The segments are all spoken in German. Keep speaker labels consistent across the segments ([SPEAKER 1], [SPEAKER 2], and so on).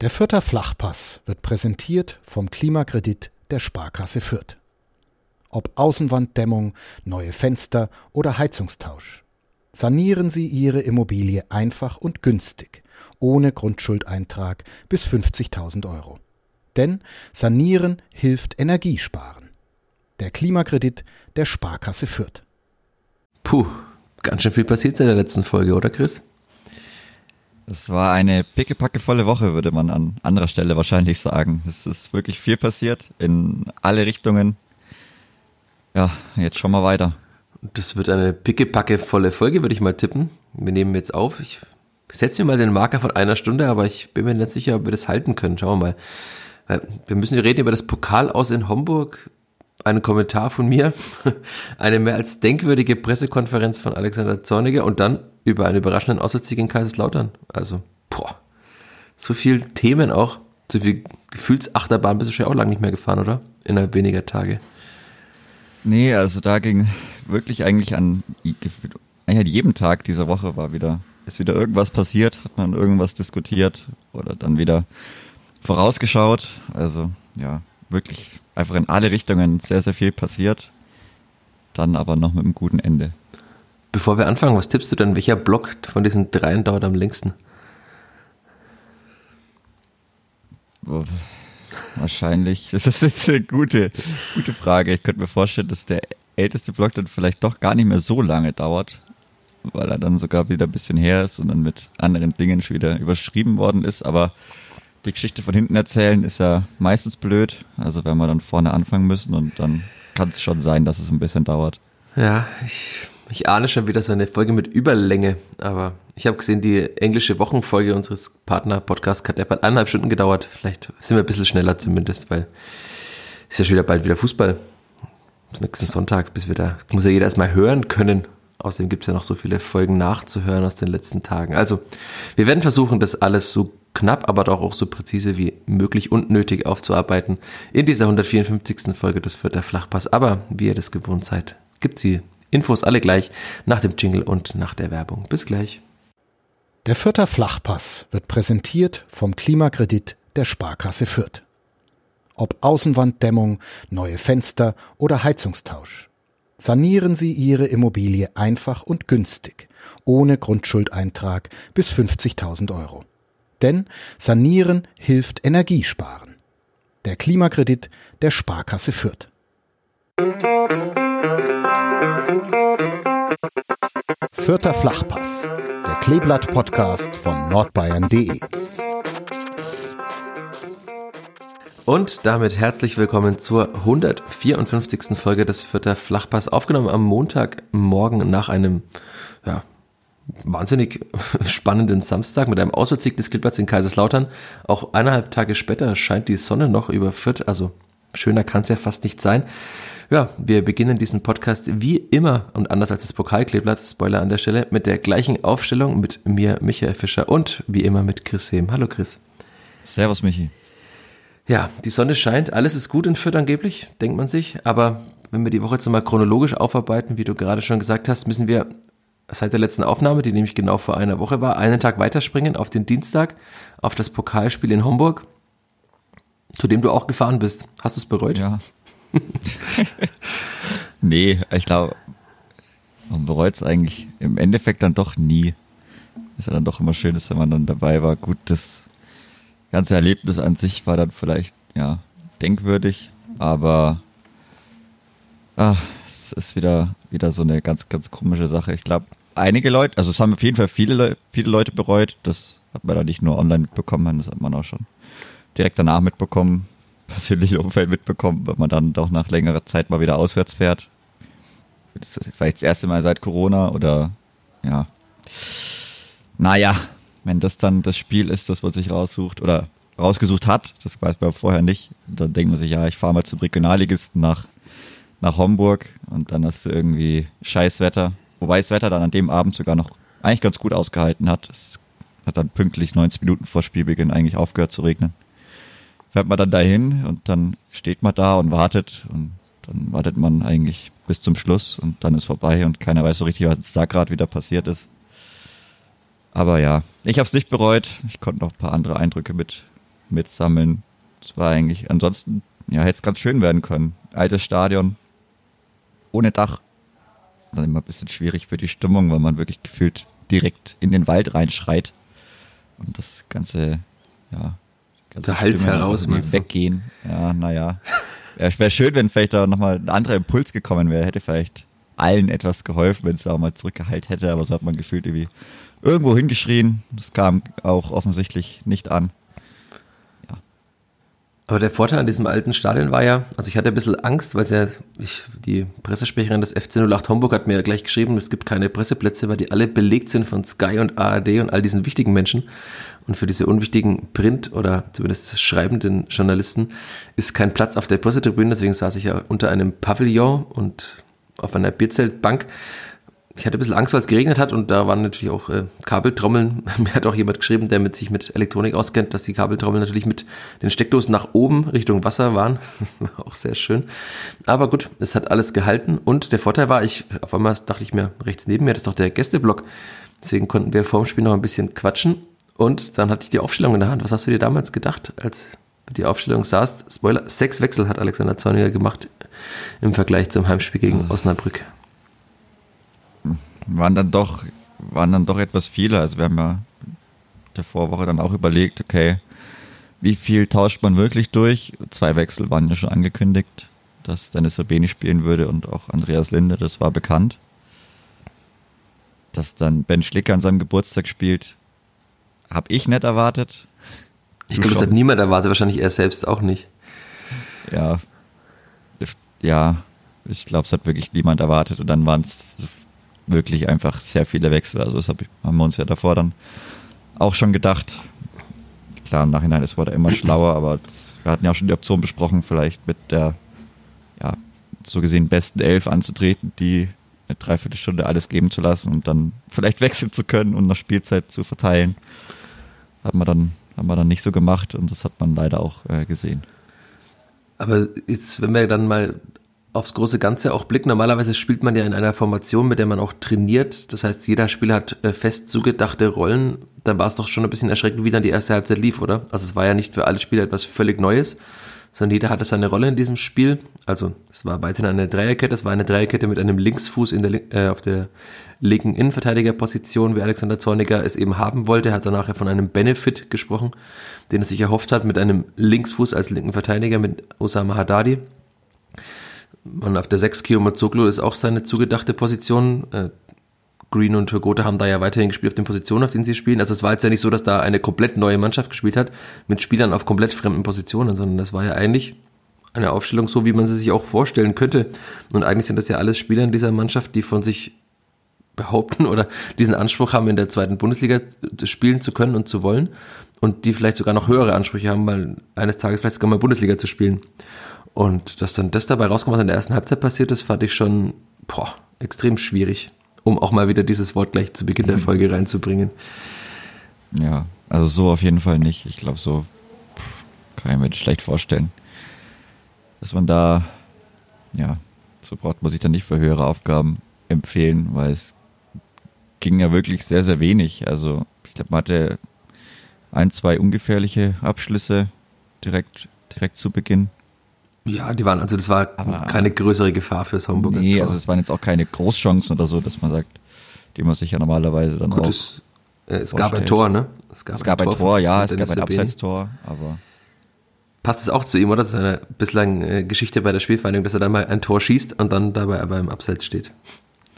[SPEAKER 1] Der Fürther Flachpass wird präsentiert vom Klimakredit der Sparkasse Fürth. Ob Außenwanddämmung, neue Fenster oder Heizungstausch. Sanieren Sie Ihre Immobilie einfach und günstig, ohne Grundschuldeintrag bis 50.000 Euro. Denn Sanieren hilft Energiesparen. Der Klimakredit der Sparkasse Fürth.
[SPEAKER 2] Puh, ganz schön viel passiert in der letzten Folge, oder Chris?
[SPEAKER 3] Es war eine pickepackevolle Woche, würde man an anderer Stelle wahrscheinlich sagen. Es ist wirklich viel passiert in alle Richtungen. Ja, jetzt schauen wir weiter.
[SPEAKER 2] Das wird eine pickepackevolle Folge, würde ich mal tippen. Wir nehmen jetzt auf. Ich setze mir mal den Marker von einer Stunde, aber ich bin mir nicht sicher, ob wir das halten können. Schauen wir mal. Wir müssen reden über das Pokal aus in Homburg. Ein Kommentar von mir, eine mehr als denkwürdige Pressekonferenz von Alexander Zorniger und dann über einen überraschenden Auswärtssieg in Kaiserslautern. Also, boah, so viel Themen auch, so viel Gefühlsachterbahn bist du schon auch lange nicht mehr gefahren, oder? Innerhalb weniger Tage.
[SPEAKER 3] Nee, also da ging wirklich eigentlich an, eigentlich an jedem Tag dieser Woche war wieder, ist wieder irgendwas passiert, hat man irgendwas diskutiert oder dann wieder vorausgeschaut. Also, ja, wirklich einfach in alle Richtungen sehr, sehr viel passiert. Dann aber noch mit einem guten Ende.
[SPEAKER 2] Bevor wir anfangen, was tippst du denn? Welcher Block von diesen dreien dauert am längsten?
[SPEAKER 3] Wahrscheinlich. Das ist jetzt eine gute, gute Frage. Ich könnte mir vorstellen, dass der älteste Block dann vielleicht doch gar nicht mehr so lange dauert, weil er dann sogar wieder ein bisschen her ist und dann mit anderen Dingen schon wieder überschrieben worden ist. Aber die Geschichte von hinten erzählen ist ja meistens blöd. Also wenn wir dann vorne anfangen müssen und dann kann es schon sein, dass es ein bisschen dauert.
[SPEAKER 2] Ja, ich ich ahne schon wieder so eine Folge mit Überlänge, aber ich habe gesehen, die englische Wochenfolge unseres Partner-Podcasts hat etwa eineinhalb Stunden gedauert. Vielleicht sind wir ein bisschen schneller zumindest, weil es ist ja schon wieder bald wieder Fußball. Bis nächsten Sonntag, bis wir da, muss ja jeder erstmal hören können. Außerdem gibt es ja noch so viele Folgen nachzuhören aus den letzten Tagen. Also, wir werden versuchen, das alles so knapp, aber doch auch so präzise wie möglich und nötig aufzuarbeiten in dieser 154. Folge des Vierter Flachpass. Aber wie ihr das gewohnt seid, gibt sie Infos alle gleich nach dem Jingle und nach der Werbung. Bis gleich.
[SPEAKER 1] Der Fürther Flachpass wird präsentiert vom Klimakredit der Sparkasse Fürth. Ob Außenwanddämmung, neue Fenster oder Heizungstausch. Sanieren Sie Ihre Immobilie einfach und günstig, ohne Grundschuldeintrag bis 50.000 Euro. Denn Sanieren hilft Energiesparen. Der Klimakredit der Sparkasse Fürth. Vierter Flachpass, der Kleeblatt-Podcast von nordbayern.de.
[SPEAKER 2] Und damit herzlich willkommen zur 154. Folge des Vierter Flachpass, aufgenommen am Montagmorgen nach einem wahnsinnig spannenden Samstag mit einem Auswärtssieg des Kleeblatts in Kaiserslautern. Auch eineinhalb Tage später scheint die Sonne noch über Fürth, also schöner kann es ja fast nicht sein. Ja, wir beginnen diesen Podcast wie immer und anders als das Pokalkleeblatt, Spoiler an der Stelle, mit der gleichen Aufstellung mit mir, Michael Fischer und wie immer mit Chris Sehm. Hallo Chris.
[SPEAKER 3] Servus Michi.
[SPEAKER 2] Ja, die Sonne scheint, alles ist gut in Fürth angeblich, denkt man sich, aber wenn wir die Woche jetzt mal chronologisch aufarbeiten, wie du gerade schon gesagt hast, müssen wir seit der letzten Aufnahme, die nämlich genau vor einer Woche war, einen Tag weiterspringen auf den Dienstag, auf das Pokalspiel in Homburg, zu dem du auch gefahren bist. Hast du es bereut?
[SPEAKER 3] Ja, nee, ich glaube, man bereut es eigentlich im Endeffekt dann doch nie. Ist ja dann doch immer schön, dass wenn man dann dabei war. Gut, das ganze Erlebnis an sich war dann vielleicht, ja, denkwürdig, aber ach, es ist wieder, wieder so eine ganz, ganz komische Sache. Ich glaube, einige Leute, also es haben auf jeden Fall viele, Le viele Leute bereut. Das hat man da nicht nur online mitbekommen, das hat man auch schon direkt danach mitbekommen persönliche Umfeld mitbekommen, wenn man dann doch nach längerer Zeit mal wieder auswärts fährt. Das ist vielleicht das erste Mal seit Corona oder ja. Naja, wenn das dann das Spiel ist, das man sich raussucht oder rausgesucht hat, das weiß man vorher nicht, dann denkt man sich, ja, ich fahre mal zum Regionalligisten nach, nach Homburg und dann hast du irgendwie Scheißwetter. Wobei das Wetter dann an dem Abend sogar noch eigentlich ganz gut ausgehalten hat. Es hat dann pünktlich 90 Minuten vor Spielbeginn eigentlich aufgehört zu regnen fährt man dann dahin und dann steht man da und wartet und dann wartet man eigentlich bis zum Schluss und dann ist vorbei und keiner weiß so richtig, was da gerade wieder passiert ist. Aber ja, ich habe es nicht bereut. Ich konnte noch ein paar andere Eindrücke mit, mitsammeln. Das war eigentlich, ansonsten, ja, hätte es ganz schön werden können. Altes Stadion, ohne Dach. Ist dann immer ein bisschen schwierig für die Stimmung, weil man wirklich gefühlt direkt in den Wald reinschreit. Und das ganze, ja,
[SPEAKER 2] ganze der Hals heraus,
[SPEAKER 3] weggehen. Ja, naja. Ja, wäre schön, wenn vielleicht da nochmal ein anderer Impuls gekommen wäre. Hätte vielleicht allen etwas geholfen, wenn es da auch mal zurückgeheilt hätte, aber so hat man gefühlt irgendwie irgendwo hingeschrien. Das kam auch offensichtlich nicht an.
[SPEAKER 2] Aber der Vorteil an diesem alten Stadion war ja, also ich hatte ein bisschen Angst, weil ja, ich, die Pressesprecherin des FC 08 Homburg hat mir ja gleich geschrieben, es gibt keine Presseplätze, weil die alle belegt sind von Sky und ARD und all diesen wichtigen Menschen. Und für diese unwichtigen Print- oder zumindest schreibenden Journalisten ist kein Platz auf der Pressetribüne, deswegen saß ich ja unter einem Pavillon und auf einer Bierzeltbank ich hatte ein bisschen Angst, weil es geregnet hat und da waren natürlich auch äh, Kabeltrommeln. Mir hat auch jemand geschrieben, der mit sich mit Elektronik auskennt, dass die Kabeltrommeln natürlich mit den Steckdosen nach oben Richtung Wasser waren. auch sehr schön. Aber gut, es hat alles gehalten und der Vorteil war, ich auf einmal dachte ich mir, rechts neben mir, das ist doch der Gästeblock. Deswegen konnten wir vorm Spiel noch ein bisschen quatschen und dann hatte ich die Aufstellung in der Hand. Was hast du dir damals gedacht, als du die Aufstellung sahst? Spoiler, sechs Wechsel hat Alexander Zorniger gemacht im Vergleich zum Heimspiel gegen mhm. Osnabrück
[SPEAKER 3] waren dann doch, waren dann doch etwas viele. Also wir haben ja der Vorwoche dann auch überlegt, okay, wie viel tauscht man wirklich durch? Zwei Wechsel waren ja schon angekündigt, dass Dennis Sabeni spielen würde und auch Andreas Linde, das war bekannt. Dass dann Ben Schlicker an seinem Geburtstag spielt, habe ich nicht erwartet.
[SPEAKER 2] Ich glaube, das hat niemand erwartet, wahrscheinlich er selbst auch nicht.
[SPEAKER 3] Ja, ja, ich glaube, es hat wirklich niemand erwartet. Und dann waren es wirklich einfach sehr viele Wechsel. Also das hab ich, haben wir uns ja davor dann auch schon gedacht. Klar, im Nachhinein ist wurde immer schlauer, aber das, wir hatten ja auch schon die Option besprochen, vielleicht mit der, ja, so gesehen besten Elf anzutreten, die eine Dreiviertelstunde alles geben zu lassen und dann vielleicht wechseln zu können und nach Spielzeit zu verteilen. Hat man dann, haben wir dann nicht so gemacht und das hat man leider auch äh, gesehen.
[SPEAKER 2] Aber jetzt, wenn wir dann mal aufs große Ganze auch blicken. Normalerweise spielt man ja in einer Formation, mit der man auch trainiert. Das heißt, jeder Spieler hat äh, fest zugedachte Rollen. Dann war es doch schon ein bisschen erschreckend, wie dann die erste Halbzeit lief, oder? Also es war ja nicht für alle Spieler etwas völlig Neues, sondern jeder hatte seine Rolle in diesem Spiel. Also es war weiterhin eine Dreierkette. Es war eine Dreierkette mit einem Linksfuß in der, äh, auf der linken Innenverteidigerposition, wie Alexander Zorniger es eben haben wollte. Er hat danach von einem Benefit gesprochen, den er sich erhofft hat, mit einem Linksfuß als linken Verteidiger mit Osama Haddadi. Man auf der 6 Kiyomazoglu ist auch seine zugedachte Position. Äh, Green und Turgota haben da ja weiterhin gespielt auf den Positionen, auf denen sie spielen. Also es war jetzt ja nicht so, dass da eine komplett neue Mannschaft gespielt hat, mit Spielern auf komplett fremden Positionen, sondern das war ja eigentlich eine Aufstellung so, wie man sie sich auch vorstellen könnte. Und eigentlich sind das ja alles Spieler in dieser Mannschaft, die von sich behaupten oder diesen Anspruch haben, in der zweiten Bundesliga spielen zu können und zu wollen. Und die vielleicht sogar noch höhere Ansprüche haben, weil eines Tages vielleicht sogar mal Bundesliga zu spielen. Und dass dann das dabei rauskommt, was in der ersten Halbzeit passiert ist, fand ich schon boah, extrem schwierig, um auch mal wieder dieses Wort gleich zu Beginn der. Folge reinzubringen.
[SPEAKER 3] Ja, also so auf jeden Fall nicht. Ich glaube, so kann ich mir das schlecht vorstellen, dass man da, ja, so braucht man sich dann nicht für höhere Aufgaben empfehlen, weil es ging ja wirklich sehr, sehr wenig. Also ich glaube, man hatte ein, zwei ungefährliche Abschlüsse direkt, direkt zu Beginn.
[SPEAKER 2] Ja, die waren, also das war aber keine größere Gefahr fürs Homburger
[SPEAKER 3] Nee, Tor. also es waren jetzt auch keine Großchancen oder so, dass man sagt, die man sich ja normalerweise dann Gut, auch
[SPEAKER 2] es, äh, es gab ein Tor, ne?
[SPEAKER 3] Es gab, es gab ein, Tor, Tor ja, es gab ein Abseitstor, aber
[SPEAKER 2] passt es auch zu ihm, oder? Das ist eine bislang äh, Geschichte bei der Spielvereinigung, dass er dann mal ein Tor schießt und dann dabei aber im Abseits steht.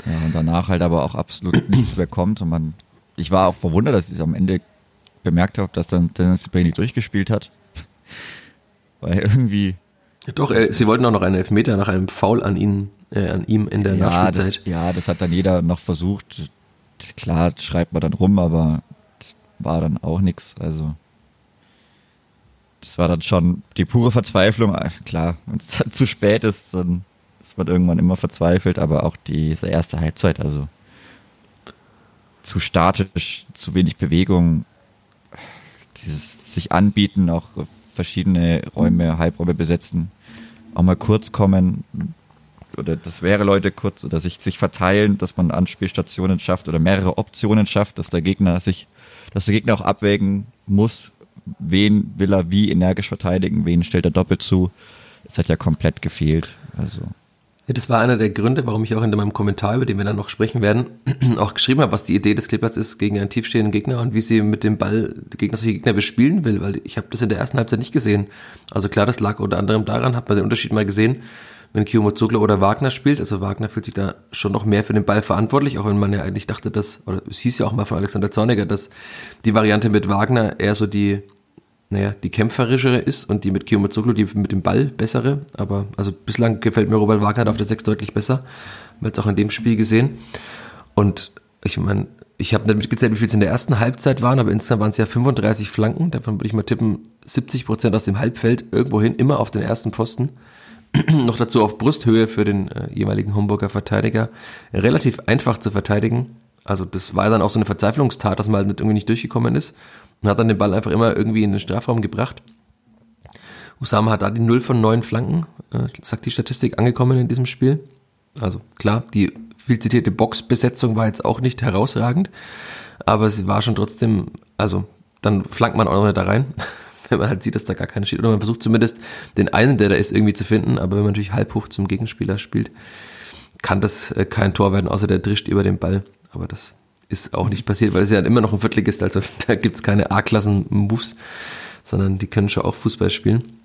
[SPEAKER 3] Ja, und danach halt aber auch absolut nichts mehr kommt und man, ich war auch verwundert, dass ich am Ende bemerkt habe, dass dann Dennis Brady durchgespielt hat. Weil irgendwie
[SPEAKER 2] doch, äh, sie wollten auch noch einen Elfmeter nach einem Foul an ihn, äh, an ihm in der
[SPEAKER 3] ja,
[SPEAKER 2] Nachspielzeit.
[SPEAKER 3] Das, ja, das hat dann jeder noch versucht. Klar, schreibt man dann rum, aber das war dann auch nichts. Also das war dann schon die pure Verzweiflung. Ah, klar, wenn es dann zu spät ist, dann ist man irgendwann immer verzweifelt, aber auch diese erste Halbzeit, also zu statisch, zu wenig Bewegung, dieses sich anbieten, auch verschiedene Räume, Halbräume besetzen, auch mal kurz kommen oder das wäre Leute kurz oder sich, sich verteilen, dass man Anspielstationen schafft oder mehrere Optionen schafft, dass der Gegner sich, dass der Gegner auch abwägen muss, wen will er wie energisch verteidigen, wen stellt er doppelt zu. Es hat ja komplett gefehlt. Also.
[SPEAKER 2] Ja, das war einer der Gründe, warum ich auch in meinem Kommentar, über den wir dann noch sprechen werden, auch geschrieben habe, was die Idee des Clippers ist gegen einen tiefstehenden Gegner und wie sie mit dem Ball die gegnerische Gegner bespielen will, weil ich habe das in der ersten Halbzeit nicht gesehen. Also klar, das lag unter anderem daran, hat man den Unterschied mal gesehen, wenn Kiyomo Zugler oder Wagner spielt. Also Wagner fühlt sich da schon noch mehr für den Ball verantwortlich, auch wenn man ja eigentlich dachte, dass, oder es hieß ja auch mal von Alexander Zorniger, dass die Variante mit Wagner eher so die naja, die kämpferischere ist und die mit Kiyomazoglu, die mit dem Ball bessere. Aber also bislang gefällt mir Robert Wagner auf der 6 deutlich besser. Man hat es auch in dem Spiel gesehen. Und ich meine, ich habe nicht mitgezählt, wie viel es in der ersten Halbzeit waren, aber insgesamt waren es ja 35 Flanken. Davon würde ich mal tippen, 70 Prozent aus dem Halbfeld, irgendwohin, immer auf den ersten Posten. Noch dazu auf Brusthöhe für den äh, jeweiligen Homburger Verteidiger. Relativ einfach zu verteidigen. Also das war dann auch so eine Verzweiflungstat, dass man halt irgendwie nicht durchgekommen ist und hat dann den Ball einfach immer irgendwie in den Strafraum gebracht. Usama hat da die 0 von 9 Flanken, äh, sagt die Statistik, angekommen in diesem Spiel. Also klar, die viel zitierte Boxbesetzung war jetzt auch nicht herausragend, aber sie war schon trotzdem, also dann flankt man auch noch nicht da rein, wenn man halt sieht, dass da gar keiner steht. Oder man versucht zumindest den einen, der da ist, irgendwie zu finden, aber wenn man natürlich halb hoch zum Gegenspieler spielt, kann das äh, kein Tor werden, außer der drischt über den Ball. Aber das ist auch nicht passiert, weil es ja immer noch ein Viertligist, also da gibt's keine A-Klassen-Moves, sondern die können schon auch Fußball spielen.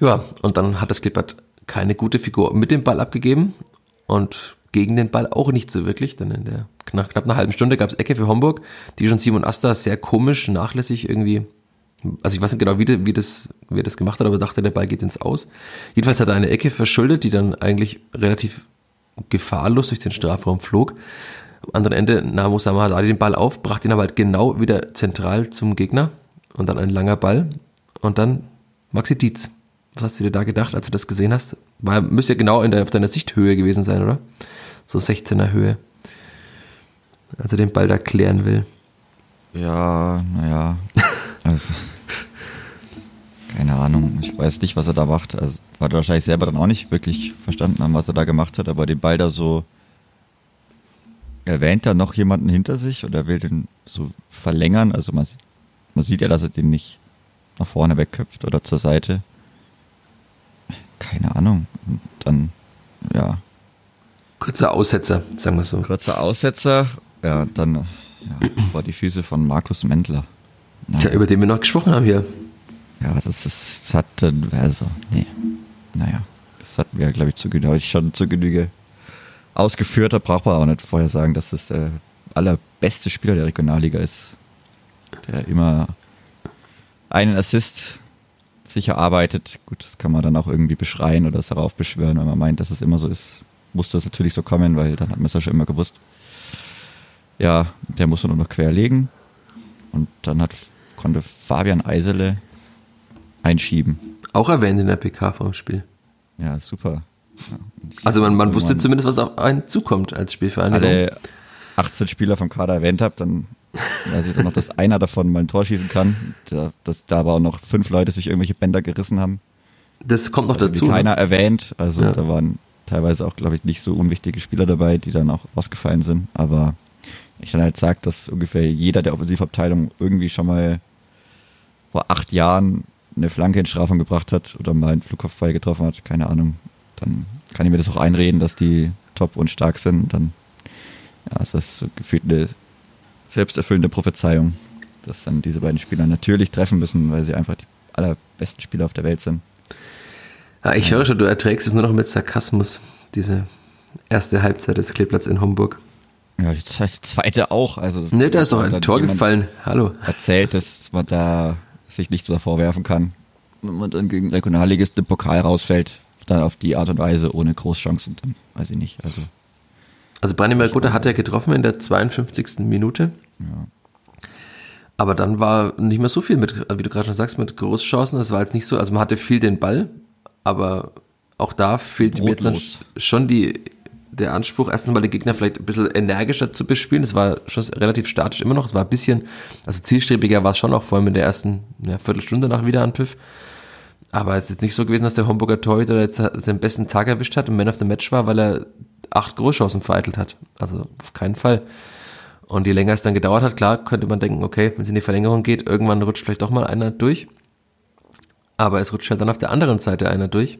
[SPEAKER 2] Ja, und dann hat das Klippert keine gute Figur mit dem Ball abgegeben und gegen den Ball auch nicht so wirklich, denn in der nach knapp einer halben Stunde gab's Ecke für Homburg, die schon Simon Asta sehr komisch, nachlässig irgendwie, also ich weiß nicht genau, wie, wie, das, wie das gemacht hat, aber dachte, der Ball geht ins Aus. Jedenfalls hat er eine Ecke verschuldet, die dann eigentlich relativ gefahrlos durch den Strafraum flog. Am anderen Ende nahm Osama Haddadi den Ball auf, brachte ihn aber halt genau wieder zentral zum Gegner und dann ein langer Ball und dann Maxi Dietz. Was hast du dir da gedacht, als du das gesehen hast? War, müsste ja genau in der, auf deiner Sichthöhe gewesen sein, oder? So 16er Höhe. Als er den Ball da klären will.
[SPEAKER 3] Ja, naja. Also, keine Ahnung. Ich weiß nicht, was er da macht. Also, hat wahrscheinlich selber dann auch nicht wirklich verstanden was er da gemacht hat, aber den Ball da so erwähnt er noch jemanden hinter sich oder will den so verlängern? Also man, man sieht ja, dass er den nicht nach vorne wegköpft oder zur Seite. Keine Ahnung. Und dann, ja.
[SPEAKER 2] Kurzer Aussetzer, sagen wir so.
[SPEAKER 3] Kurzer Aussetzer, ja, dann ja, vor die Füße von Markus Mendler.
[SPEAKER 2] Naja. Ja, über den wir noch gesprochen haben hier.
[SPEAKER 3] Ja, das ist, das hat, also, nee. Naja, das hatten wir, glaube ich, zu, ich schon zu Genüge ausgeführt hat, braucht man auch nicht vorher sagen, dass das der allerbeste Spieler der Regionalliga ist. Der immer einen Assist sicher arbeitet. Gut, das kann man dann auch irgendwie beschreien oder es darauf beschwören, wenn man meint, dass es immer so ist. Muss das natürlich so kommen, weil dann hat man es ja schon immer gewusst. Ja, der muss nur noch querlegen. Und dann hat, konnte Fabian Eisele einschieben.
[SPEAKER 2] Auch erwähnt in der PK vom Spiel.
[SPEAKER 3] Ja, super.
[SPEAKER 2] Also man, man wusste zumindest, was auf einen zukommt als Spielvereinigung.
[SPEAKER 3] Alle 18 Spieler vom Kader erwähnt habe, dann weiß ich dann noch, dass einer davon mal ein Tor schießen kann. Da, dass da aber auch noch fünf Leute sich irgendwelche Bänder gerissen haben.
[SPEAKER 2] Das kommt noch dazu.
[SPEAKER 3] Ne? Keiner ne? erwähnt. Also ja. da waren teilweise auch, glaube ich, nicht so unwichtige Spieler dabei, die dann auch ausgefallen sind. Aber ich dann halt sage, dass ungefähr jeder der Offensivabteilung irgendwie schon mal vor acht Jahren eine Flanke in Strafung gebracht hat oder mal einen Flugkopfball getroffen hat, keine Ahnung dann kann ich mir das auch einreden, dass die top und stark sind. Dann ja, ist das so gefühlt eine selbsterfüllende Prophezeiung, dass dann diese beiden Spieler natürlich treffen müssen, weil sie einfach die allerbesten Spieler auf der Welt sind.
[SPEAKER 2] Ja, ich höre schon, du erträgst es nur noch mit Sarkasmus, diese erste Halbzeit des Kleeplatz in Homburg.
[SPEAKER 3] Ja, die zweite auch. Also,
[SPEAKER 2] ne, da ist doch ein Tor gefallen. Hallo.
[SPEAKER 3] Erzählt, dass man da sich nichts mehr vorwerfen kann. Wenn man dann gegen Regionalligist im Pokal rausfällt, dann auf die Art und Weise ohne Großchancen, dann weiß ich nicht. Also,
[SPEAKER 2] also Branimir Gutter hat er getroffen in der 52. Minute. Ja. Aber dann war nicht mehr so viel mit, wie du gerade schon sagst, mit Großchancen. Das war jetzt nicht so, also man hatte viel den Ball, aber auch da fehlt mir jetzt dann schon die, der Anspruch, erstens mal den Gegner vielleicht ein bisschen energischer zu bespielen. Das war schon relativ statisch immer noch. Es war ein bisschen, also zielstrebiger war es schon auch vor allem in der ersten ja, Viertelstunde nach Wiederanpfiff. Aber es ist jetzt nicht so gewesen, dass der Homburger Torhüter jetzt seinen besten Tag erwischt hat und Man of the Match war, weil er acht Großchancen vereitelt hat. Also auf keinen Fall. Und je länger es dann gedauert hat, klar, könnte man denken, okay, wenn es in die Verlängerung geht, irgendwann rutscht vielleicht doch mal einer durch. Aber es rutscht halt dann auf der anderen Seite einer durch.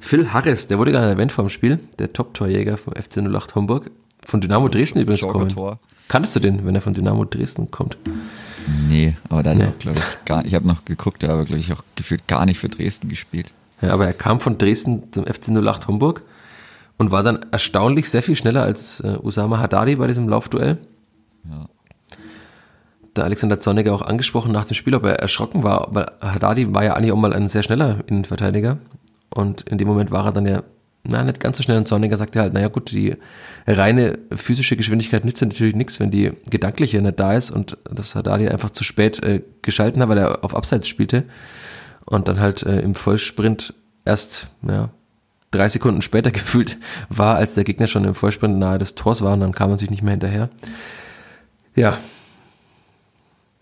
[SPEAKER 2] Phil Harris, der wurde gerade erwähnt vom Spiel, der Top-Torjäger vom FC 08 Homburg, von Dynamo Dresden übrigens kommen. Kanntest du den, wenn er von Dynamo Dresden kommt?
[SPEAKER 3] Nee, aber dann
[SPEAKER 2] Nee.
[SPEAKER 3] auch, glaube ich, gar Ich habe noch geguckt, der hat, glaube ich, auch gefühlt gar nicht für Dresden gespielt.
[SPEAKER 2] Ja, aber er kam von Dresden zum FC 08 Homburg und war dann erstaunlich sehr viel schneller als äh, Usama Haddadi bei diesem Laufduell.
[SPEAKER 3] Ja.
[SPEAKER 2] Der Alexander Zorniger auch angesprochen nach dem Spiel, ob er erschrocken war, weil Haddadi war ja eigentlich auch mal ein sehr schneller Innenverteidiger und in dem Moment war er dann ja na, nicht ganz so schnell und Zorniger sagte halt, naja gut, die reine physische Geschwindigkeit nützt ja natürlich nichts, wenn die gedankliche nicht da ist und dass Haddadi einfach zu spät äh, geschalten hat, weil er auf Abseits spielte und dann halt äh, im Vollsprint erst ja, drei Sekunden später gefühlt war, als der Gegner schon im Vollsprint nahe des Tors war und dann kam er natürlich nicht mehr hinterher. Ja.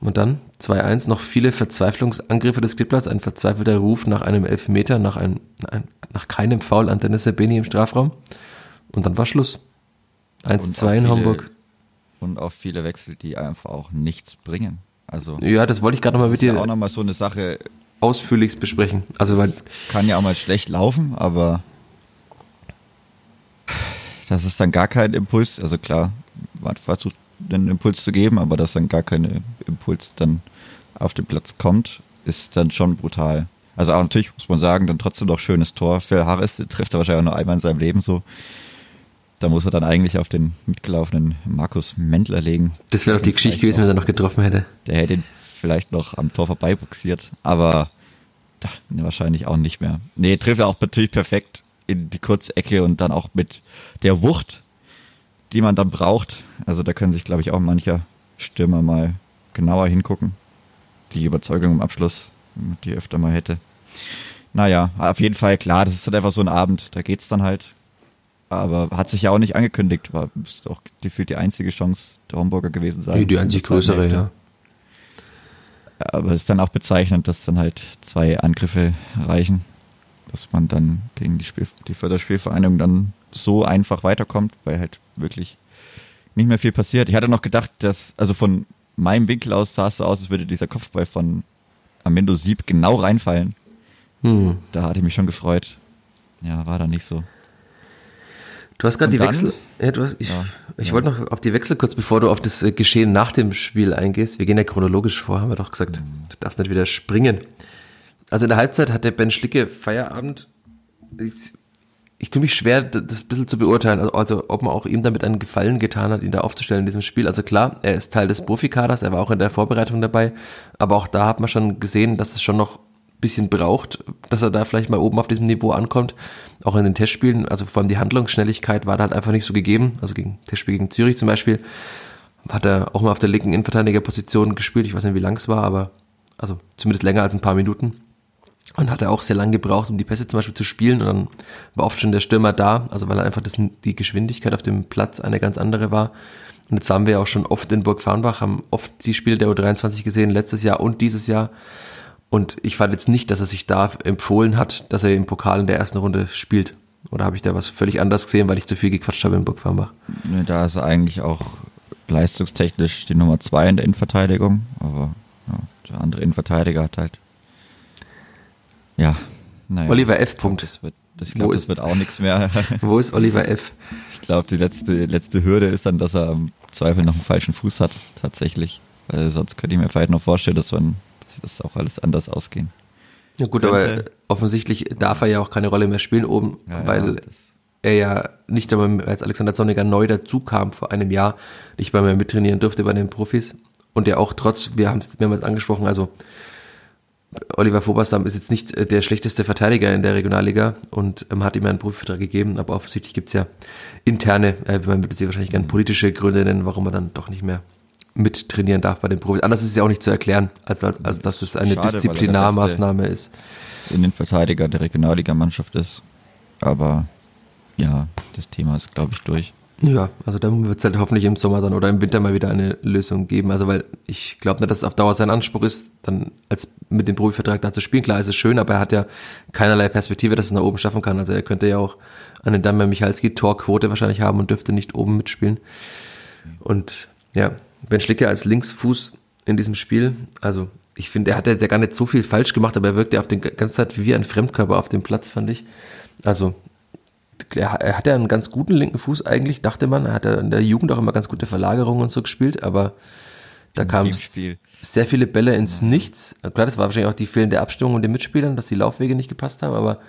[SPEAKER 2] Und dann 2-1, noch viele Verzweiflungsangriffe des Klippers, ein verzweifelter Ruf nach einem Elfmeter, nach, einem, ein, nach keinem Foul an Dennis Sabeni im Strafraum. Und dann war Schluss.
[SPEAKER 3] Und
[SPEAKER 2] 1-2
[SPEAKER 3] auch
[SPEAKER 2] in Hamburg.
[SPEAKER 3] Und auch viele Wechsel, die einfach auch nichts bringen. Also,
[SPEAKER 2] Ja, das wollte ich gerade nochmal
[SPEAKER 3] das
[SPEAKER 2] mit
[SPEAKER 3] ist ja auch
[SPEAKER 2] dir
[SPEAKER 3] nochmal so eine Sache,
[SPEAKER 2] ausführlichst besprechen. Also, weil,
[SPEAKER 3] Das kann ja auch mal schlecht laufen, aber das ist dann gar kein Impuls. Also klar, man versucht einen Impuls zu geben, aber dass dann gar kein Impuls dann auf den Platz kommt, ist dann schon brutal. Also auch natürlich muss man sagen, dann trotzdem noch schönes Tor. Phil Harris trifft er wahrscheinlich auch nur einmal in seinem Leben so. Da muss er dann eigentlich auf den mitgelaufenen Markus Mendler legen.
[SPEAKER 2] das wäre doch die Geschichte gewesen, wenn er noch getroffen hätte.
[SPEAKER 3] Der hätte ihn vielleicht noch am Tor vorbeibuxiert, aber da, wahrscheinlich auch nicht mehr. Nee, trifft er auch natürlich perfekt in die kurze Ecke und dann auch mit der Wucht, die man dann braucht. Also da können sich, glaube ich, auch mancher Stürmer mal genauer hingucken. Die Überzeugung im Abschluss, die öfter mal hätte. Naja, auf jeden Fall klar, das ist halt einfach so ein Abend, da geht's dann halt. Aber hat sich ja auch nicht angekündigt, war müsste auch gefühlt die einzige Chance der Homburger gewesen sein.
[SPEAKER 2] Die, die einzig größere,
[SPEAKER 3] Hälfte.
[SPEAKER 2] ja.
[SPEAKER 3] Aber es ist dann auch bezeichnend, dass dann halt zwei Angriffe reichen, dass man dann gegen die, Spiel, die Förderspielvereinigung dann so einfach weiterkommt, weil halt wirklich nicht mehr viel passiert. Ich hatte noch gedacht, dass, also von meinem Winkel aus sah es so aus, als würde dieser Kopfball von Amendo Sieb genau reinfallen.
[SPEAKER 2] Hm.
[SPEAKER 3] Da hatte ich mich schon gefreut. Ja, war dann nicht so.
[SPEAKER 2] Du hast gerade die
[SPEAKER 3] dann?
[SPEAKER 2] Wechsel. Ja, hast, ich
[SPEAKER 3] Ja,
[SPEAKER 2] ich
[SPEAKER 3] ja.
[SPEAKER 2] wollte noch auf die Wechsel kurz, bevor du auf das äh, Geschehen nach dem Spiel eingehst. Wir gehen ja chronologisch vor, haben wir doch gesagt.
[SPEAKER 3] Mhm.
[SPEAKER 2] Du darfst nicht wieder springen. Also in der Halbzeit hatte Ben Schlicke Feierabend. Ich, ich tue mich schwer, das ein bisschen zu beurteilen. Also, also ob man auch ihm damit einen Gefallen getan hat, ihn da aufzustellen in diesem Spiel. Also klar, er ist Teil des Profikaders, er war auch in der Vorbereitung dabei. Aber auch da hat man schon gesehen, dass es schon noch bisschen braucht, dass er da vielleicht mal oben auf diesem Niveau ankommt. Auch in den Testspielen, also vor allem die Handlungsschnelligkeit war da halt einfach nicht so gegeben. Also gegen Testspiel gegen Zürich zum Beispiel hat er auch mal auf der linken Innenverteidigerposition gespielt. Ich weiß nicht, wie lang es war, aber also zumindest länger als ein paar Minuten. Und hat er auch sehr lange gebraucht, um die Pässe zum Beispiel zu spielen. Und dann war oft schon der Stürmer da, also weil einfach das, die Geschwindigkeit auf dem Platz eine ganz andere war. Und jetzt waren wir ja auch schon oft in Burg Farnbach, haben oft die Spiele der U23 gesehen, letztes Jahr und dieses Jahr. Und ich fand jetzt nicht, dass er sich da empfohlen hat, dass er im Pokal in der ersten Runde spielt. Oder habe ich da was völlig anders gesehen, weil ich zu viel gequatscht habe in Burg Farnbach?
[SPEAKER 3] Ne, Da ist er eigentlich auch leistungstechnisch die Nummer zwei in der Innenverteidigung, aber ja, der andere Innenverteidiger hat halt. Ja, naja.
[SPEAKER 2] Oliver F. Punkt.
[SPEAKER 3] Das wird, ich glaube, das wird auch nichts mehr.
[SPEAKER 2] Wo ist Oliver F.?
[SPEAKER 3] Ich glaube, die letzte, letzte Hürde ist dann, dass er im Zweifel noch einen falschen Fuß hat, tatsächlich. Weil sonst könnte ich mir vielleicht noch vorstellen, dass, man, das auch alles anders ausgehen.
[SPEAKER 2] Ja gut,
[SPEAKER 3] Könnte.
[SPEAKER 2] aber offensichtlich darf er ja auch keine Rolle mehr spielen oben,
[SPEAKER 3] Ja, ja,
[SPEAKER 2] weil
[SPEAKER 3] das-
[SPEAKER 2] er ja nicht einmal als Alexander Zorniger neu dazu kam vor einem Jahr, nicht mal mehr mittrainieren durfte bei den Profis. Und der auch trotz, wir haben es mehrmals angesprochen, also Oliver Voberstam ist jetzt nicht äh, der schlechteste Verteidiger in der Regionalliga und ähm, hat ihm einen Profivertrag gegeben, aber offensichtlich gibt's ja interne, äh, man würde sie wahrscheinlich gerne politische Gründe nennen, warum er dann doch nicht mehr mittrainieren darf bei den Profis. Anders ist es ja auch nicht zu erklären, als, als, als dass es eine
[SPEAKER 3] Schade, er
[SPEAKER 2] Disziplinarmaßnahme ist.
[SPEAKER 3] Innenverteidiger der Regionalligamannschaft ist. Aber ja, das Thema ist, glaube ich, durch.
[SPEAKER 2] Ja, also da wird es halt hoffentlich im Sommer dann oder im Winter mal wieder eine Lösung geben. Also weil ich glaube nicht, dass es auf Dauer sein Anspruch ist, dann als mit dem Profivertrag da zu spielen. Klar, ist es schön, aber er hat ja keinerlei Perspektive, dass es nach oben schaffen kann. Also er könnte ja auch eine Dame Michalski Torquote wahrscheinlich haben und dürfte nicht oben mitspielen. Und ja, Ben Schlicke als Linksfuß in diesem Spiel, also ich finde, er hat jetzt ja gar nicht so viel falsch gemacht, aber er wirkt ja auf den ganze Zeit wie ein Fremdkörper auf dem Platz, fand ich. Also er hat ja einen ganz guten linken Fuß eigentlich, dachte man. Er hat ja in der Jugend auch immer ganz gute Verlagerungen und so gespielt, aber da kamen sehr viele Bälle ins Nichts. Klar, das war wahrscheinlich auch die fehlende Abstimmung und den Mitspielern, dass die Laufwege nicht gepasst haben, aber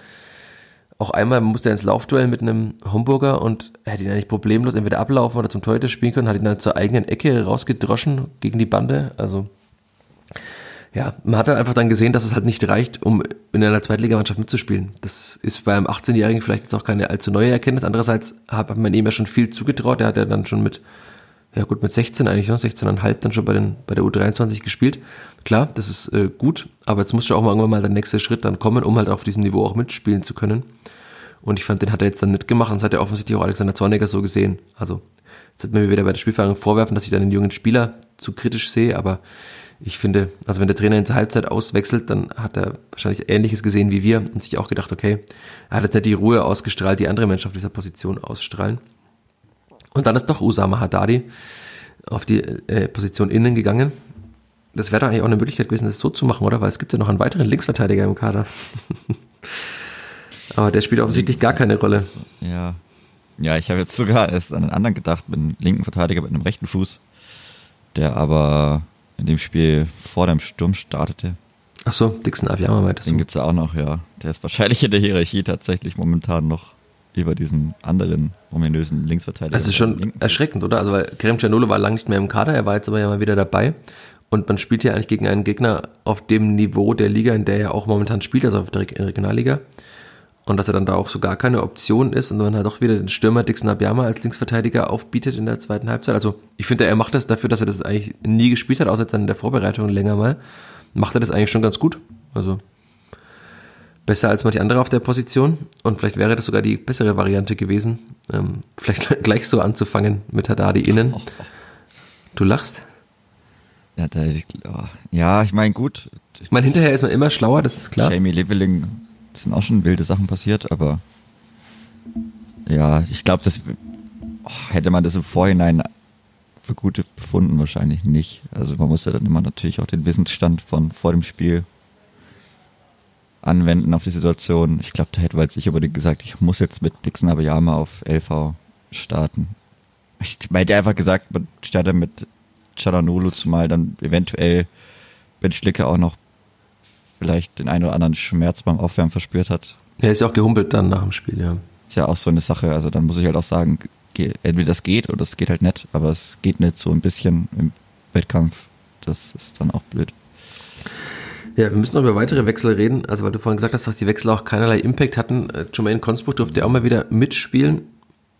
[SPEAKER 2] auch einmal musste er ins Laufduell mit einem Homburger und er hätte ihn eigentlich problemlos entweder ablaufen oder zum Torhüter spielen können, hat ihn dann zur eigenen Ecke rausgedroschen gegen die Bande. Also ja, man hat dann einfach dann gesehen, dass es halt nicht reicht, um in einer Zweitligamannschaft mitzuspielen. Das ist beim 18-Jährigen vielleicht jetzt auch keine allzu neue Erkenntnis. Andererseits hat man ihm ja schon viel zugetraut. Er hat ja dann schon mit, ja gut, mit 16 eigentlich, ne? 16,5 dann schon bei, den, bei der U23 gespielt. Klar, das ist äh, gut, aber jetzt muss schon auch mal irgendwann mal der nächste Schritt dann kommen, um halt auf diesem Niveau auch mitspielen zu können. Und ich fand, den hat er jetzt dann nicht gemacht und das hat er offensichtlich auch Alexander Zorniger so gesehen. Also, jetzt hat mir wieder bei der Spielfrage vorwerfen, dass ich dann den jungen Spieler zu kritisch sehe, aber ich finde, also wenn der Trainer ihn zur Halbzeit auswechselt, dann hat er wahrscheinlich Ähnliches gesehen wie wir und sich auch gedacht, okay, er hat jetzt nicht die Ruhe ausgestrahlt, die andere Menschen auf dieser Position ausstrahlen. Und dann ist doch Usama Haddadi auf die äh, Position innen gegangen. Das wäre doch eigentlich auch eine Möglichkeit gewesen, das so zu machen, oder? Weil es gibt ja noch einen weiteren Linksverteidiger im Kader. Aber der spielt offensichtlich gar keine Rolle.
[SPEAKER 3] Ja. Ja, ich habe jetzt sogar erst an einen anderen gedacht, mit einem linken Verteidiger mit einem rechten Fuß, der aber in dem Spiel vor dem Sturm startete.
[SPEAKER 2] Ach so, Dixon Abiyama meintest
[SPEAKER 3] du? Den gibt's ja auch noch, ja. Der ist wahrscheinlich in der Hierarchie tatsächlich momentan noch über diesen anderen ominösen Linksverteidiger.
[SPEAKER 2] Das ist schon erschreckend, oder? Also, weil Kerem Canolo war lange nicht mehr im Kader, er war jetzt aber ja mal wieder dabei. Und man spielt ja eigentlich gegen einen Gegner auf dem Niveau der Liga, in der er auch momentan spielt, also auf der Regionalliga und dass er dann da auch so gar keine Option ist und dann halt doch wieder den Stürmer Dixon Abiyama als Linksverteidiger aufbietet in der zweiten Halbzeit. Also ich finde, er macht das dafür, dass er das eigentlich nie gespielt hat, außer jetzt dann in der Vorbereitung länger mal, macht er das eigentlich schon ganz gut. Also besser als manche andere auf der Position und vielleicht wäre das sogar die bessere Variante gewesen, ähm, vielleicht gleich so anzufangen mit Haddadi innen. Du lachst?
[SPEAKER 3] Ja, da, ja ich meine, gut.
[SPEAKER 2] Ich meine, hinterher ist man immer schlauer, das ist klar.
[SPEAKER 3] Jamie Leveling sind auch schon wilde Sachen passiert, aber ja, ich glaube, das oh, hätte man das im Vorhinein für gut befunden, wahrscheinlich nicht. Also man muss ja dann immer natürlich auch den Wissensstand von vor dem Spiel anwenden auf die Situation. Ich glaube, da hätte man sich unbedingt gesagt, ich muss jetzt mit Dixon Abayama auf LV starten. Ich hätte einfach gesagt, man startet mit Chalanolo, zumal dann eventuell Ben Schlicke auch noch vielleicht den einen oder anderen Schmerz beim Aufwärmen verspürt hat.
[SPEAKER 2] Er ist ja auch gehumpelt dann nach dem Spiel, ja.
[SPEAKER 3] Ist ja auch so eine Sache, also dann muss ich halt auch sagen, entweder das geht oder es geht halt nicht, aber es geht nicht so ein bisschen im Wettkampf. Das ist dann auch blöd.
[SPEAKER 2] Ja, wir müssen noch über weitere Wechsel reden. Also, weil du vorhin gesagt hast, dass die Wechsel auch keinerlei Impact hatten. Äh, Jermaine Consbuch durfte auch mal wieder mitspielen.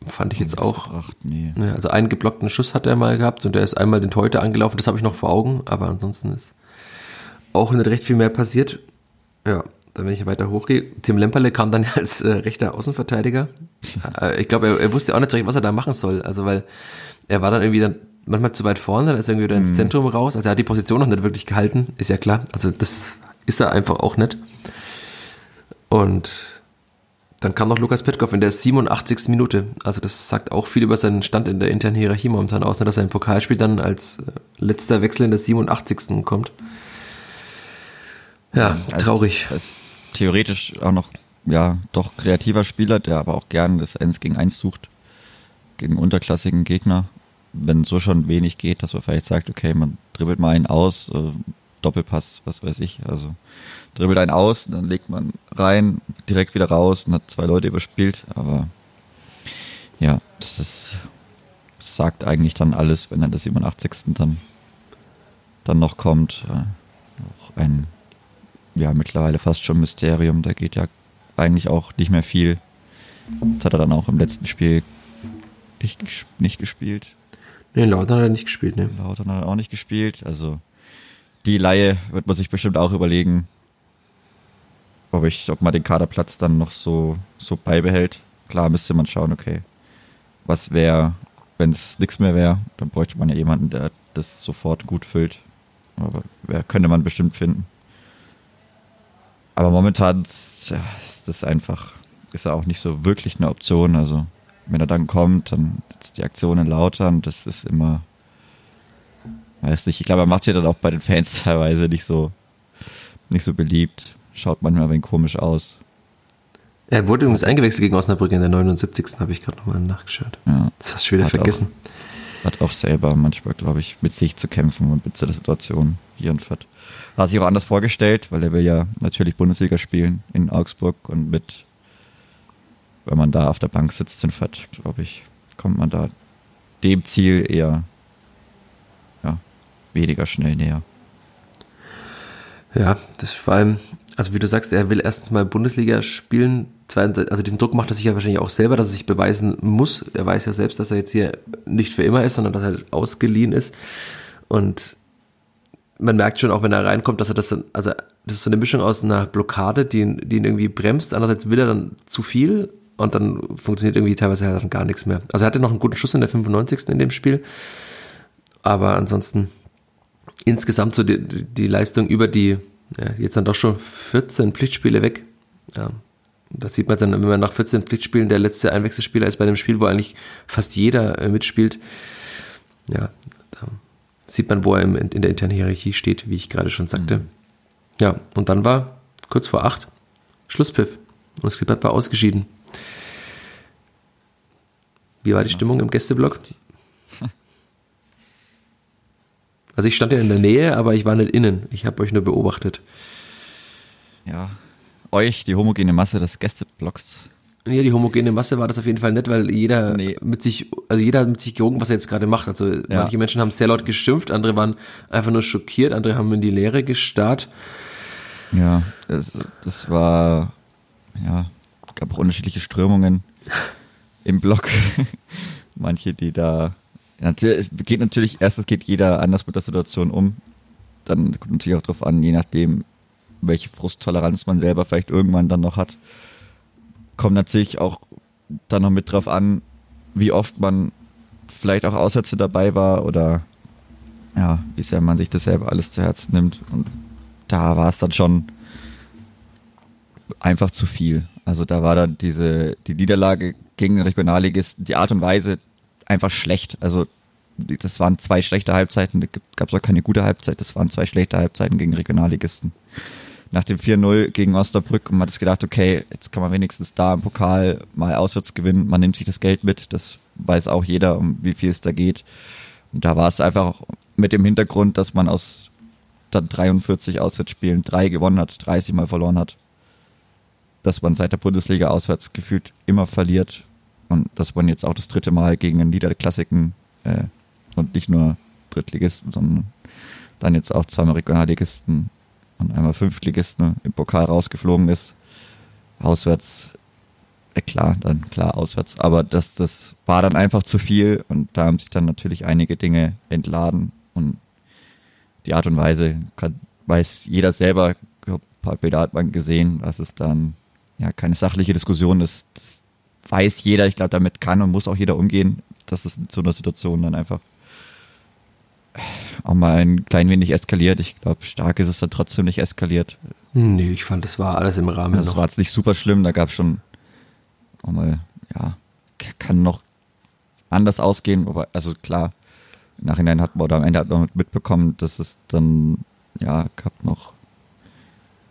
[SPEAKER 2] Fand ich jetzt auch. Gebracht, nee. ja, also einen geblockten Schuss hat er mal gehabt und der ist einmal den Teute angelaufen. Das habe ich noch vor Augen, aber ansonsten ist auch nicht recht viel mehr passiert. Ja, dann wenn ich weiter hochgehe, Tim Lemperle kam dann als äh, rechter Außenverteidiger. Äh, ich glaube, er, er, wusste auch nicht so recht, was er da machen soll. Also weil er war dann irgendwie dann manchmal zu weit vorne, dann ist er irgendwie wieder ins mhm. Zentrum raus. Also er hat die Position noch nicht wirklich gehalten, ist ja klar. Also das ist er einfach auch nicht. Und dann kam noch Lukas Petkov in der 87. Minute. Also das sagt auch viel über seinen Stand in der internen Hierarchie momentan aus, ne, dass er im Pokalspiel dann als äh, letzter Wechsel in der 87. kommt. Ja, als, traurig.
[SPEAKER 3] Als theoretisch auch noch, ja, doch kreativer Spieler, der aber auch gern das 1 gegen 1 sucht. Gegen unterklassigen Gegner. Wenn so schon wenig geht, dass man vielleicht sagt, okay, man dribbelt mal einen aus, äh, Doppelpass, was weiß ich. Also dribbelt einen aus, dann legt man rein, direkt wieder raus und hat zwei Leute überspielt. Aber ja, das, das sagt eigentlich dann alles, wenn er das 87. dann, dann noch kommt. Äh, auch ein ja mittlerweile fast schon Mysterium. Da geht ja eigentlich auch nicht mehr viel. Das hat er dann auch im letzten Spiel nicht, nicht gespielt.
[SPEAKER 2] Nee, Lautern hat er nicht gespielt, ne?
[SPEAKER 3] Lautern hat er auch nicht gespielt. Also die Laie wird man sich bestimmt auch überlegen, ob, ich, ob man den Kaderplatz dann noch so, so beibehält. Klar müsste man schauen, okay, was wäre, wenn es nichts mehr wäre, dann bräuchte man ja jemanden, der das sofort gut füllt. Aber wer könnte man bestimmt finden. Aber momentan ja, ist das einfach, ist ja auch nicht so wirklich eine Option. Also wenn er dann kommt, dann die Aktionen lauter und das ist immer, weiß nicht, ich glaube, er macht sich dann auch bei den Fans teilweise nicht so, nicht so beliebt. Schaut manchmal ein wenig komisch aus.
[SPEAKER 2] Er wurde übrigens eingewechselt gegen Osnabrück in der 79. habe ich gerade nochmal nachgeschaut.
[SPEAKER 3] Ja.
[SPEAKER 2] Das hast du schon wieder
[SPEAKER 3] Hat
[SPEAKER 2] vergessen.
[SPEAKER 3] Auch, hat auch selber manchmal, glaube ich, mit sich zu kämpfen und mit der Situation hier in Fürth. Hat sich auch anders vorgestellt, weil er will ja natürlich Bundesliga spielen in Augsburg und mit, wenn man da auf der Bank sitzt in Fürth, glaube ich, kommt man da dem Ziel eher ja, weniger schnell näher.
[SPEAKER 2] Ja, das vor allem, also wie du sagst, er will erstens mal Bundesliga spielen. Also diesen Druck macht er sich ja wahrscheinlich auch selber, dass er sich beweisen muss. Er weiß ja selbst, dass er jetzt hier nicht für immer ist, sondern dass er halt ausgeliehen ist. Und man merkt schon auch, wenn er reinkommt, dass er das dann, also das ist so eine Mischung aus einer Blockade, die ihn, die ihn irgendwie bremst. Andererseits will er dann zu viel und dann funktioniert irgendwie teilweise halt dann gar nichts mehr. Also er hatte noch einen guten Schuss in der 95. in dem Spiel. Aber ansonsten insgesamt so die, die Leistung über die, ja, jetzt dann doch schon 14 Pflichtspiele weg. Ja, das sieht man dann, wenn man nach 14 Pflichtspielen der letzte Einwechselspieler ist bei einem Spiel, wo eigentlich fast jeder äh, mitspielt. Ja, da sieht man, wo er im, in der internen Hierarchie steht, wie ich gerade schon sagte. Mhm. Ja, und dann war kurz vor acht Schlusspfiff und das Klippert war ausgeschieden. Wie war die Stimmung im Gästeblock? Also ich stand ja in der Nähe, aber ich war nicht innen. Ich habe euch nur beobachtet.
[SPEAKER 3] Ja, euch, die homogene Masse des Gästeblocks.
[SPEAKER 2] Ja, die homogene Masse war das auf jeden Fall nicht, weil jeder nee. mit sich, also jeder mit sich gerungen, was er jetzt gerade macht. Also ja. manche Menschen haben sehr laut geschimpft, andere waren einfach nur schockiert, andere haben in die Leere gestarrt.
[SPEAKER 3] Ja, das, das war, ja, gab auch unterschiedliche Strömungen im Block. manche, die da es geht natürlich, erstens geht jeder anders mit der Situation um. Dann kommt natürlich auch darauf an, je nachdem, welche Frusttoleranz man selber vielleicht irgendwann dann noch hat. Kommt natürlich auch dann noch mit drauf an, wie oft man vielleicht auch Aussätze dabei war oder ja, wie sehr man sich das selber alles zu Herzen nimmt. Und da war es dann schon einfach zu viel. Also da war dann diese, die Niederlage gegen den Regionalligisten, die Art und Weise, einfach schlecht. Also das waren zwei schlechte Halbzeiten, da gab es auch keine gute Halbzeit, das waren zwei schlechte Halbzeiten gegen Regionalligisten. Nach dem 4-0 gegen Osnabrück und man hat sich gedacht, okay, jetzt kann man wenigstens da im Pokal mal auswärts gewinnen, man nimmt sich das Geld mit, das weiß auch jeder, um wie viel es da geht. Und da war es einfach mit dem Hintergrund, dass man aus dann 43 Auswärtsspielen drei gewonnen hat, 30 Mal verloren hat. Dass man seit der Bundesliga auswärts gefühlt immer verliert und dass man jetzt auch das dritte Mal gegen einen Niederklassiken äh, und nicht nur Drittligisten, sondern dann jetzt auch zweimal Regionalligisten und einmal Fünftligisten im Pokal rausgeflogen ist. Auswärts, äh klar, dann klar auswärts. Aber das, das war dann einfach zu viel und da haben sich dann natürlich einige Dinge entladen und die Art und Weise kann, weiß jeder selber, ein paar Bilder hat man gesehen, dass es dann ja keine sachliche Diskussion ist. Das weiß jeder, ich glaube, damit kann und muss auch jeder umgehen, dass es in so einer Situation dann einfach auch mal ein klein wenig eskaliert. Ich glaube, stark ist es dann trotzdem nicht eskaliert.
[SPEAKER 2] Nee, ich fand, das war alles im Rahmen.
[SPEAKER 3] Also, das war jetzt nicht super schlimm, da gab es schon auch mal, ja, kann noch anders ausgehen, aber also klar, im Nachhinein hat man oder am Ende hat man mitbekommen, dass es dann, ja, gab noch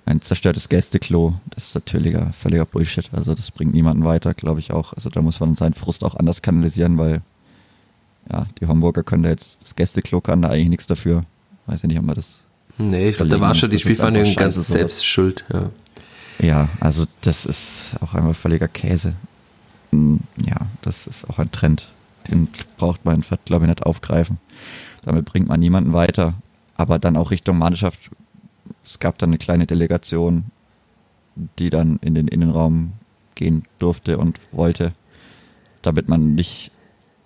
[SPEAKER 3] ein zerstörtes Gästeklo, das ist natürlicher, völliger Bullshit. Also das bringt niemanden weiter, glaube ich auch. Also da muss man seinen Frust auch anders kanalisieren, weil ja, die Hamburger können da jetzt, das Gästeklo kann da eigentlich nichts dafür. Weiß ja nicht, ob man das.
[SPEAKER 2] Nee, ich glaube, da war schon die Spielvereinigung ganz selbst schuld, ja.
[SPEAKER 3] Ja, also das ist auch einfach völliger Käse. Hm, ja, das ist auch ein Trend. Den braucht man, glaube ich, nicht aufgreifen. Damit bringt man niemanden weiter. Aber dann auch Richtung Mannschaft es gab dann eine kleine Delegation, die dann in den Innenraum gehen durfte und wollte, damit man nicht,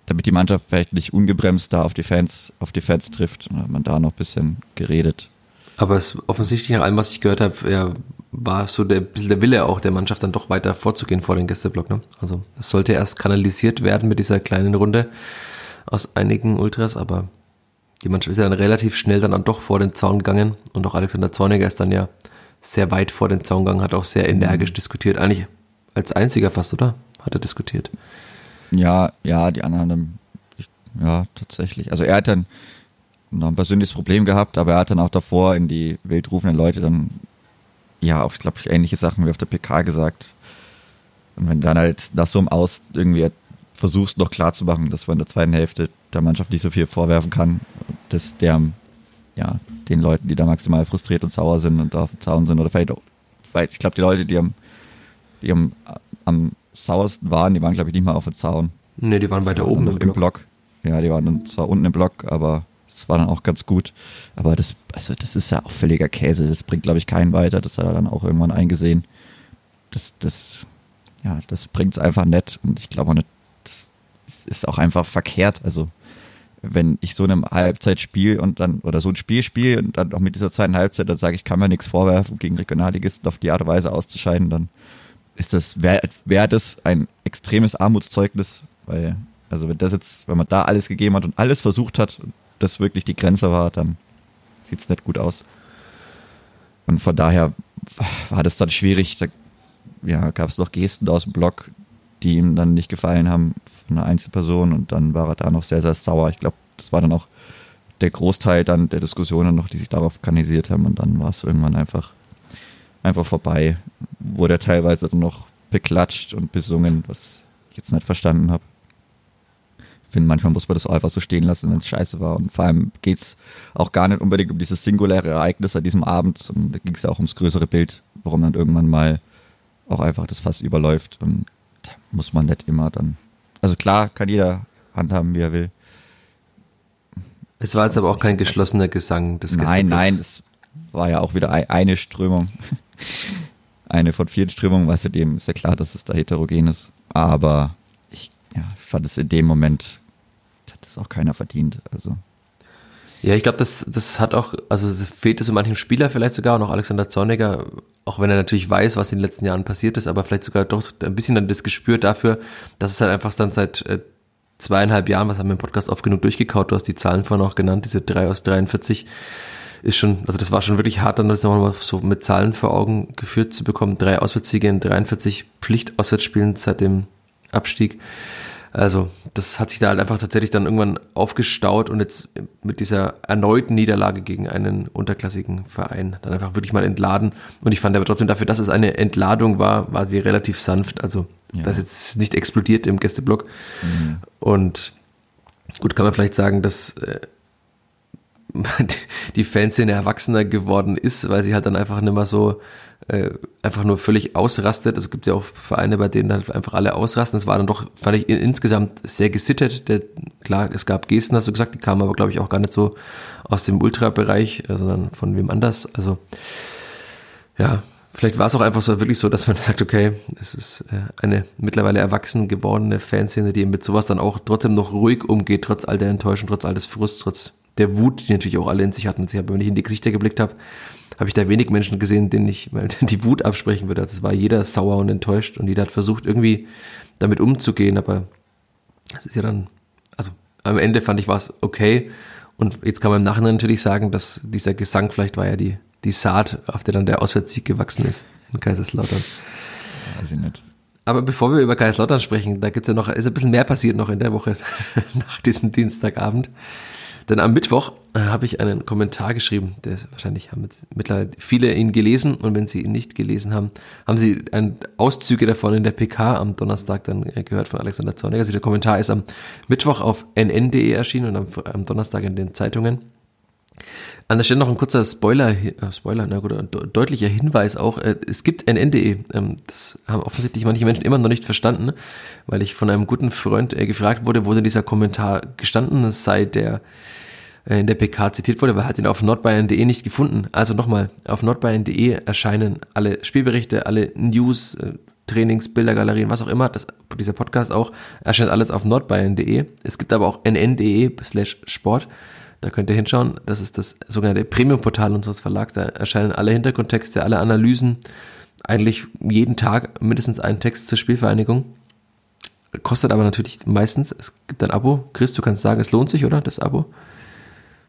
[SPEAKER 3] damit die Mannschaft vielleicht nicht ungebremst da auf die Fans, auf die Fans trifft. Und hat man da noch ein bisschen geredet.
[SPEAKER 2] Aber es offensichtlich nach allem, was ich gehört habe, ja, war so der der Wille auch der Mannschaft dann doch weiter vorzugehen vor den Gästeblock. Ne? Also es sollte erst kanalisiert werden mit dieser kleinen Runde aus einigen Ultras, aber die Mannschaft ist ja dann relativ schnell dann doch vor den Zaun gegangen und auch Alexander Zorniger ist dann ja sehr weit vor den Zaun gegangen, hat auch sehr energisch mhm. diskutiert, eigentlich als einziger fast, oder? Hat er diskutiert.
[SPEAKER 3] Ja, ja, die anderen haben, ich, ja, tatsächlich. Also er hat dann noch ein persönliches Problem gehabt, aber er hat dann auch davor in die wildrufenden Leute dann, ja, auch, glaube ich, ähnliche Sachen wie auf der PK gesagt. Und wenn dann halt nach so einem Aus irgendwie versuchst noch klar zu machen, dass man in der zweiten Hälfte der Mannschaft nicht so viel vorwerfen kann, dass der, ja, den Leuten, die da maximal frustriert und sauer sind und da auf dem Zaun sind oder vielleicht auch, weil ich glaube, die Leute, die am, die am, am sauersten waren, die waren, glaube ich, nicht mal auf dem Zaun.
[SPEAKER 2] Ne, die waren weiter oben
[SPEAKER 3] im Block. Block. Ja, die waren dann zwar unten im Block, aber das war dann auch ganz gut. Aber das, also das ist ja auch völliger Käse. Das bringt, glaube ich, keinen weiter. Das hat er dann auch irgendwann eingesehen. Das, das, ja, das bringt es einfach nett. Und ich glaube auch nicht, das ist auch einfach verkehrt. Also, wenn ich so eine Halbzeitspiel und dann, oder so ein Spiel spiele und dann auch mit dieser zweiten Halbzeit, dann sage ich, kann mir nichts vorwerfen, gegen Regionalligisten auf die Art und Weise auszuscheiden, dann ist das, wäre wär das ein extremes Armutszeugnis, weil, also wenn das jetzt, wenn man da alles gegeben hat und alles versucht hat, das wirklich die Grenze war, dann sieht es nicht gut aus. Und von daher war das dann schwierig. Da ja, gab es noch Gesten aus dem Blog, die ihm dann nicht gefallen haben von einer Einzelperson und dann war er da noch sehr, sehr sauer. Ich glaube, das war dann auch der Großteil dann der Diskussionen noch, die sich darauf kanalisiert haben und dann war es irgendwann einfach einfach vorbei. Wurde er teilweise dann noch beklatscht und besungen, was ich jetzt nicht verstanden habe. Ich finde, manchmal muss man das auch einfach so stehen lassen, wenn es scheiße war. Und vor allem geht es auch gar nicht unbedingt um dieses singuläre Ereignis an diesem Abend, sondern da ging es ja auch ums größere Bild, warum dann irgendwann mal auch einfach das Fass überläuft. Und muss man nicht immer dann. Also klar, kann jeder handhaben, wie er will.
[SPEAKER 2] Es war jetzt aber auch kein geschlossener Gesang des
[SPEAKER 3] Nein, nein, das war ja auch wieder eine Strömung eine von vielen Strömungen, was ja dem ist ja klar, dass es da heterogen ist. Aber ich ja, fand es in dem Moment, hat das auch keiner verdient. Also.
[SPEAKER 2] Ja, ich glaube, das, das hat auch, also fehlt es so manchem Spieler vielleicht sogar, und auch Alexander Zorniger, auch wenn er natürlich weiß, was in den letzten Jahren passiert ist, aber vielleicht sogar doch ein bisschen dann das Gespür dafür, dass es halt einfach dann seit äh, zweieinhalb Jahren, was haben wir im Podcast oft genug durchgekaut, du hast die Zahlen vorhin auch genannt, diese drei aus 43, ist schon, also das war schon wirklich hart, dann das nochmal so mit Zahlen vor Augen geführt zu bekommen. Drei Auswärtssiege in 43 Pflichtauswärtsspielen seit dem Abstieg. Also, das hat sich da halt einfach tatsächlich dann irgendwann aufgestaut und jetzt mit dieser erneuten Niederlage gegen einen unterklassigen Verein dann einfach wirklich mal entladen. Und ich fand aber trotzdem dafür, dass es eine Entladung war, war sie relativ sanft. Also, ja. das jetzt nicht explodiert im Gästeblock. Mhm. Und gut, kann man vielleicht sagen, dass äh, die Fanszene erwachsener geworden ist, weil sie halt dann einfach nicht mehr so äh, einfach nur völlig ausrastet. Es gibt ja auch Vereine, bei denen halt einfach alle ausrasten. Das war dann doch, fand ich insgesamt sehr gesittet. Der, klar, es gab Gesten, hast du gesagt, die kamen aber, glaube ich, auch gar nicht so aus dem Ultra-Bereich, äh, sondern von wem anders. Also ja, vielleicht war es auch einfach so wirklich so, dass man sagt, okay, es ist äh, eine mittlerweile erwachsen gewordene Fanszene, die mit sowas dann auch trotzdem noch ruhig umgeht, trotz all der Enttäuschung, trotz all des Frust, trotz der Wut, die natürlich auch alle in sich hatten. Ich habe, wenn ich in die Gesichter geblickt habe, habe ich da wenig Menschen gesehen, denen ich mal die Wut absprechen würde. Das war jeder sauer und enttäuscht und jeder hat versucht, irgendwie damit umzugehen, aber das ist ja dann, also am Ende fand ich war es okay. Und jetzt kann man im Nachhinein natürlich sagen, dass dieser Gesang vielleicht war ja die, die Saat, auf der dann der Auswärtssieg gewachsen ist in Kaiserslautern. Weiß ich nicht. Aber bevor wir über Kaiserslautern sprechen, da gibt's ja noch, ist ein bisschen mehr passiert noch in der Woche nach diesem Dienstagabend. Denn am Mittwoch äh, habe ich einen Kommentar geschrieben, der ist, wahrscheinlich haben jetzt mittlerweile viele ihn gelesen und wenn sie ihn nicht gelesen haben, haben sie ein Auszüge davon in der PK am Donnerstag dann äh, gehört von Alexander Zorniger. Also der Kommentar ist am Mittwoch auf nn.de erschienen und am, am Donnerstag in den Zeitungen. An der Stelle noch ein kurzer Spoiler, äh, Spoiler, na gut, deutlicher Hinweis auch. Äh, es gibt NN.de. Ähm, das haben offensichtlich manche Menschen immer noch nicht verstanden, weil ich von einem guten Freund äh, gefragt wurde, wo denn dieser Kommentar gestanden sei, der in der PK zitiert wurde, aber hat ihn auf nordbayern.de nicht gefunden. Also nochmal, auf nordbayern.de erscheinen alle Spielberichte, alle News, Trainings, Bildergalerien, was auch immer, das, dieser Podcast auch, erscheint alles auf nordbayern.de. Es gibt aber auch nn.de slash Sport. Da könnt ihr hinschauen. Das ist das sogenannte Premium-Portal unseres Verlags. Da erscheinen alle Hintergrundtexte, alle Analysen. Eigentlich jeden Tag mindestens einen Text zur Spielvereinigung. Kostet aber natürlich meistens. Es gibt ein Abo. Chris, du kannst sagen, es lohnt sich, oder? Das Abo?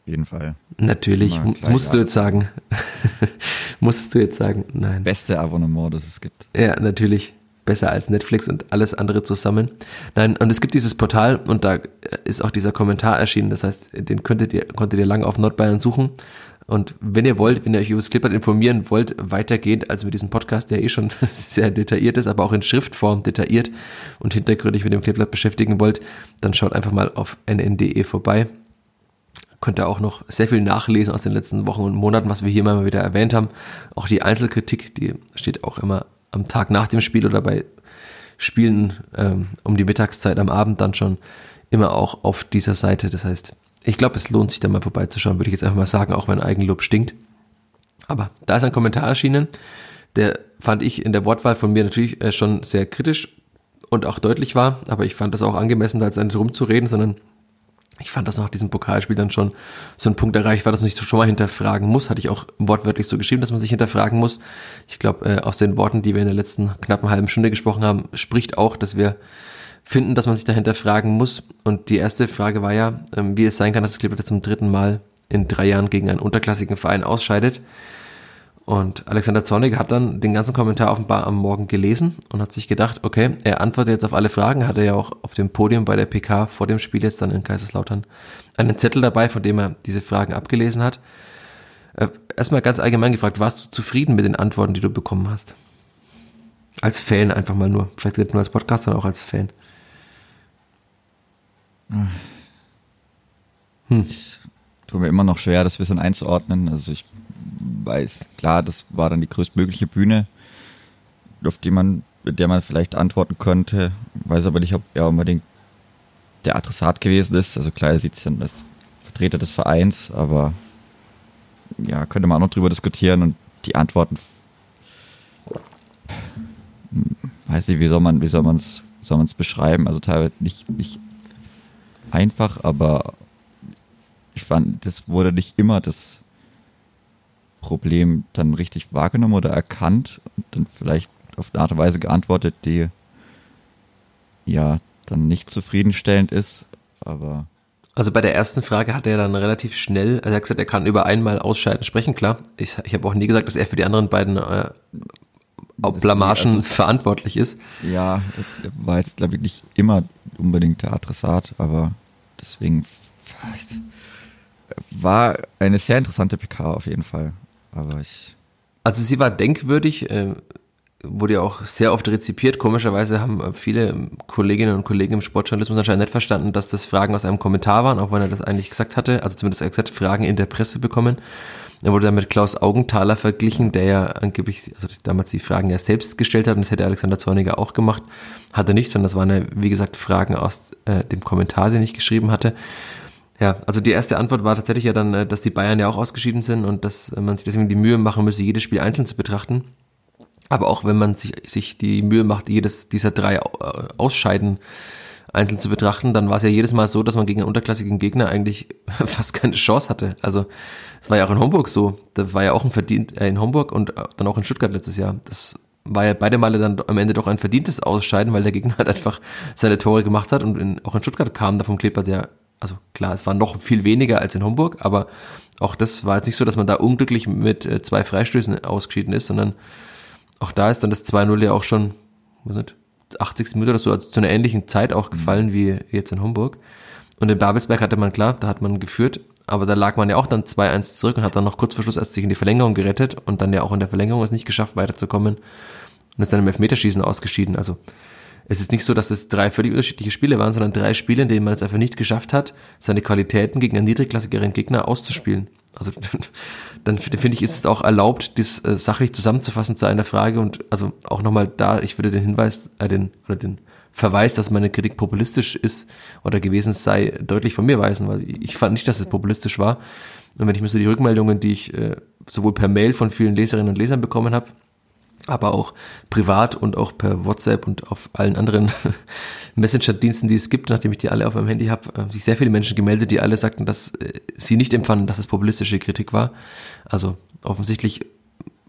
[SPEAKER 3] jeden Fall.
[SPEAKER 2] Natürlich, musst du jetzt sagen. musstest du jetzt sagen, nein.
[SPEAKER 3] Beste Abonnement, das es gibt.
[SPEAKER 2] Ja, natürlich. Besser als Netflix und alles andere zusammen. Nein, und es gibt dieses Portal und da ist auch dieser Kommentar erschienen. Das heißt, den könntet ihr, konntet ihr lange auf Nordbayern suchen. Und wenn ihr wollt, wenn ihr euch über das Clipboard informieren wollt, weitergehend als mit diesem Podcast, der eh schon sehr detailliert ist, aber auch in Schriftform detailliert und hintergründig mit dem Clipboard beschäftigen wollt, dann schaut einfach mal auf nn.de vorbei. Könnt ihr auch noch sehr viel nachlesen aus den letzten Wochen und Monaten, was wir hier mal wieder erwähnt haben. Auch die Einzelkritik, die steht auch immer am Tag nach dem Spiel oder bei Spielen ähm, um die Mittagszeit am Abend dann schon immer auch auf dieser Seite. Das heißt, ich glaube, es lohnt sich da mal vorbeizuschauen, würde ich jetzt einfach mal sagen, auch wenn Eigenlob stinkt. Aber da ist ein Kommentar erschienen, der fand ich in der Wortwahl von mir natürlich äh, schon sehr kritisch und auch deutlich war, aber ich fand das auch angemessen, da jetzt nicht rumzureden, sondern ich fand, dass nach diesem Pokalspiel dann schon so ein Punkt erreicht war, dass man sich schon mal hinterfragen muss. Hatte ich auch wortwörtlich so geschrieben, dass man sich hinterfragen muss. Ich glaube, äh, aus den Worten, die wir in der letzten knappen halben Stunde gesprochen haben, spricht auch, dass wir finden, dass man sich dahinter fragen muss. Und die erste Frage war ja, ähm, wie es sein kann, dass das Clipboard zum dritten Mal in drei Jahren gegen einen unterklassigen Verein ausscheidet. Und Alexander Zornig hat dann den ganzen Kommentar offenbar am Morgen gelesen und hat sich gedacht, okay, er antwortet jetzt auf alle Fragen, hat er ja auch auf dem Podium bei der PK vor dem Spiel jetzt dann in Kaiserslautern einen Zettel dabei, von dem er diese Fragen abgelesen hat. Äh, erstmal ganz allgemein gefragt, warst du zufrieden mit den Antworten, die du bekommen hast? Als Fan einfach mal nur, vielleicht nicht nur als Podcast, sondern auch als Fan.
[SPEAKER 3] Hm. Ich tue mir immer noch schwer, das Wissen einzuordnen. Also ich weiß, klar, das war dann die größtmögliche Bühne, auf die man, mit der man vielleicht antworten könnte. Weiß aber nicht, ob er unbedingt der Adressat gewesen ist. Also klar, er sieht sich dann als Vertreter des Vereins, aber ja, könnte man auch noch drüber diskutieren und die Antworten weiß nicht, wie soll man, wie soll man es, soll man es beschreiben? Also teilweise nicht, nicht einfach, aber ich fand, das wurde nicht immer das Problem dann richtig wahrgenommen oder erkannt und dann vielleicht auf eine Art und Weise geantwortet, die ja dann nicht zufriedenstellend ist, aber.
[SPEAKER 2] Also bei der ersten Frage hat er dann relativ schnell, also er hat gesagt, er kann über einmal ausscheiden sprechen, klar. Ich, ich habe auch nie gesagt, dass er für die anderen beiden äh, Blamagen also, verantwortlich ist.
[SPEAKER 3] Ja, war jetzt, glaube ich, nicht immer unbedingt der Adressat, aber deswegen war eine sehr interessante PK auf jeden Fall. Aber ich.
[SPEAKER 2] Also sie war denkwürdig, äh, wurde ja auch sehr oft rezipiert. Komischerweise haben viele Kolleginnen und Kollegen im Sportjournalismus anscheinend nicht verstanden, dass das Fragen aus einem Kommentar waren, auch wenn er das eigentlich gesagt hatte. Also zumindest er gesagt, Fragen in der Presse bekommen. Er wurde dann mit Klaus Augenthaler verglichen, der ja angeblich, also damals die Fragen ja selbst gestellt hat und das hätte Alexander Zorniger auch gemacht. Hat er nicht, sondern das waren ja, wie gesagt, Fragen aus äh, dem Kommentar, den ich geschrieben hatte. Ja, also die erste Antwort war tatsächlich ja dann, äh, dass die Bayern ja auch ausgeschieden sind und dass man sich deswegen die Mühe machen müsse, jedes Spiel einzeln zu betrachten. Aber auch wenn man sich, sich die Mühe macht, jedes dieser drei äh, Ausscheiden einzeln zu betrachten, dann war es ja jedes Mal so, dass man gegen einen unterklassigen Gegner eigentlich fast keine Chance hatte. Also es war ja auch in Homburg so. Da war ja auch ein verdient äh, in Homburg und dann auch in Stuttgart letztes Jahr. Das war ja beide Male dann am Ende doch ein verdientes Ausscheiden, weil der Gegner halt einfach seine Tore gemacht hat und in, auch in Stuttgart kam da vom Kleber der also klar, es war noch viel weniger als in Homburg, aber auch das war jetzt nicht so, dass man da unglücklich mit äh, zwei Freistößen ausgeschieden ist, sondern auch da ist dann das 2-0 ja auch schon, was nicht, 80. Minute oder so, also zu einer ähnlichen Zeit auch gefallen wie jetzt in Homburg. Und in Babelsberg hatte man klar, da hat man geführt, aber da lag man ja auch dann 2-1 zurück und hat dann noch kurz vor Schluss erst sich in die Verlängerung gerettet und dann ja auch in der Verlängerung es nicht geschafft, weiterzukommen und ist dann im Elfmeterschießen ausgeschieden. Also es ist nicht so, dass es drei völlig unterschiedliche Spiele waren, sondern drei Spiele, in denen man es einfach nicht geschafft hat, seine Qualitäten gegen einen niedrigklassigeren Gegner auszuspielen. Also dann finde ich, ist es auch erlaubt, das äh, sachlich zusammenzufassen zu einer Frage und also auch nochmal da, ich würde den Hinweis, äh, den oder den Verweis, dass meine Kritik populistisch ist oder gewesen sei, deutlich von mir weisen, weil ich fand nicht, dass es populistisch war. Und wenn ich mir so die Rückmeldungen, die ich äh, sowohl per Mail von vielen Leserinnen und Lesern bekommen habe, aber auch privat und auch per WhatsApp und auf allen anderen Messenger-Diensten, die es gibt, nachdem ich die alle auf meinem Handy habe, haben sich sehr viele Menschen gemeldet, die alle sagten, dass äh, sie nicht empfanden, dass es populistische Kritik war. Also offensichtlich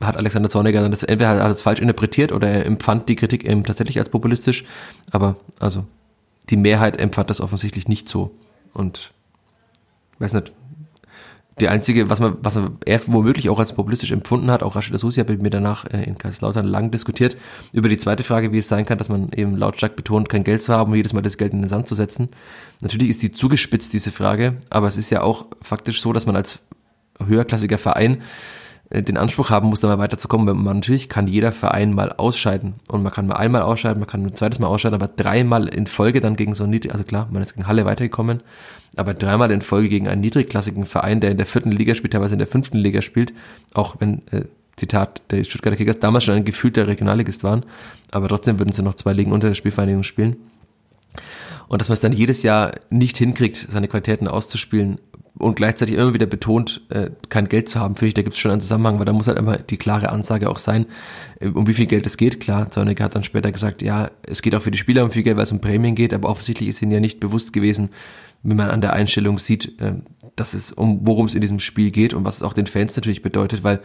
[SPEAKER 2] hat Alexander Zorniger das entweder hat das falsch interpretiert oder er empfand die Kritik eben tatsächlich als populistisch, aber also die Mehrheit empfand das offensichtlich nicht so und weiß nicht, die einzige, was man, was man er womöglich auch als populistisch empfunden hat, auch Rashida Susi hat mit mir danach äh, in Kaiserslautern lang diskutiert, über die zweite Frage, wie es sein kann, dass man eben lautstark betont, kein Geld zu haben und jedes Mal das Geld in den Sand zu setzen. Natürlich ist die zugespitzt, diese Frage, aber es ist ja auch faktisch so, dass man als höherklassiger Verein den Anspruch haben muss, da weiterzukommen. Weil man natürlich kann jeder Verein mal ausscheiden. Und man kann mal einmal ausscheiden, man kann ein zweites Mal ausscheiden, aber dreimal in Folge dann gegen so ein niedrig, also klar, man ist gegen Halle weitergekommen, aber dreimal in Folge gegen einen niedrigklassigen Verein, der in der vierten Liga spielt, teilweise in der fünften Liga spielt, auch wenn, äh, Zitat, der Stuttgarter Kickers damals schon ein gefühlter Regionalligist waren, aber trotzdem würden sie noch zwei Ligen unter der Spielvereinigung spielen. Und dass man es dann jedes Jahr nicht hinkriegt, seine Qualitäten auszuspielen, und gleichzeitig immer wieder betont, äh, kein Geld zu haben, finde ich, da gibt es schon einen Zusammenhang, weil da muss halt immer die klare Ansage auch sein, äh, um wie viel Geld es geht. Klar, Zornig hat dann später gesagt, ja, es geht auch für die Spieler um viel Geld, weil es um Prämien geht, aber offensichtlich ist ihnen ja nicht bewusst gewesen, wenn man an der Einstellung sieht, äh, dass es um worum es in diesem Spiel geht und was es auch den Fans natürlich bedeutet, weil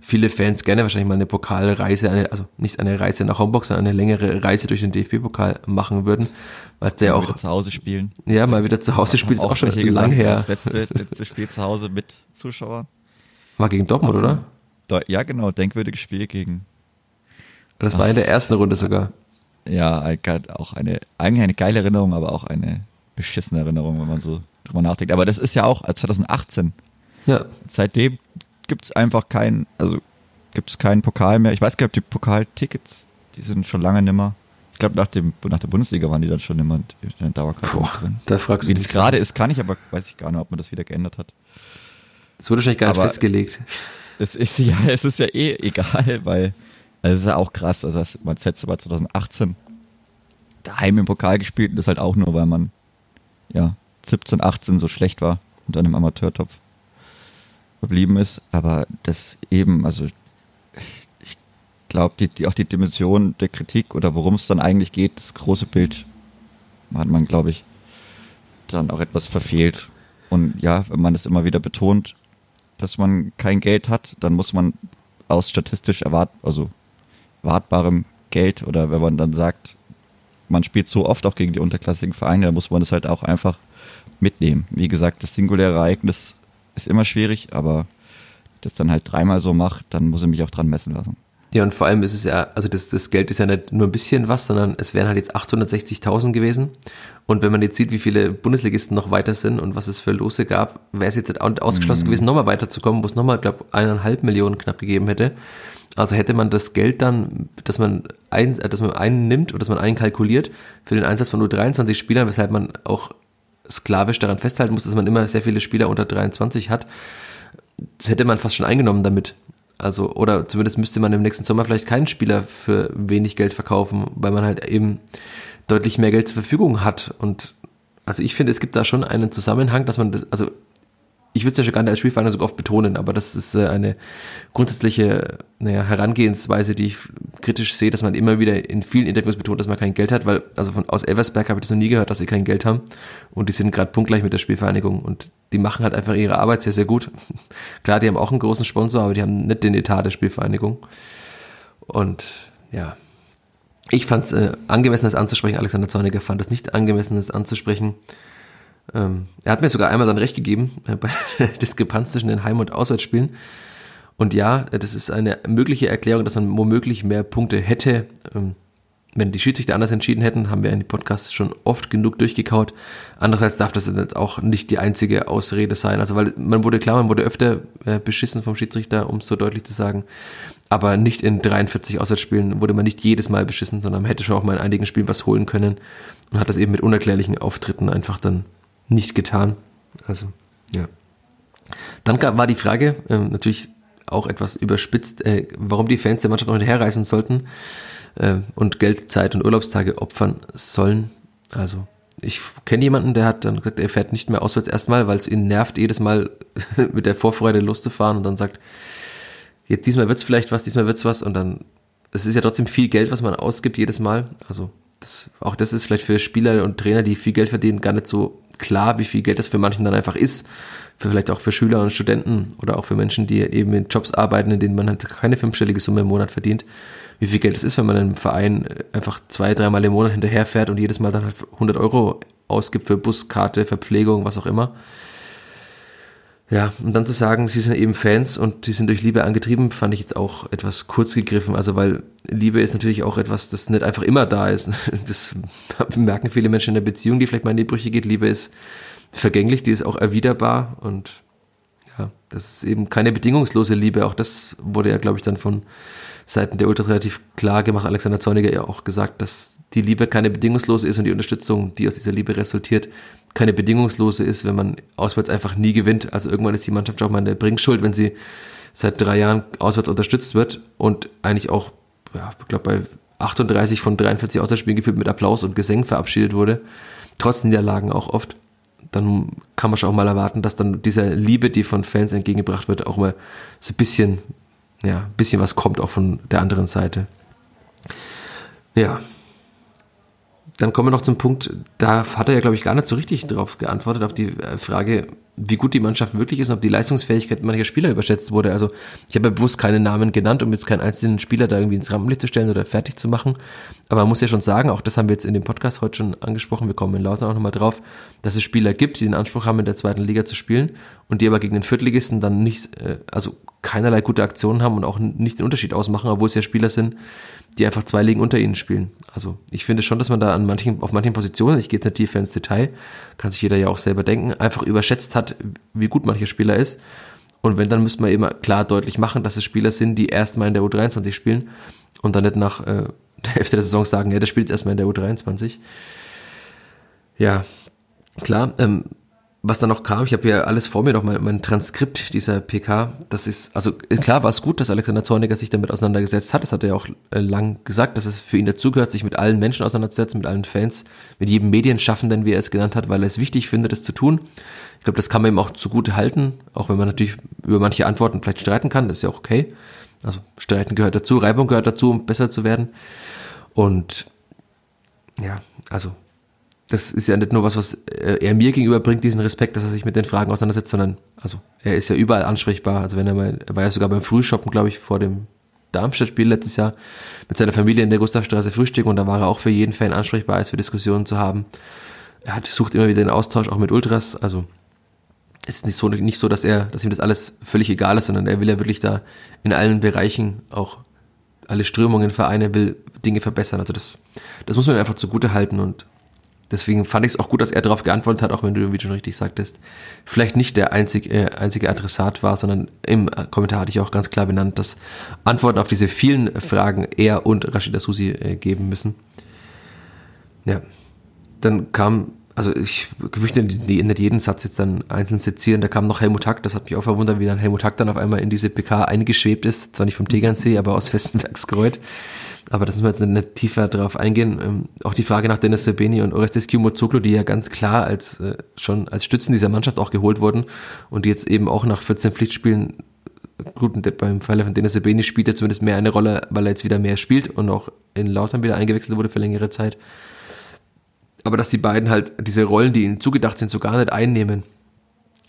[SPEAKER 2] viele Fans gerne wahrscheinlich mal eine Pokalreise, eine, also nicht eine Reise nach Homburg, sondern eine längere Reise durch den DFB-Pokal machen würden.
[SPEAKER 3] Weil der auch. Wieder zu Hause spielen.
[SPEAKER 2] Ja, mal wieder zu Hause spielen, ist auch schon lang her.
[SPEAKER 3] Das letzte, letzte Spiel zu Hause mit Zuschauern.
[SPEAKER 2] War gegen Dortmund, oder?
[SPEAKER 3] Ja, genau, denkwürdiges Spiel gegen.
[SPEAKER 2] Das war in der ersten Runde sogar.
[SPEAKER 3] Ja, auch eine, eigentlich eine geile Erinnerung, aber auch eine beschissene Erinnerung, wenn man so drüber nachdenkt. Aber das ist ja auch 2018. Ja. Seitdem gibt es einfach keinen, also gibt es keinen Pokal mehr. Ich weiß gar nicht, ob die Pokaltickets, die sind schon lange nimmer. Ich glaube, nach, nach der Bundesliga waren die dann schon immer in der Dauerkarte drin.
[SPEAKER 2] Da fragst
[SPEAKER 3] Wie das gerade ist, kann ich, aber weiß ich gar nicht, ob man das wieder geändert hat.
[SPEAKER 2] Es wurde wahrscheinlich gar nicht aber festgelegt.
[SPEAKER 3] Es ist ja, es ist ja eh egal, weil also es ist ja auch krass. Also man hat letzte Mal 2018 daheim im Pokal gespielt und das halt auch nur, weil man ja 17, 18 so schlecht war und dann im Amateurtopf verblieben ist. Aber das eben, also glaube, die, die, auch die Dimension der Kritik oder worum es dann eigentlich geht, das große Bild, hat man, glaube ich, dann auch etwas verfehlt. Und ja, wenn man das immer wieder betont, dass man kein Geld hat, dann muss man aus statistisch erwart also wartbarem Geld oder wenn man dann sagt, man spielt so oft auch gegen die unterklassigen Vereine, dann muss man das halt auch einfach mitnehmen. Wie gesagt, das singuläre Ereignis ist immer schwierig, aber das dann halt dreimal so macht, dann muss ich mich auch dran messen lassen.
[SPEAKER 2] Ja, und vor allem ist es ja, also das, das Geld ist ja nicht nur ein bisschen was, sondern es wären halt jetzt 860.000 gewesen. Und wenn man jetzt sieht, wie viele Bundesligisten noch weiter sind und was es für Lose gab, wäre es jetzt ausgeschlossen mhm. gewesen, nochmal weiterzukommen, wo es nochmal, glaube eineinhalb Millionen knapp gegeben hätte. Also hätte man das Geld dann, dass man ein, dass man einen nimmt oder dass man einen kalkuliert für den Einsatz von nur 23 Spielern, weshalb man auch sklavisch daran festhalten muss, dass man immer sehr viele Spieler unter 23 hat. Das hätte man fast schon eingenommen damit. Also, oder zumindest müsste man im nächsten Sommer vielleicht keinen Spieler für wenig Geld verkaufen, weil man halt eben deutlich mehr Geld zur Verfügung hat. Und also ich finde, es gibt da schon einen Zusammenhang, dass man das, also ich würde es ja schon gar nicht als Spielvereiner so oft betonen, aber das ist äh, eine grundsätzliche naja, Herangehensweise, die ich kritisch sehe, dass man immer wieder in vielen Interviews betont, dass man kein Geld hat, weil, also von, aus Elversberg habe ich das noch nie gehört, dass sie kein Geld haben. Und die sind gerade punktgleich mit der Spielvereinigung und die machen halt einfach ihre Arbeit sehr, sehr gut. Klar, die haben auch einen großen Sponsor, aber die haben nicht den Etat der Spielvereinigung. Und ja, ich fand es äh, angemessen, das anzusprechen, Alexander Zorniger fand es nicht angemessen, das anzusprechen, ähm, er hat mir sogar einmal dann recht gegeben äh, bei der Diskrepanz zwischen den Heim- und Auswärtsspielen. Und ja, das ist eine mögliche Erklärung, dass man womöglich mehr Punkte hätte. Ähm, wenn die Schiedsrichter anders entschieden hätten, haben wir in die Podcasts schon oft genug durchgekaut. Andererseits darf das jetzt auch nicht die einzige Ausrede sein. Also, weil man wurde klar, man wurde öfter äh, beschissen vom Schiedsrichter, um es so deutlich zu sagen. Aber nicht in 43 Auswärtsspielen wurde man nicht jedes Mal beschissen, sondern man hätte schon auch mal in einigen Spielen was holen können und hat das eben mit unerklärlichen Auftritten einfach dann nicht getan. Also, ja. Dann gab, war die Frage, äh, natürlich auch etwas überspitzt, äh, warum die Fans der Mannschaft noch hinterherreisen sollten äh, und Geld, Zeit und Urlaubstage opfern sollen. Also, ich kenne jemanden, der hat dann gesagt, er fährt nicht mehr auswärts erstmal, weil es ihn nervt, jedes Mal mit der Vorfreude loszufahren und dann sagt, jetzt diesmal wird's vielleicht was, diesmal wird's was und dann, es ist ja trotzdem viel Geld, was man ausgibt jedes Mal. Also, das, auch das ist vielleicht für Spieler und Trainer, die viel Geld verdienen, gar nicht so klar, wie viel Geld das für manchen dann einfach ist. Für vielleicht auch für Schüler und Studenten oder auch für Menschen, die eben in Jobs arbeiten, in denen man halt keine fünfstellige Summe im Monat verdient. Wie viel Geld es ist, wenn man einem Verein einfach zwei, dreimal im Monat hinterherfährt und jedes Mal dann halt 100 Euro ausgibt für Buskarte, Verpflegung, was auch immer. Ja, und dann zu sagen, sie sind eben Fans und sie sind durch Liebe angetrieben, fand ich jetzt auch etwas kurz gegriffen. Also, weil Liebe ist natürlich auch etwas, das nicht einfach immer da ist. Das merken viele Menschen in der Beziehung, die vielleicht mal in die Brüche geht. Liebe ist vergänglich, die ist auch erwiderbar und ja, das ist eben keine bedingungslose Liebe. Auch das wurde ja, glaube ich, dann von Seiten der Ultras relativ klar gemacht. Alexander Zorniger ja auch gesagt, dass die Liebe keine bedingungslose ist und die Unterstützung, die aus dieser Liebe resultiert, keine bedingungslose ist, wenn man auswärts einfach nie gewinnt. Also irgendwann ist die Mannschaft auch mal in der Bringschuld, wenn sie seit drei Jahren auswärts unterstützt wird und eigentlich auch, ja, ich glaube, bei 38 von 43 Auswärtsspielen gefühlt mit Applaus und Gesängen verabschiedet wurde, trotz Niederlagen auch oft, dann kann man schon auch mal erwarten, dass dann dieser Liebe, die von Fans entgegengebracht wird, auch mal so ein bisschen, ja, ein bisschen was kommt auch von der anderen Seite. Ja, dann kommen wir noch zum Punkt, da hat er ja, glaube ich, gar nicht so richtig drauf geantwortet, auf die äh, Frage, wie gut die Mannschaft wirklich ist und ob die Leistungsfähigkeit mancher Spieler überschätzt wurde. Also ich habe ja bewusst keine Namen genannt, um jetzt keinen einzelnen Spieler da irgendwie ins Rampenlicht zu stellen oder fertig zu machen. Aber man muss ja schon sagen, auch das haben wir jetzt in dem Podcast heute schon angesprochen, wir kommen in Lautern auch nochmal drauf, dass es Spieler gibt, die den Anspruch haben, in der zweiten Liga zu spielen und die aber gegen den Viertligisten dann nicht, äh, also keinerlei gute Aktionen haben und auch nicht den Unterschied ausmachen, obwohl es ja Spieler sind, die einfach zwei Ligen unter ihnen spielen. Also ich finde schon, dass man da an manchen, auf manchen Positionen, ich gehe jetzt nicht tiefer ins Detail, kann sich jeder ja auch selber denken, einfach überschätzt hat, wie gut mancher Spieler ist. Und wenn, dann müsste man eben klar deutlich machen, dass es Spieler sind, die erstmal in der U23 spielen und dann nicht nach äh, der Hälfte der Saison sagen, ja, der spielt jetzt erstmal in der U23. Ja, klar, ähm, was da noch kam, ich habe ja alles vor mir noch mal mein Transkript dieser PK. Das ist also klar war es gut, dass Alexander Zorniger sich damit auseinandergesetzt hat. Das hat er ja auch äh, lang gesagt, dass es für ihn dazugehört, sich mit allen Menschen auseinanderzusetzen, mit allen Fans, mit jedem Medienschaffenden, wie er es genannt hat, weil er es wichtig findet, das zu tun. Ich glaube, das kann man ihm auch zugute halten, auch wenn man natürlich über manche Antworten vielleicht streiten kann. Das ist ja auch okay. Also streiten gehört dazu, Reibung gehört dazu, um besser zu werden. Und ja, also das ist ja nicht nur was, was äh, er mir gegenüber bringt, diesen Respekt, dass er sich mit den Fragen auseinandersetzt, sondern also er ist ja überall ansprechbar. Also wenn er mal, er war ja sogar beim Frühshoppen, glaube ich, vor dem Darmstadt-Spiel letztes Jahr mit seiner Familie in der Gustavstraße frühstücken und da war er auch für jeden Fan ansprechbar, als für Diskussionen zu haben. Er hat, sucht immer wieder den Austausch auch mit Ultras, also ist nicht so, nicht so, dass er, dass ihm das alles völlig egal ist, sondern er will ja wirklich da in allen Bereichen auch alle Strömungen, Vereine, will Dinge verbessern. Also das, das muss man einfach zugute halten und Deswegen fand ich es auch gut, dass er darauf geantwortet hat, auch wenn du, wie du schon richtig sagtest, vielleicht nicht der einzig, äh, einzige Adressat war, sondern im Kommentar hatte ich auch ganz klar benannt, dass Antworten auf diese vielen Fragen er und Rashida Susi äh, geben müssen. Ja, dann kam, also ich möchte nicht jeden Satz jetzt dann einzeln sezieren, da kam noch Helmut Hack, das hat mich auch verwundert, wie dann Helmut Hack dann auf einmal in diese PK eingeschwebt ist, zwar nicht vom Tegernsee, aber aus Festenbergskreuth aber das müssen wir jetzt nicht tiefer drauf eingehen. Ähm, auch die Frage nach Dennis Sebeni und Orestes Kiumozoglu, die ja ganz klar als äh, schon als Stützen dieser Mannschaft auch geholt wurden und die jetzt eben auch nach 14 Pflichtspielen gut, beim Falle von Dennis Sebeni spielt er zumindest mehr eine Rolle, weil er jetzt wieder mehr spielt und auch in Lautern wieder eingewechselt wurde für längere Zeit. Aber dass die beiden halt diese Rollen, die ihnen zugedacht sind, so gar nicht einnehmen,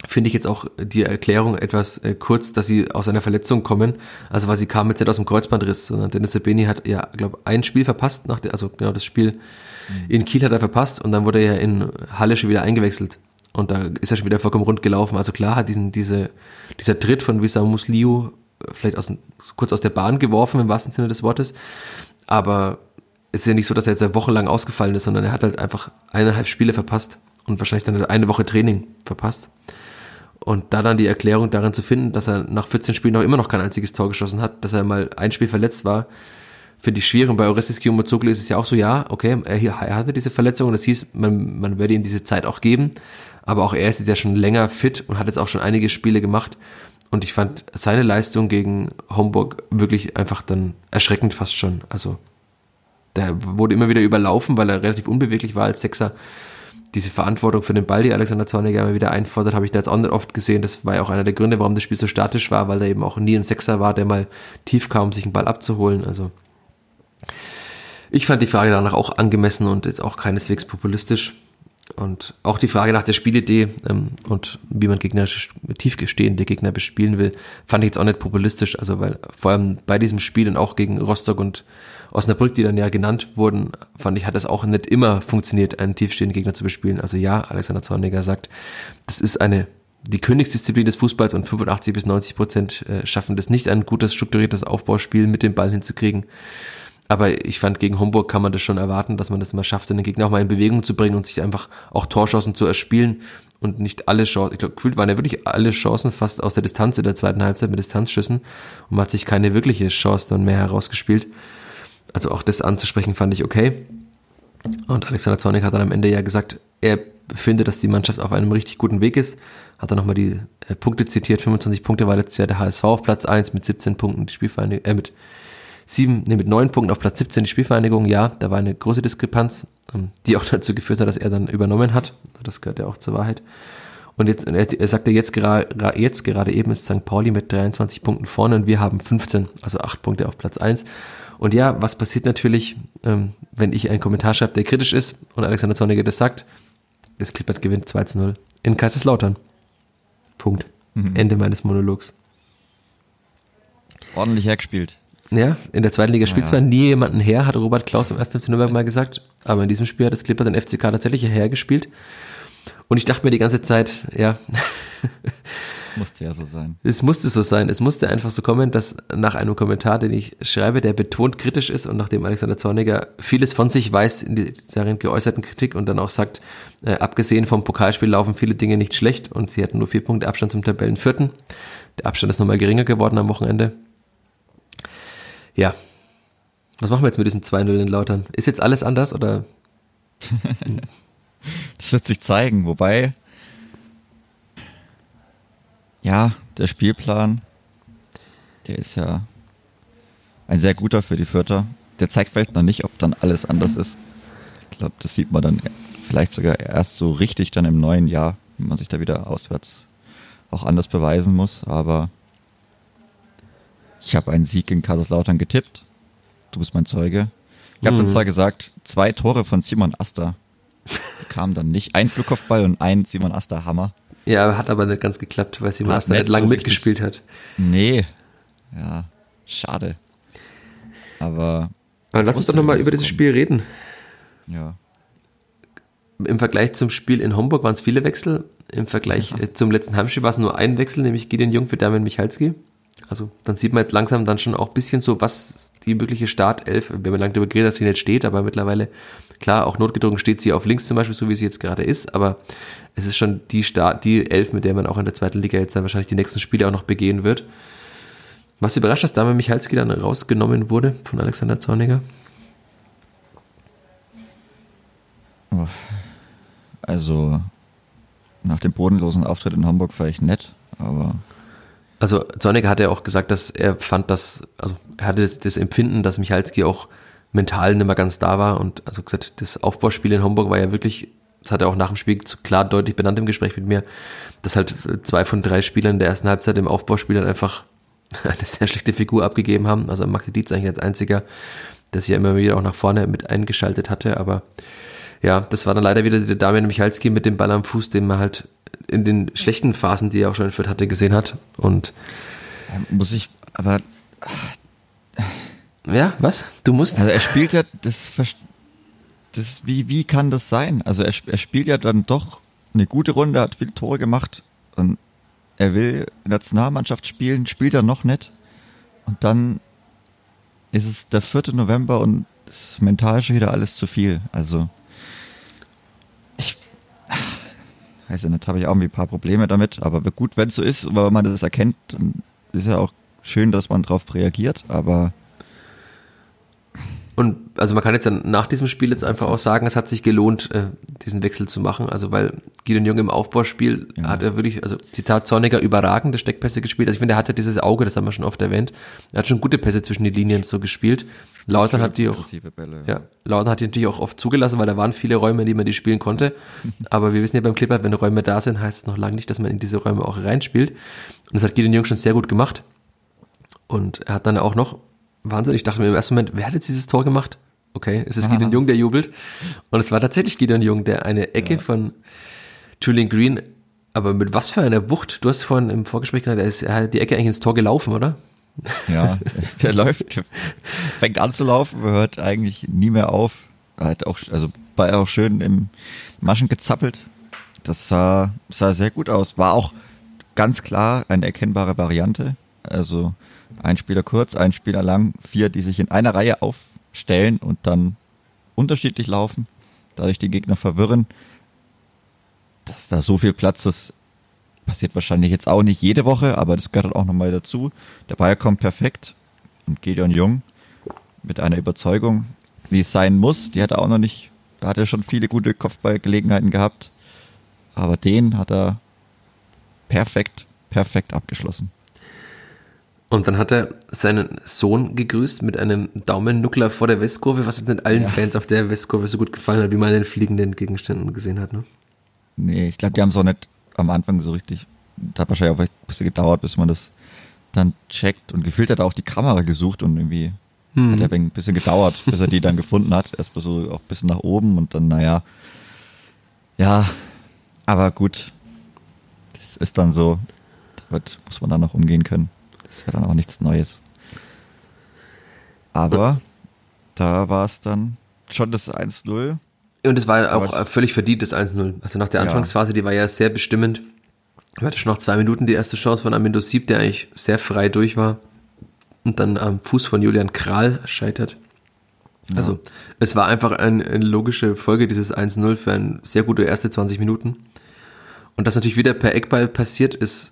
[SPEAKER 2] finde ich jetzt auch die Erklärung etwas äh, kurz, dass sie aus einer Verletzung kommen. Also weil sie kam jetzt nicht aus dem Kreuzbandriss, sondern Dennis Sabeni hat ja, glaube ein Spiel verpasst, nach der, also genau das Spiel mhm. in Kiel hat er verpasst und dann wurde er in Halle schon wieder eingewechselt. Und da ist er schon wieder vollkommen rund gelaufen. Also klar hat diesen, diese, dieser Tritt von Wissam Musliu äh, vielleicht aus, kurz aus der Bahn geworfen, im wahrsten Sinne des Wortes. Aber es ist ja nicht so, dass er jetzt wochenlang ausgefallen ist, sondern er hat halt einfach eineinhalb Spiele verpasst und wahrscheinlich dann eine Woche Training verpasst. Und da dann die Erklärung darin zu finden, dass er nach 14 Spielen noch immer noch kein einziges Tor geschossen hat, dass er mal ein Spiel verletzt war, finde ich schwierig. Und bei Orestes Kiyomazoglu ist es ja auch so, ja, okay, er, er hatte diese Verletzung und das hieß, man, man werde ihm diese Zeit auch geben. Aber auch er ist jetzt ja schon länger fit und hat jetzt auch schon einige Spiele gemacht. Und ich fand seine Leistung gegen Homburg wirklich einfach dann erschreckend fast schon. Also, der wurde immer wieder überlaufen, weil er relativ unbeweglich war als Sechser diese Verantwortung für den Ball, die Alexander Zorniger immer wieder einfordert, habe ich da jetzt auch nicht oft gesehen. Das war ja auch einer der Gründe, warum das Spiel so statisch war, weil da eben auch nie ein Sechser war, der mal tief kam, um sich einen Ball abzuholen. Also ich fand die Frage danach auch angemessen und jetzt auch keineswegs populistisch. Und auch die Frage nach der Spielidee ähm, und wie man Gegner, tiefgestehende Gegner bespielen will, fand ich jetzt auch nicht populistisch. Also weil vor allem bei diesem Spiel und auch gegen Rostock und Osnabrück, die dann ja genannt wurden, fand ich, hat es auch nicht immer funktioniert, einen tiefstehenden Gegner zu bespielen. Also ja, Alexander Zorniger sagt, das ist eine die Königsdisziplin des Fußballs und 85 bis 90 Prozent äh, schaffen das nicht, ein gutes, strukturiertes Aufbauspiel mit dem Ball hinzukriegen. Aber ich fand, gegen Homburg kann man das schon erwarten, dass man das mal schafft, den Gegner auch mal in Bewegung zu bringen und sich einfach auch Torschancen zu erspielen und nicht alle Chancen, ich glaube, gefühlt waren ja wirklich alle Chancen fast aus der Distanz in der zweiten Halbzeit mit Distanzschüssen und man hat sich keine wirkliche Chance dann mehr herausgespielt. Also auch das anzusprechen fand ich okay. Und Alexander Zornig hat dann am Ende ja gesagt, er findet, dass die Mannschaft auf einem richtig guten Weg ist. Hat dann nochmal die äh, Punkte zitiert. 25 Punkte war letztes Jahr der HSV auf Platz 1 mit 17 Punkten, die Spielvereinigung, äh, mit sieben, nee, mit neun Punkten auf Platz 17 die Spielvereinigung. Ja, da war eine große Diskrepanz, ähm, die auch dazu geführt hat, dass er dann übernommen hat. Das gehört ja auch zur Wahrheit. Und jetzt, er, er sagte jetzt gerade, jetzt gerade eben ist St. Pauli mit 23 Punkten vorne und wir haben 15, also acht Punkte auf Platz 1. Und ja, was passiert natürlich, ähm, wenn ich einen Kommentar schreibe, der kritisch ist und Alexander Zorniger das sagt? Das Klippert gewinnt 2 zu 0 in Kaiserslautern. Punkt. Mhm. Ende meines Monologs.
[SPEAKER 3] Ordentlich hergespielt.
[SPEAKER 2] Ja, in der zweiten Liga spielt zwar nie jemanden her, hat Robert Klaus im ersten FC Nürnberg mal gesagt, aber in diesem Spiel hat das Clipper den FCK tatsächlich hergespielt. Und ich dachte mir die ganze Zeit, ja.
[SPEAKER 3] musste ja so sein.
[SPEAKER 2] Es musste so sein. Es musste einfach so kommen, dass nach einem Kommentar, den ich schreibe, der betont kritisch ist und nachdem Alexander Zorniger vieles von sich weiß in die darin geäußerten Kritik und dann auch sagt, äh, abgesehen vom Pokalspiel laufen viele Dinge nicht schlecht und sie hatten nur vier Punkte Abstand zum Tabellenvierten. Der Abstand ist nochmal geringer geworden am Wochenende. Ja. Was machen wir jetzt mit diesem 2-0 in Lautern? Ist jetzt alles anders oder?
[SPEAKER 3] das wird sich zeigen, wobei, ja, der Spielplan, der ist ja ein sehr guter für die Vierter. Der zeigt vielleicht noch nicht, ob dann alles anders ist. Ich glaube, das sieht man dann vielleicht sogar erst so richtig dann im neuen Jahr, wenn man sich da wieder auswärts auch anders beweisen muss. Aber ich habe einen Sieg in Kaiserslautern getippt. Du bist mein Zeuge. Ich habe mhm. dann zwar gesagt, zwei Tore von Simon Aster. Die kamen dann nicht. Ein Flugkopfball und ein Simon Aster Hammer.
[SPEAKER 2] Ja, hat aber nicht ganz geklappt, weil Simon Aster nicht lang so mitgespielt hat.
[SPEAKER 3] Nee. Ja, schade. Aber.
[SPEAKER 2] Aber lass uns doch nochmal über dieses Spiel reden.
[SPEAKER 3] Ja.
[SPEAKER 2] Im Vergleich zum Spiel in Homburg waren es viele Wechsel. Im Vergleich ja. zum letzten Heimspiel war es nur ein Wechsel, nämlich Gideon Jung für Damian Michalski. Also dann sieht man jetzt langsam dann schon auch ein bisschen so, was die mögliche Startelf, wir haben lange darüber geredet, dass sie nicht steht, aber mittlerweile, klar, auch notgedrungen steht sie auf links zum Beispiel, so wie sie jetzt gerade ist, aber es ist schon die Start, die Elf, mit der man auch in der zweiten Liga jetzt dann wahrscheinlich die nächsten Spiele auch noch begehen wird. Was überrascht, dass Dame Michalski dann rausgenommen wurde von Alexander Zorniger?
[SPEAKER 3] Also, nach dem bodenlosen Auftritt in Hamburg war ich nett, aber
[SPEAKER 2] also Zorniger hat ja auch gesagt, dass er fand, dass, also er hatte das, das Empfinden, dass Michalski auch mental nicht mehr ganz da war und also gesagt, das Aufbauspiel in Homburg war ja wirklich, das hat er auch nach dem Spiel klar deutlich benannt im Gespräch mit mir, dass halt zwei von drei Spielern der ersten Halbzeit im Aufbauspiel dann einfach eine sehr schlechte Figur abgegeben haben. Also Maxi Dietz eigentlich als einziger, der sich ja immer wieder auch nach vorne mit eingeschaltet hatte, aber ja, das war dann leider wieder der Damian Michalski mit dem Ball am Fuß, den man halt in den schlechten Phasen, die er auch schon in Fürth hatte, gesehen hat. Und
[SPEAKER 3] muss ich, aber
[SPEAKER 2] ja, was? Du musst.
[SPEAKER 3] Also er spielt ja das, das wie wie kann das sein? Also er, er spielt ja dann doch eine gute Runde, hat viele Tore gemacht und er will Nationalmannschaft spielen, spielt er noch nicht und dann ist es der 4. November und es ist mental schon wieder alles zu viel. Also weiß ich nicht, habe ich auch ein paar Probleme damit, aber gut, wenn es so ist, weil man das erkennt, dann ist ja auch schön, dass man darauf reagiert, aber
[SPEAKER 2] und also man kann jetzt dann nach diesem Spiel jetzt einfach auch sagen, es hat sich gelohnt, äh, diesen Wechsel zu machen. Also weil Gideon Jung im Aufbauspiel ja. hat er wirklich, also Zitat Zorniger, überragende Steckpässe gespielt. Also ich finde, er hatte dieses Auge, das haben wir schon oft erwähnt. Er hat schon gute Pässe zwischen die Linien so gespielt. Lautern hat die auch, Bälle, ja. ja, Lautern hat die natürlich auch oft zugelassen, weil da waren viele Räume, in die man die spielen konnte. Aber wir wissen ja beim Clipper, wenn Räume da sind, heißt es noch lange nicht, dass man in diese Räume auch reinspielt. Und das hat Gideon Jung schon sehr gut gemacht. Und er hat dann auch noch Wahnsinn. Ich dachte mir im ersten Moment, wer hat jetzt dieses Tor gemacht? Okay, es ist. Gideon Jung, der jubelt. Und es war tatsächlich Gideon Jung, der eine Ecke ja. von Julian Green, aber mit was für einer Wucht? Du hast vorhin im Vorgespräch gesagt, er, ist, er hat die Ecke eigentlich ins Tor gelaufen, oder?
[SPEAKER 3] Ja, der läuft, fängt an zu laufen, hört eigentlich nie mehr auf. Er hat auch, also war er auch schön im Maschen gezappelt. Das sah, sah sehr gut aus. War auch ganz klar eine erkennbare Variante. Also ein Spieler kurz, ein Spieler lang, vier, die sich in einer Reihe aufstellen und dann unterschiedlich laufen, dadurch die Gegner verwirren. Dass da so viel Platz ist, passiert wahrscheinlich jetzt auch nicht jede Woche, aber das gehört auch nochmal dazu. Der Ball kommt perfekt und Gideon Jung mit einer Überzeugung, wie es sein muss. Die hat er auch noch nicht, er hat ja schon viele gute Kopfballgelegenheiten gehabt, aber den hat er perfekt, perfekt abgeschlossen.
[SPEAKER 2] Und dann hat er seinen Sohn gegrüßt mit einem Daumennuckler vor der Westkurve, was jetzt nicht allen ja. Fans auf der Westkurve so gut gefallen hat, wie man in den fliegenden Gegenständen gesehen hat. Ne?
[SPEAKER 3] Nee, ich glaube, die haben es auch nicht am Anfang so richtig. Das hat wahrscheinlich auch ein bisschen gedauert, bis man das dann checkt. Und gefühlt hat er auch die Kamera gesucht und irgendwie hm. hat er ein bisschen gedauert, bis er die dann gefunden hat. Erstmal so auch ein bisschen nach oben und dann, naja. Ja, aber gut. Das ist dann so. Damit muss man dann noch umgehen können. Das ist ja dann auch nichts Neues. Aber da war es dann schon das 1-0.
[SPEAKER 2] Und es war auch Aber völlig verdient, das 1-0. Also nach der Anfangsphase, die war ja sehr bestimmend. Wir hatten schon noch zwei Minuten die erste Chance von Amindo Sieb, der eigentlich sehr frei durch war. Und dann am Fuß von Julian Kral scheitert. Ja. Also es war einfach ein, eine logische Folge dieses 1-0 für ein sehr gute erste 20 Minuten. Und das natürlich wieder per Eckball passiert, ist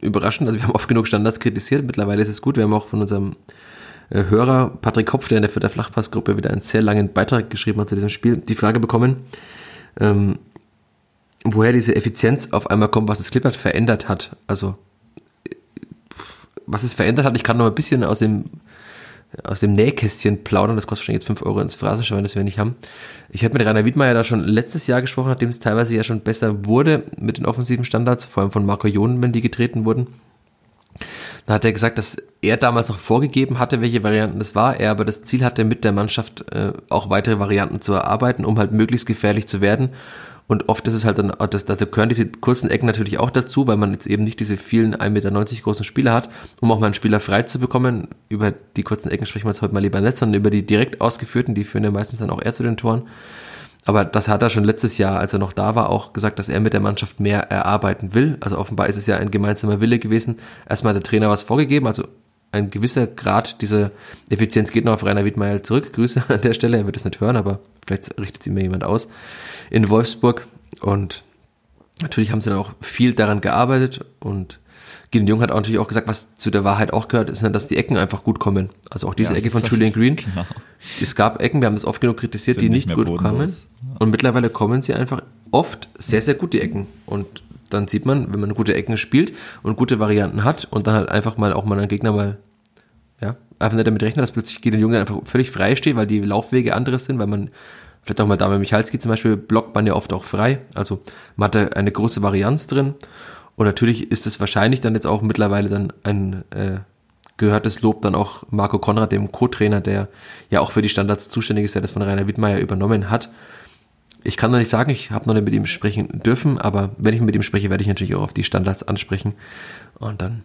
[SPEAKER 2] überraschend. Also wir haben oft genug Standards kritisiert. Mittlerweile ist es gut. Wir haben auch von unserem äh, Hörer Patrick Kopf, der in der Vierter Flachpassgruppe wieder einen sehr langen Beitrag geschrieben hat zu diesem Spiel, die Frage bekommen, ähm, woher diese Effizienz auf einmal kommt, was das Clippert verändert hat. Also was es verändert hat, ich kann noch ein bisschen aus dem aus dem Nähkästchen plaudern. Das kostet wahrscheinlich jetzt 5 Euro ins Phrasenschwein, das wir nicht haben. Ich hatte mit Rainer Wiedmeier da schon letztes Jahr gesprochen, nachdem es teilweise ja schon besser wurde mit den offensiven Standards, vor allem von Marco Jonen, wenn die getreten wurden. Da hat er gesagt, dass er damals noch vorgegeben hatte, welche Varianten das war, er aber das Ziel hatte, mit der Mannschaft äh, auch weitere Varianten zu erarbeiten, um halt möglichst gefährlich zu werden und oft ist es halt dann, das, dazu gehören diese kurzen Ecken natürlich auch dazu, weil man jetzt eben nicht diese vielen 1,90 Meter großen Spieler hat, um auch mal einen Spieler frei zu bekommen. Über die kurzen Ecken sprechen wir jetzt heute mal lieber nicht, sondern über die direkt ausgeführten, die führen ja meistens dann auch eher zu den Toren. Aber das hat er schon letztes Jahr, als er noch da war, auch gesagt, dass er mit der Mannschaft mehr erarbeiten will. Also offenbar ist es ja ein gemeinsamer Wille gewesen. Erstmal hat der Trainer was vorgegeben, also ein gewisser Grad dieser Effizienz geht noch auf Rainer Wiedmeier zurück. Grüße an der Stelle, er wird es nicht hören, aber vielleicht richtet sie mir jemand aus in Wolfsburg. Und natürlich haben sie dann auch viel daran gearbeitet und Gideon Jung hat auch natürlich auch gesagt, was zu der Wahrheit auch gehört, ist, dass die Ecken einfach gut kommen. Also auch diese ja, Ecke von Julian Green. Genau. Es gab Ecken, wir haben das oft genug kritisiert, die nicht, nicht gut kommen. Und mittlerweile kommen sie einfach oft sehr, sehr gut, die Ecken. Und dann sieht man, wenn man gute Ecken spielt und gute Varianten hat und dann halt einfach mal auch mal einen Gegner mal, ja, einfach nicht damit rechnet, dass plötzlich Gideon Jung dann einfach völlig frei steht, weil die Laufwege anderes sind, weil man vielleicht auch mal Dame Michalski zum Beispiel, blockt man ja oft auch frei. Also man hat eine große Varianz drin. Und natürlich ist es wahrscheinlich dann jetzt auch mittlerweile dann ein äh, gehörtes Lob dann auch Marco Konrad, dem Co-Trainer, der ja auch für die Standards zuständig ist, der das von Rainer Wittmeier übernommen hat. Ich kann noch nicht sagen, ich habe noch nicht mit ihm sprechen dürfen, aber wenn ich mit ihm spreche, werde ich natürlich auch auf die Standards ansprechen. Und dann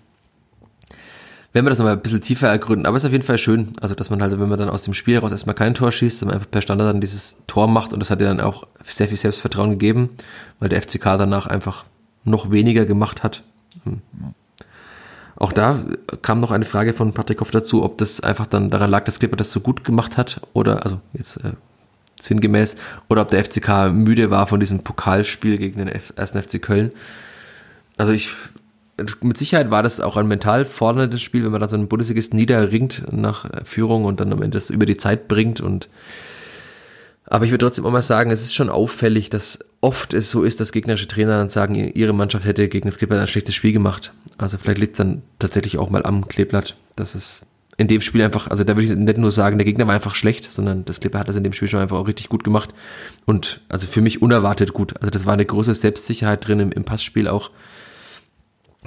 [SPEAKER 2] werden wir das nochmal ein bisschen tiefer ergründen. Aber es ist auf jeden Fall schön, also dass man halt, wenn man dann aus dem Spiel heraus erstmal kein Tor schießt, sondern einfach per Standard dann dieses Tor macht und das hat ja dann auch sehr viel Selbstvertrauen gegeben, weil der FCK danach einfach noch weniger gemacht hat. Ähm, auch da kam noch eine Frage von Patrick Hoff dazu, ob das einfach dann daran lag, dass Clipper das so gut gemacht hat oder, also jetzt äh, sinngemäß, oder ob der FCK müde war von diesem Pokalspiel gegen den F ersten FC Köln. Also ich mit Sicherheit war das auch ein mental forderndes Spiel, wenn man da so einen Bundesligist niederringt nach Führung und dann am Ende das über die Zeit bringt und aber ich würde trotzdem auch mal sagen, es ist schon auffällig, dass oft es so ist, dass gegnerische Trainer dann sagen, ihre Mannschaft hätte gegen das Kleeblatt ein schlechtes Spiel gemacht. Also vielleicht liegt es dann tatsächlich auch mal am Kleeblatt, dass es in dem Spiel einfach, also da würde ich nicht nur sagen, der Gegner war einfach schlecht, sondern das Kleeblatt hat das in dem Spiel schon einfach auch richtig gut gemacht und also für mich unerwartet gut. Also das war eine große Selbstsicherheit drin im, im Passspiel auch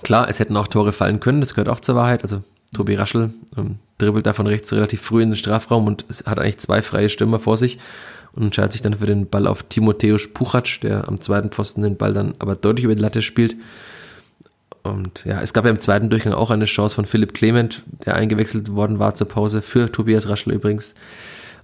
[SPEAKER 2] Klar, es hätten auch Tore fallen können, das gehört auch zur Wahrheit. Also Tobi Raschel ähm, dribbelt da von rechts relativ früh in den Strafraum und hat eigentlich zwei freie Stürmer vor sich und entscheidet sich dann für den Ball auf Timotheus Puchac, der am zweiten Pfosten den Ball dann aber deutlich über die Latte spielt. Und ja, es gab ja im zweiten Durchgang auch eine Chance von Philipp Clement, der eingewechselt worden war zur Pause, für Tobias Raschel übrigens.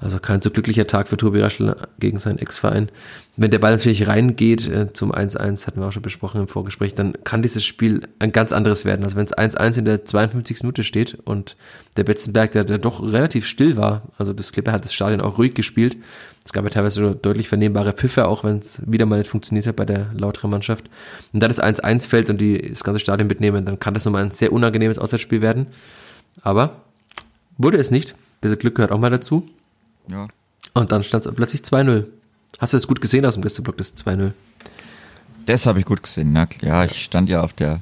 [SPEAKER 2] Also kein so glücklicher Tag für Tobi Raschel gegen seinen Ex-Verein. Wenn der Ball natürlich reingeht äh, zum 1-1, hatten wir auch schon besprochen im Vorgespräch, dann kann dieses Spiel ein ganz anderes werden. Also wenn es 1-1 in der 52. Minute steht und der Betzenberg, der, der doch relativ still war, also das Clipper hat das Stadion auch ruhig gespielt. Es gab ja teilweise deutlich vernehmbare Pfiffe, auch wenn es wieder mal nicht funktioniert hat bei der lauteren Mannschaft. Und dann das 1-1 fällt und die das ganze Stadion mitnehmen, dann kann das nochmal ein sehr unangenehmes Auswärtsspiel werden. Aber wurde es nicht. Bisschen Glück gehört auch mal dazu.
[SPEAKER 3] Ja.
[SPEAKER 2] Und dann stand es plötzlich 2-0. Hast du das gut gesehen aus dem Gästeblock, das 2-0?
[SPEAKER 3] Das habe ich gut gesehen. Na, ja, ich stand ja auf der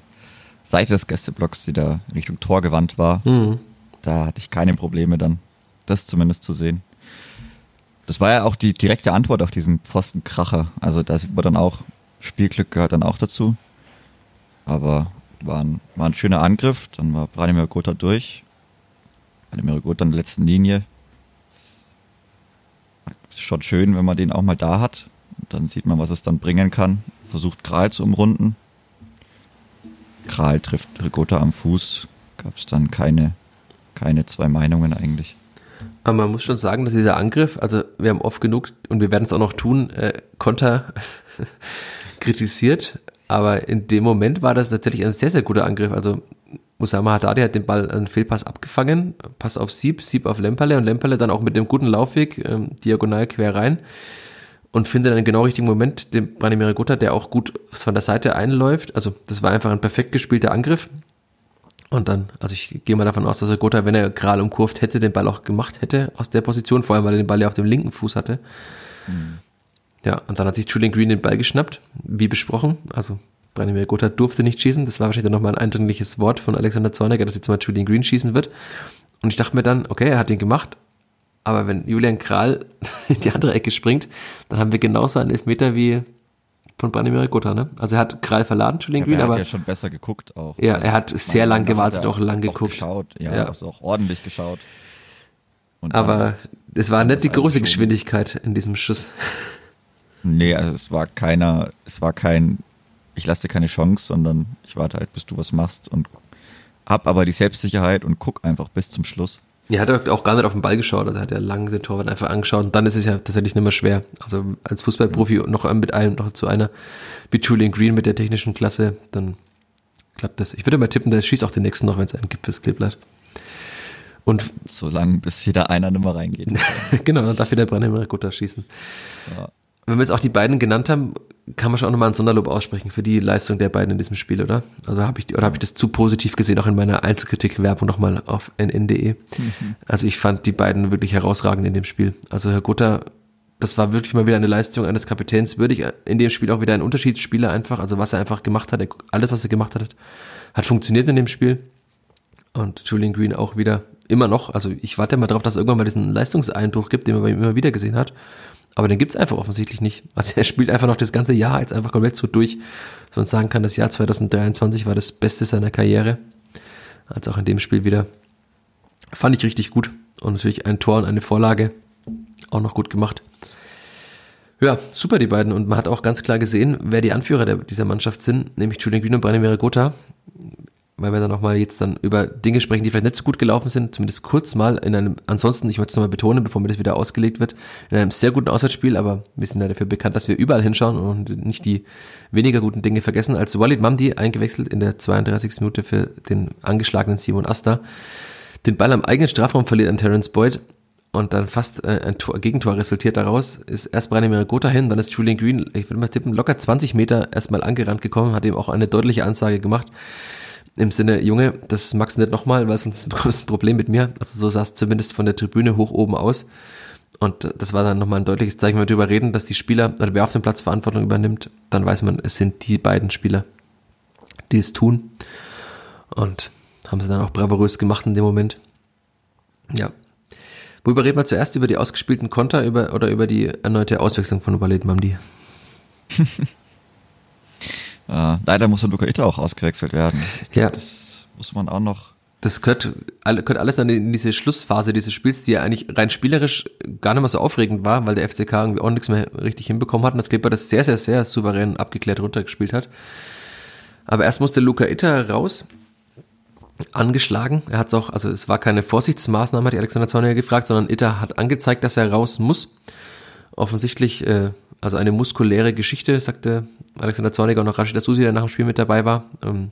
[SPEAKER 3] Seite des Gästeblocks, die da Richtung Tor gewandt war.
[SPEAKER 2] Mhm.
[SPEAKER 3] Da hatte ich keine Probleme dann, das zumindest zu sehen. Das war ja auch die direkte Antwort auf diesen Pfostenkracher. Also da sieht man dann auch, Spielglück gehört dann auch dazu. Aber war ein, war ein schöner Angriff. Dann war Branimir Gotha durch. Branimir Gotha in der letzten Linie. Schon schön, wenn man den auch mal da hat. Dann sieht man, was es dann bringen kann. Versucht Kral zu umrunden. Kral trifft Rigotta am Fuß. Gab es dann keine, keine zwei Meinungen eigentlich.
[SPEAKER 2] Aber man muss schon sagen, dass dieser Angriff, also wir haben oft genug, und wir werden es auch noch tun, äh, Konter kritisiert, aber in dem Moment war das tatsächlich ein sehr, sehr guter Angriff. Also Usama Haddadi hat den Ball einen Fehlpass abgefangen, Pass auf Sieb, Sieb auf Lemperle und Lemperle dann auch mit dem guten Laufweg ähm, diagonal quer rein und findet dann genau richtigen Moment den Branimir Gutta, der auch gut von der Seite einläuft. Also das war einfach ein perfekt gespielter Angriff. Und dann, also ich gehe mal davon aus, dass er Gotha, wenn er Kral umkurvt hätte, den Ball auch gemacht hätte aus der Position, vor allem weil er den Ball ja auf dem linken Fuß hatte.
[SPEAKER 3] Mhm.
[SPEAKER 2] Ja, und dann hat sich Julian Green den Ball geschnappt, wie besprochen. Also Branimir Gotha durfte nicht schießen. Das war wahrscheinlich dann nochmal ein eindringliches Wort von Alexander Zornecker, dass jetzt mal Julian Green schießen wird. Und ich dachte mir dann, okay, er hat den gemacht. Aber wenn Julian Kral in die andere Ecke springt, dann haben wir genauso einen Elfmeter wie von Branimir Gotha, ne? Also er hat Kral verladen, Julian
[SPEAKER 3] Ja,
[SPEAKER 2] Green,
[SPEAKER 3] er hat
[SPEAKER 2] aber
[SPEAKER 3] ja schon besser geguckt auch.
[SPEAKER 2] Ja,
[SPEAKER 3] Also,
[SPEAKER 2] er hat sehr lang gewartet, auch lang geguckt.
[SPEAKER 3] geschaut, ja,
[SPEAKER 2] Ja.
[SPEAKER 3] also auch ordentlich geschaut. Und
[SPEAKER 2] aber es war nicht die große. Geschwindigkeit in diesem Schuss.
[SPEAKER 3] Nee, also es war keiner, es war kein, ich lasse dir keine Chance, sondern ich warte halt, bis du was machst und hab aber die Selbstsicherheit und guck einfach bis zum Schluss.
[SPEAKER 2] Er hat auch gar nicht auf den Ball geschaut, also hat er lang den Torwart einfach angeschaut und dann ist es ja tatsächlich nicht mehr schwer. Also als Fußballprofi noch mit einem, noch zu einer wie Julian Green mit der technischen Klasse, dann klappt das. Ich würde mal tippen, der schießt auch den nächsten noch, wenn es einen gibt fürs Kleeblatt. Und
[SPEAKER 3] Solange bis wieder einer nimmer reingeht.
[SPEAKER 2] genau, dann darf wieder Branimir Gutta schießen.
[SPEAKER 3] Ja.
[SPEAKER 2] Wenn wir jetzt auch die beiden genannt haben, kann man schon auch nochmal ein Sonderlob aussprechen für die Leistung der beiden in diesem Spiel, oder? Also habe ich, oder habe ich das zu positiv gesehen, auch in meiner Einzelkritik-Werbung nochmal auf nn.de. Also ich fand die beiden wirklich herausragend in dem Spiel. Also Herr Gutta, das war wirklich mal wieder eine Leistung eines Kapitäns, würdig. In dem Spiel auch wieder ein Unterschiedsspieler einfach, also was er einfach gemacht hat, alles, was er gemacht hat, hat funktioniert in dem Spiel. Und Julian Green auch wieder immer noch. Also ich warte mal drauf, dass es irgendwann mal diesen Leistungseinbruch gibt, den man bei ihm immer wieder gesehen hat. Aber den gibt's einfach offensichtlich nicht. Also er spielt einfach noch das ganze Jahr jetzt einfach komplett so durch, dass man sagen kann, das Jahr 2023 war das Beste seiner Karriere. Also auch in dem Spiel wieder. Fand ich richtig gut. Und natürlich ein Tor und eine Vorlage auch noch gut gemacht. Ja, super die beiden. Und man hat auch ganz klar gesehen, wer die Anführer der, dieser Mannschaft sind, nämlich Julian Green und Branimir Gotha weil wir dann nochmal jetzt dann über Dinge sprechen, die vielleicht nicht so gut gelaufen sind, zumindest kurz mal in einem, ansonsten, ich möchte es nochmal betonen, bevor mir das wieder ausgelegt wird, in einem sehr guten Auswärtsspiel, aber wir sind ja dafür bekannt, dass wir überall hinschauen und nicht die weniger guten Dinge vergessen, als Walid Mamdi eingewechselt in der 32. Minute für den angeschlagenen Simon Asta, den Ball am eigenen Strafraum verliert an Terence Boyd und dann fast äh, ein Tor, Gegentor resultiert daraus, ist erst Branimir Gotha hin, dann ist Julian Green, ich würde mal tippen, locker 20 Meter erstmal angerannt gekommen, hat ihm auch eine deutliche Ansage gemacht, im Sinne, Junge, das magst du nicht nochmal, weil sonst bekommst du ein Problem mit mir. Also so sah es zumindest von der Tribüne hoch oben aus. Und das war dann nochmal ein deutliches Zeichen, wenn wir darüber reden, dass die Spieler, oder wer auf dem Platz Verantwortung übernimmt, dann weiß man, es sind die beiden Spieler, die es tun. Und haben sie dann auch bravourös gemacht in dem Moment. Ja. Worüber reden wir zuerst? Über die ausgespielten Konter über, oder über die erneute Auswechslung von Walid Mamdi?
[SPEAKER 3] Äh, leider muss der Luca Itter auch ausgewechselt werden. Glaub,
[SPEAKER 2] Ja.
[SPEAKER 3] Das muss man auch noch.
[SPEAKER 2] das gehört, gehört alles dann in diese Schlussphase dieses Spiels, die ja eigentlich rein spielerisch gar nicht mehr so aufregend war, weil der FCK irgendwie auch nichts mehr richtig hinbekommen hat und das Clipper das sehr, sehr, sehr souverän abgeklärt runtergespielt hat. Aber erst musste Luca Itter raus angeschlagen. Er hat es auch, also es war keine Vorsichtsmaßnahme, hat die Alexander Zorniger gefragt, sondern Itter hat angezeigt, dass er raus muss. Offensichtlich, äh, also eine muskuläre Geschichte, sagte Alexander Zorniger und auch Rashida Susi, der nach dem Spiel mit dabei war. Ähm,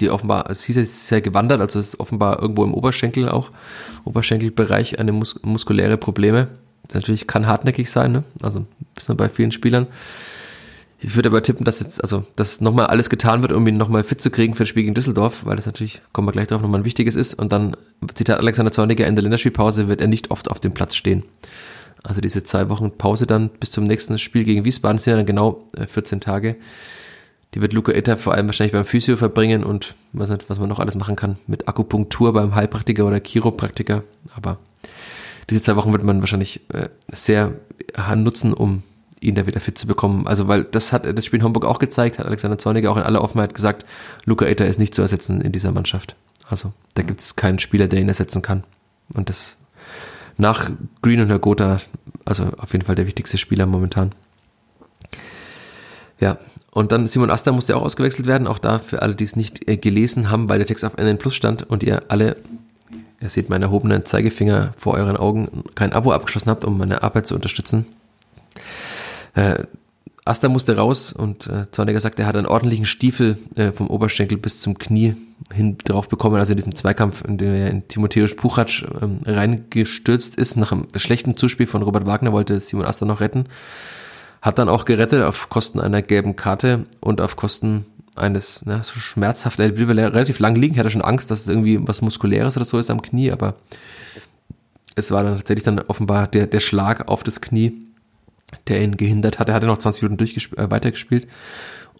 [SPEAKER 2] die offenbar, es hieß, es ist sehr gewandert, also es ist offenbar irgendwo im Oberschenkel auch, Oberschenkelbereich eine mus muskuläre Probleme. Das natürlich kann hartnäckig sein, ne? also wissen wir bei vielen Spielern. Ich würde aber tippen, dass jetzt, also, dass nochmal alles getan wird, um ihn nochmal fit zu kriegen für das Spiel gegen Düsseldorf, weil das natürlich, kommen wir gleich drauf, nochmal ein wichtiges ist. Und dann, Zitat Alexander Zorniger, in der Länderspielpause wird er nicht oft auf dem Platz stehen. Also diese zwei Wochen Pause dann bis zum nächsten Spiel gegen Wiesbaden sind ja dann genau 14 äh, Tage. Die wird Luca Etter vor allem wahrscheinlich beim Physio verbringen und was, nicht, was man noch alles machen kann mit Akupunktur beim Heilpraktiker oder Chiropraktiker. Aber diese zwei Wochen wird man wahrscheinlich äh, sehr nutzen, um ihn da wieder fit zu bekommen. Also, weil das hat das Spiel in Homburg auch gezeigt, hat Alexander Zorniger auch in aller Offenheit gesagt, Luca Etter ist nicht zu ersetzen in dieser Mannschaft. Also, da gibt es keinen Spieler, der ihn ersetzen kann. Und das nach Green und Hergotha, also auf jeden Fall der wichtigste Spieler momentan. Ja, und dann Simon Asta musste auch ausgewechselt werden, auch da für alle, die es nicht äh, gelesen haben, weil der Text auf NN Plus stand und ihr alle, ihr seht meinen erhobenen Zeigefinger vor euren Augen, kein Abo abgeschlossen habt, um meine Arbeit zu unterstützen, äh, Asta musste raus und äh, Zorniger sagt, er hat einen ordentlichen Stiefel äh, vom Oberschenkel bis zum Knie hin drauf bekommen, also in diesem Zweikampf, in dem er in Timotheus Puchatsch ähm, reingestürzt ist. Nach einem schlechten Zuspiel von Robert Wagner wollte Simon Asta noch retten. Hat dann auch gerettet auf Kosten einer gelben Karte und auf Kosten eines na, so schmerzhaft, er blieb relativ lang liegen, hatte schon Angst, dass es irgendwie was Muskuläres oder so ist am Knie, aber es war dann tatsächlich dann offenbar der, der Schlag auf das Knie der ihn gehindert hat. Er hatte noch 20 Minuten äh, weitergespielt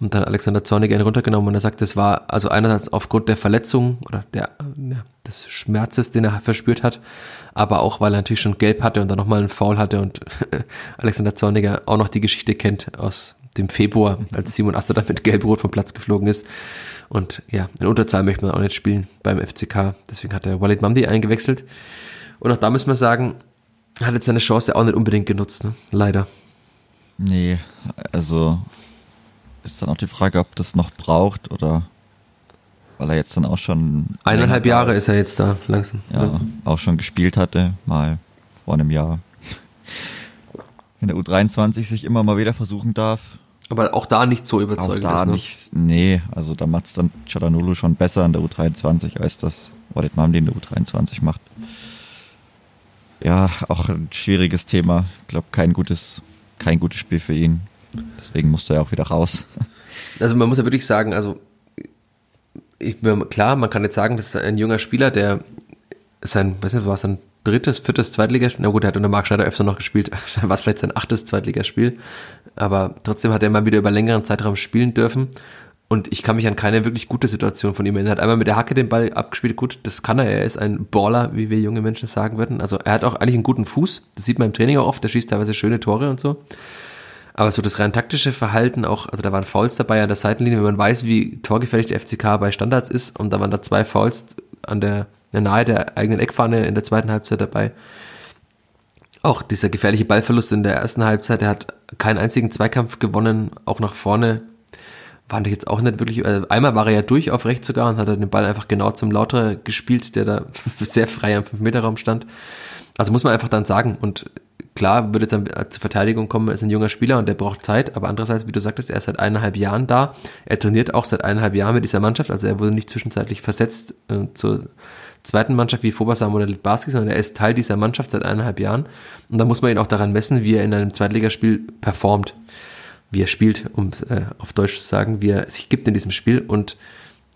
[SPEAKER 2] und dann Alexander Zorniger ihn runtergenommen und er sagt, das war also einerseits aufgrund der Verletzung oder der, ja, des Schmerzes, den er verspürt hat, aber auch, weil er natürlich schon gelb hatte und dann nochmal einen Foul hatte und Alexander Zorniger auch noch die Geschichte kennt aus dem Februar, als Simon Aster dann mit gelb-rot vom Platz geflogen ist. Und ja, in Unterzahl möchte man auch nicht spielen beim FCK. Deswegen hat er Walid Mamdi eingewechselt. Und auch da müssen wir sagen, hat jetzt seine Chance auch nicht unbedingt genutzt, ne? leider.
[SPEAKER 3] Nee, also ist dann auch die Frage, ob das noch braucht oder weil er jetzt dann auch schon.
[SPEAKER 2] Eineinhalb Jahre ist, er jetzt da langsam.
[SPEAKER 3] Ja, ja, auch schon gespielt hatte, mal vor einem Jahr. In der U23 sich immer mal wieder versuchen darf.
[SPEAKER 2] Aber auch da nicht so überzeugend
[SPEAKER 3] auch da
[SPEAKER 2] ist, ne?
[SPEAKER 3] nicht, nee, also da macht es dann Chadanulu schon besser in der U23, als das Walid Mamdi in der U23 macht ja, auch ein schwieriges Thema. Ich glaube, kein gutes, kein gutes Spiel für ihn. Deswegen musste er auch wieder raus.
[SPEAKER 2] Also man muss ja wirklich sagen, also ich, klar, man kann jetzt sagen, das ist ein junger Spieler, der sein, weiß nicht, war sein drittes, viertes Zweitligaspiel, na gut, er hat unter Marc Schneider öfter noch gespielt, war es vielleicht sein achtes Zweitligaspiel, aber trotzdem hat er mal wieder über längeren Zeitraum spielen dürfen und ich kann mich an keine wirklich gute Situation von ihm erinnern. Er hat einmal mit der Hacke den Ball abgespielt. Gut, das kann er. Er ist ein Baller, wie wir junge Menschen sagen würden. Also er hat auch eigentlich einen guten Fuß. Das sieht man im Training auch oft. Der schießt teilweise schöne Tore und so. Aber so das rein taktische Verhalten auch, also da waren Fouls dabei an der Seitenlinie, wenn man weiß, wie torgefährlich der FCK bei Standards ist und da waren da zwei Fouls an der, der nahe der eigenen Eckfahne in der zweiten Halbzeit dabei. Auch dieser gefährliche Ballverlust in der ersten Halbzeit, er hat keinen einzigen Zweikampf gewonnen, auch nach vorne ich jetzt auch nicht wirklich. Also einmal war er ja durch auf rechts sogar und hat den Ball einfach genau zum Lauter gespielt, der da sehr frei am 5-Meter-Raum stand. Also muss man einfach dann sagen. Und klar, würde jetzt dann zur Verteidigung kommen, er ist ein junger Spieler und der braucht Zeit. Aber andererseits, wie du sagtest, er ist seit eineinhalb Jahren da. Er trainiert auch seit eineinhalb Jahren mit dieser Mannschaft. Also er wurde nicht zwischenzeitlich versetzt äh, zur zweiten Mannschaft wie Fobasam oder Litbarski, sondern er ist Teil dieser Mannschaft seit eineinhalb Jahren. Und da muss man ihn auch daran messen, wie er in einem Zweitligaspiel performt wie er spielt, um äh, auf Deutsch zu sagen, wie er sich gibt in diesem Spiel. Und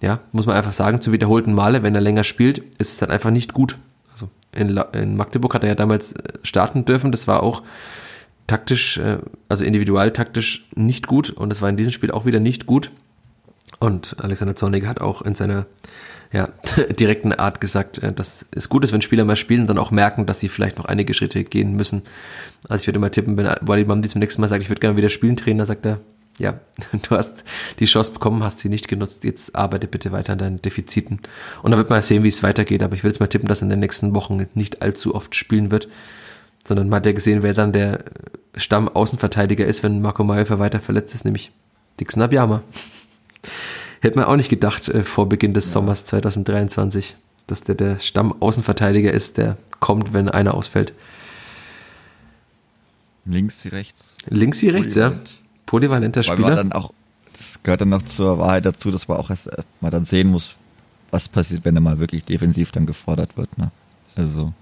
[SPEAKER 2] ja, muss man einfach sagen, zu wiederholten Male, wenn er länger spielt, ist es dann einfach nicht gut. Also in, in Magdeburg hat er ja damals äh, starten dürfen. Das war auch taktisch, äh, also individual taktisch nicht gut. Und das war in diesem Spiel auch wieder nicht gut. Und Alexander Zornig hat auch in seiner ja, direkten Art gesagt, äh, dass es gut ist, wenn Spieler mal spielen und dann auch merken, dass sie vielleicht noch einige Schritte gehen müssen. Also ich würde mal tippen, wenn Wally Mamdi zum nächsten Mal sagt, ich würde gerne wieder spielen, Trainer, sagt er, ja, du hast die Chance bekommen, hast sie nicht genutzt, jetzt arbeite bitte weiter an deinen Defiziten. Und dann wird man sehen, wie es weitergeht, aber ich will jetzt mal tippen, dass in den nächsten Wochen nicht allzu oft spielen wird, sondern man hat ja gesehen, wer dann der Stamm-Außenverteidiger ist, wenn Marco Mayhofer weiter verletzt ist, nämlich Dixon Abiyama. Hätte man auch nicht gedacht äh, vor Beginn des ja. Sommers 2023, dass der der Stamm-Außenverteidiger ist, der kommt, wenn einer ausfällt.
[SPEAKER 3] Links wie rechts.
[SPEAKER 2] Links wie rechts, Polyvalent. ja. Polyvalenter Spieler.
[SPEAKER 3] Weil man dann auch, das gehört dann noch zur Wahrheit dazu, dass man auch erst mal dann sehen muss, was passiert, wenn er mal wirklich defensiv dann gefordert wird. Ne? Also.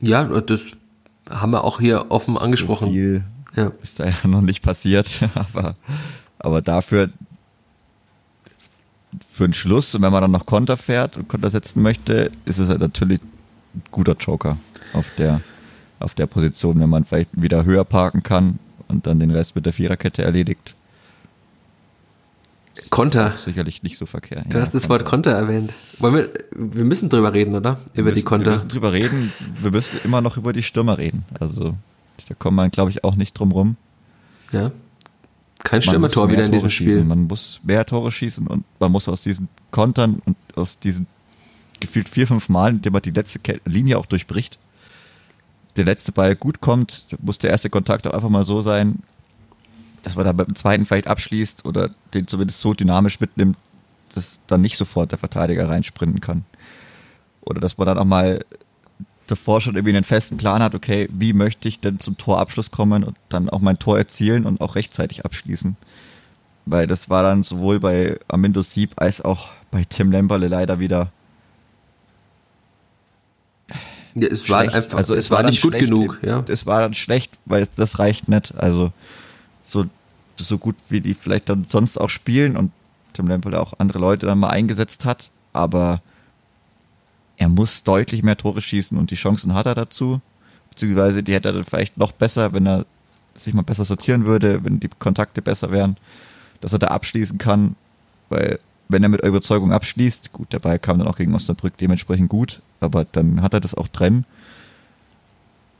[SPEAKER 2] Ja, das haben wir auch hier offen angesprochen. So
[SPEAKER 3] viel ja. ist da ja noch nicht passiert, aber, aber dafür für einen Schluss und wenn man dann noch Konter fährt und Konter setzen möchte, ist es halt natürlich ein guter Joker auf der, auf der Position, wenn man vielleicht wieder höher parken kann und dann den Rest mit der Viererkette erledigt.
[SPEAKER 2] Konter.
[SPEAKER 3] sicherlich nicht so verkehrt.
[SPEAKER 2] Du ja, hast das Konter. Wort Konter erwähnt. Wollen wir, wir müssen drüber reden, oder? Über
[SPEAKER 3] müssen,
[SPEAKER 2] die Konter.
[SPEAKER 3] Wir müssen drüber reden. Wir müssen immer noch über die Stürmer reden. Also, da kommt man, glaube ich, auch nicht drum rum.
[SPEAKER 2] Ja. Kein Stürmertor wieder in diesem
[SPEAKER 3] schießen.
[SPEAKER 2] Spiel.
[SPEAKER 3] Man muss mehr Tore schießen und man muss aus diesen Kontern und aus diesen gefühlt vier, fünf Mal, indem man die letzte Linie auch durchbricht, der letzte Ball gut kommt, muss der erste Kontakt auch einfach mal so sein, dass man da beim zweiten vielleicht abschließt oder den zumindest so dynamisch mitnimmt, dass dann nicht sofort der Verteidiger reinsprinten kann. Oder dass man dann auch mal davor schon irgendwie einen festen Plan hat, okay, wie möchte ich denn zum Torabschluss kommen und dann auch mein Tor erzielen und auch rechtzeitig abschließen. Weil das war dann sowohl bei Amindo Sieb als auch bei Tim Lemberle leider wieder
[SPEAKER 2] ja, es war einfach, also es, es war, war nicht gut schlecht, genug, ja.
[SPEAKER 3] Es war dann schlecht, weil das reicht nicht. Also so, so gut wie die vielleicht dann sonst auch spielen und Tim Lempel auch andere Leute dann mal eingesetzt hat, aber er muss deutlich mehr Tore schießen und die Chancen hat er dazu. Beziehungsweise die hätte er dann vielleicht noch besser, wenn er sich mal besser sortieren würde, wenn die Kontakte besser wären, dass er da abschließen kann, weil wenn er mit Überzeugung abschließt, gut, der Ball kam dann auch gegen Osnabrück dementsprechend gut, aber dann hat er das auch drin.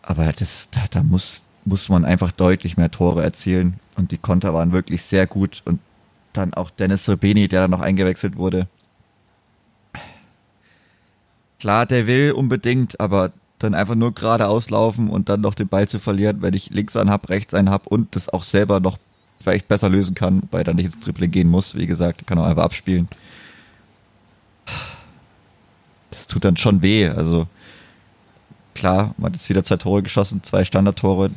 [SPEAKER 3] Aber das, da, da muss, muss man einfach deutlich mehr Tore erzielen. Und die Konter waren wirklich sehr gut. Und dann auch Dennis Sobeni, der dann noch eingewechselt wurde. Klar, der will unbedingt, aber dann einfach nur geradeaus laufen und dann noch den Ball zu verlieren, wenn ich links einen hab, rechts einen hab und das auch selber noch vielleicht besser lösen kann, weil er nicht ins Triple gehen muss. Wie gesagt, kann auch einfach abspielen. Das tut dann schon weh. Also klar, man hat jetzt wieder zwei Tore geschossen, zwei Standardtore,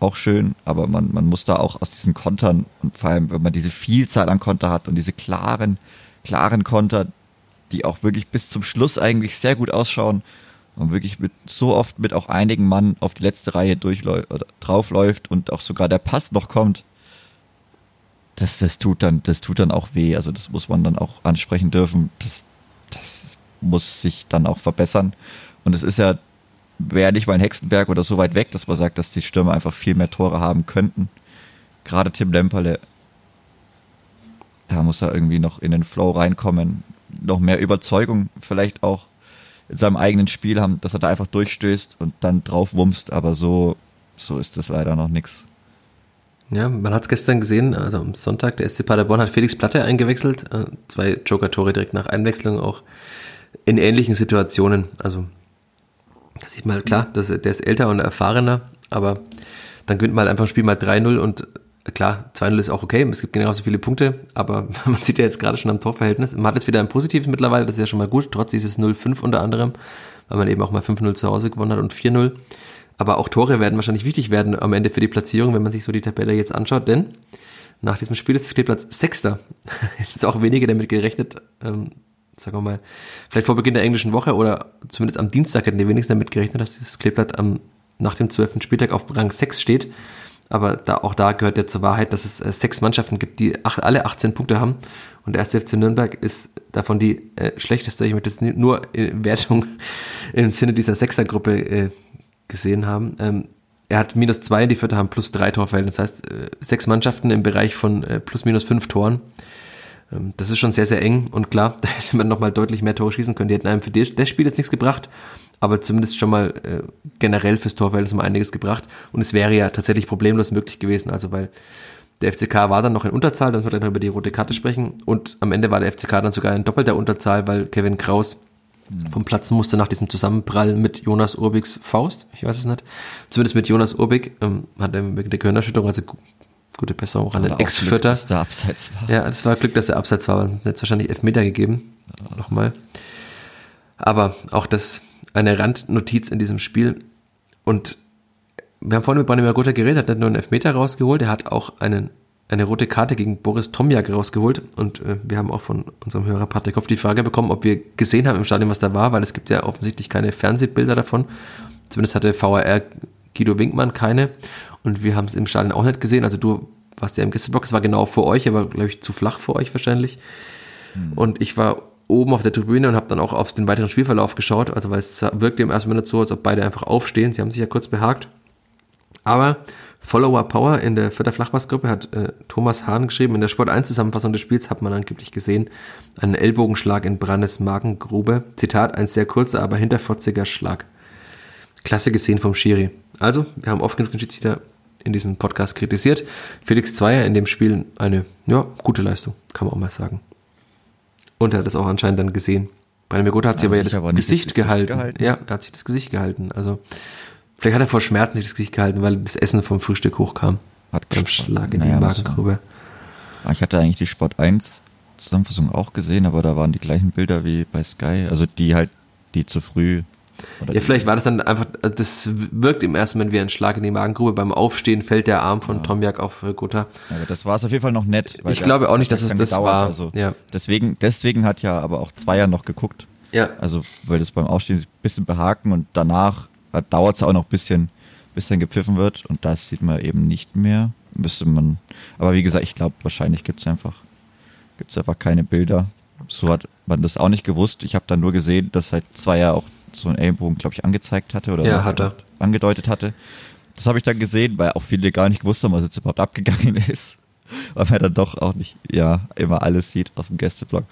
[SPEAKER 3] auch schön, aber man, man muss da auch aus diesen Kontern und vor allem, wenn man diese Vielzahl an Konter hat und diese klaren, klaren Konter, die auch wirklich bis zum Schluss eigentlich sehr gut ausschauen und wirklich mit so oft mit auch einigen Mann auf die letzte Reihe oder draufläuft und auch sogar der Pass noch kommt. Das, das tut dann, das tut dann auch weh. Also das muss man dann auch ansprechen dürfen. Das, das muss sich dann auch verbessern. Und es ist ja wäre nicht mal ein Hexenberg oder so weit weg, dass man sagt, dass die Stürmer einfach viel mehr Tore haben könnten. Gerade Tim Lemperle, da muss er irgendwie noch in den Flow reinkommen, noch mehr Überzeugung vielleicht auch in seinem eigenen Spiel haben, dass er da einfach durchstößt und dann drauf wumst, aber so, so ist das leider noch nichts.
[SPEAKER 2] Ja, man hat es gestern gesehen, also am Sonntag, der SC Paderborn hat Felix Platte eingewechselt, äh, zwei Joker-Tore direkt nach Einwechslung, auch in ähnlichen Situationen. Also das sieht mal klar, das, der ist älter und erfahrener, aber dann gewinnt man halt einfach ein Spiel mal 3-0 und klar, 2-0 ist auch okay, es gibt genauso viele Punkte, aber man sieht ja jetzt gerade schon am Torverhältnis. Man hat jetzt wieder ein positives mittlerweile, das ist ja schon mal gut, trotz dieses 0-5 unter anderem, weil man eben auch mal 5-0 zu Hause gewonnen hat und 4-0. Aber auch Tore werden wahrscheinlich wichtig werden am Ende für die Platzierung, wenn man sich so die Tabelle jetzt anschaut, denn nach diesem Spiel ist das Kleeblatt Sechster. jetzt auch wenige damit gerechnet, ähm, sagen wir mal, vielleicht vor Beginn der englischen Woche oder zumindest am Dienstag hätten die wenigsten damit gerechnet, dass dieses Kleeblatt am, nach dem 12. Spieltag auf Rang 6 steht. Aber da, auch da gehört ja zur Wahrheit, dass es äh, sechs Mannschaften gibt, die acht, alle 18 Punkte haben. Und der erste FC Nürnberg ist davon die äh, schlechteste. Ich möchte das nur in Wertung im Sinne dieser Sechsergruppe äh, gesehen haben. Ähm, er hat minus zwei, die Vierte haben plus drei Torverhältnis. Das heißt, äh, sechs Mannschaften im Bereich von äh, plus minus fünf Toren. Ähm, das ist schon sehr, sehr eng und klar, da hätte man nochmal deutlich mehr Tore schießen können. Die hätten einem für das Spiel jetzt nichts gebracht, aber zumindest schon mal äh, generell fürs Torverhältnis mal einiges gebracht. Und es wäre ja tatsächlich problemlos möglich gewesen, also weil der FCK war dann noch in Unterzahl, da müssen wir dann noch über die rote Karte sprechen. Und am Ende war der FCK dann sogar in doppelter Unterzahl, weil Kevin Kraus mhm. vom Platz musste nach diesem Zusammenprall mit Jonas Urbigs Faust. Ich weiß es nicht. Zumindest mit Jonas Urbig ähm, hat er mit der Gehirnerschütterung, also Gute Besserung an den Ex-Vierter.
[SPEAKER 3] Dass der Abseits war.
[SPEAKER 2] Ja, das war Glück, dass der Abseits war. Sonst hätte es wahrscheinlich Elfmeter gegeben. Nochmal. Aber auch das eine Randnotiz in diesem Spiel. Und wir haben vorhin mit Branimir Gotha geredet, hat nicht nur einen Elfmeter rausgeholt, er hat auch einen, eine rote Karte gegen Boris Tomjak rausgeholt. Und äh, wir haben auch von unserem Hörer Patrick Kopf die Frage bekommen, ob wir gesehen haben im Stadion, was da war, weil es gibt ja offensichtlich keine Fernsehbilder davon. Zumindest hatte VAR Guido Winkmann keine. Und wir haben es im Stadion auch nicht gesehen. Also du warst ja im Gästeblock, es war genau vor euch, aber glaube ich zu flach für euch wahrscheinlich. Und ich war oben auf der Tribüne und habe dann auch auf den weiteren Spielverlauf geschaut, also weil es wirkte im ersten Moment so, als ob beide einfach aufstehen. Sie haben sich ja kurz behagt. Aber Follower Power in der Vierter Flachpassgruppe hat äh, Thomas Hahn geschrieben, in der Sport 1 Zusammenfassung des Spiels hat man angeblich gesehen, einen Ellbogenschlag in Brandes Magengrube. Zitat, ein sehr kurzer, aber hinterfotziger Schlag. Klasse gesehen vom Schiri. Also, wir haben oft genug den Schiedsrichter in diesem Podcast kritisiert. Felix Zweier in dem Spiel eine, ja, gute Leistung, kann man auch mal sagen. Und er hat das auch anscheinend dann gesehen. Branimir Gotha hat
[SPEAKER 3] Also
[SPEAKER 2] aber ja das
[SPEAKER 3] aber das
[SPEAKER 2] Gesicht,
[SPEAKER 3] Gesicht
[SPEAKER 2] gehalten.
[SPEAKER 3] gehalten.
[SPEAKER 2] Ja, er hat sich das Gesicht gehalten. Also, vielleicht hat er vor Schmerzen sich das Gesicht gehalten, weil das Essen vom Frühstück hochkam.
[SPEAKER 3] Hat
[SPEAKER 2] Beim. Schlag in die
[SPEAKER 3] Naja, muss-
[SPEAKER 2] Magengrube.
[SPEAKER 3] Ah, Ich hatte eigentlich die Sport 1 Zusammenfassung auch gesehen, aber da waren die gleichen Bilder wie bei Sky. Also die halt, die zu früh. Oder
[SPEAKER 2] Ja, vielleicht war das dann einfach, das wirkt im ersten Moment wie ein Schlag in die Magengrube. Beim Aufstehen fällt der Arm von Tomjak auf äh, Gotha.
[SPEAKER 3] Aber das war es auf jeden Fall noch nett.
[SPEAKER 2] Ich glaube auch nicht, dass
[SPEAKER 3] ja
[SPEAKER 2] es das
[SPEAKER 3] gedauert.
[SPEAKER 2] war.
[SPEAKER 3] Also
[SPEAKER 2] Ja.
[SPEAKER 3] deswegen, deswegen hat ja aber auch Zweier noch geguckt.
[SPEAKER 2] Ja,
[SPEAKER 3] Also, weil das beim Aufstehen ein bisschen behaken und danach dauert es auch noch ein bisschen, bis dann gepfiffen wird und das sieht man eben nicht mehr. Müsste man, aber wie gesagt, ich glaube, wahrscheinlich gibt es einfach, gibt's einfach keine Bilder. So hat man das auch nicht gewusst. Ich habe dann nur gesehen, dass halt Zweier auch so einen Ellenbogen, glaube ich, angezeigt hatte oder
[SPEAKER 2] Ja, hat
[SPEAKER 3] angedeutet hatte. Das habe ich dann gesehen, weil auch viele gar nicht gewusst haben, was jetzt überhaupt abgegangen ist. Weil man dann doch auch nicht, ja, immer alles sieht aus dem Gästeblock.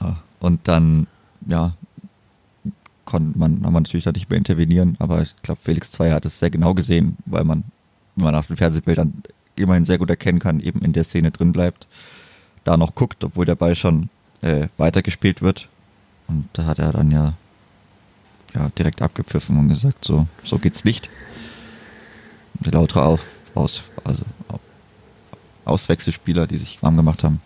[SPEAKER 3] Ja, und dann, ja, konnte man, haben wir natürlich da nicht mehr intervenieren, aber ich glaube, Felix Zweier hat es sehr genau gesehen, weil man, wenn man auf den Fernsehbildern immerhin sehr gut erkennen kann, eben in der Szene drin bleibt, da noch guckt, obwohl der Ball schon äh, weitergespielt wird. Und da hat er dann ja, ja direkt abgepfiffen und gesagt, so, so geht's nicht. Und die lautere Aus, aus, also, Au- Auswechselspieler, die sich warm gemacht haben.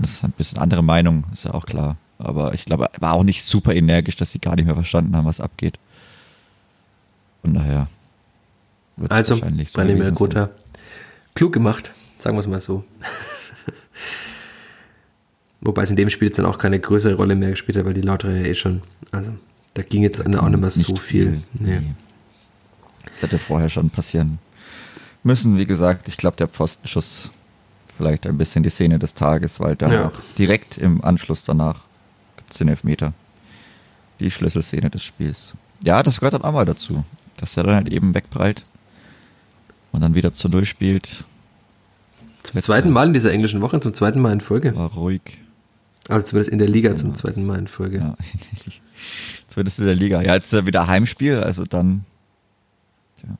[SPEAKER 3] Das ist ein bisschen andere Meinung, ist ja auch klar. Aber ich glaube, er war auch nicht super energisch, dass sie gar nicht mehr verstanden haben, was abgeht. Von daher wird
[SPEAKER 2] also,
[SPEAKER 3] wahrscheinlich so gewesen sein.
[SPEAKER 2] Gotha. Klug gemacht, sagen wir es mal so. Wobei es in dem Spiel jetzt dann auch keine größere Rolle mehr gespielt hat, weil die Lautere ja eh schon, also da ging jetzt auch nicht mehr so viel. Nee.
[SPEAKER 3] Das hätte vorher schon passieren müssen. Wie gesagt, ich glaube, der Pfostenschuss vielleicht ein bisschen die Szene des Tages, weil dann
[SPEAKER 2] Ja.
[SPEAKER 3] auch direkt im Anschluss danach gibt es den Elfmeter. Die Schlüsselszene des Spiels. Ja, das gehört dann auch mal dazu, dass er dann halt eben wegprallt und dann wieder zu Null spielt.
[SPEAKER 2] Zum zweiten Mal in dieser englischen Woche, zum zweiten Mal in Folge.
[SPEAKER 3] War ruhig.
[SPEAKER 2] Also zumindest in der Liga zum zweiten Mal in Folge.
[SPEAKER 3] Ja, zumindest in der Liga. Ja, jetzt ist ja wieder Heimspiel, also dann ja,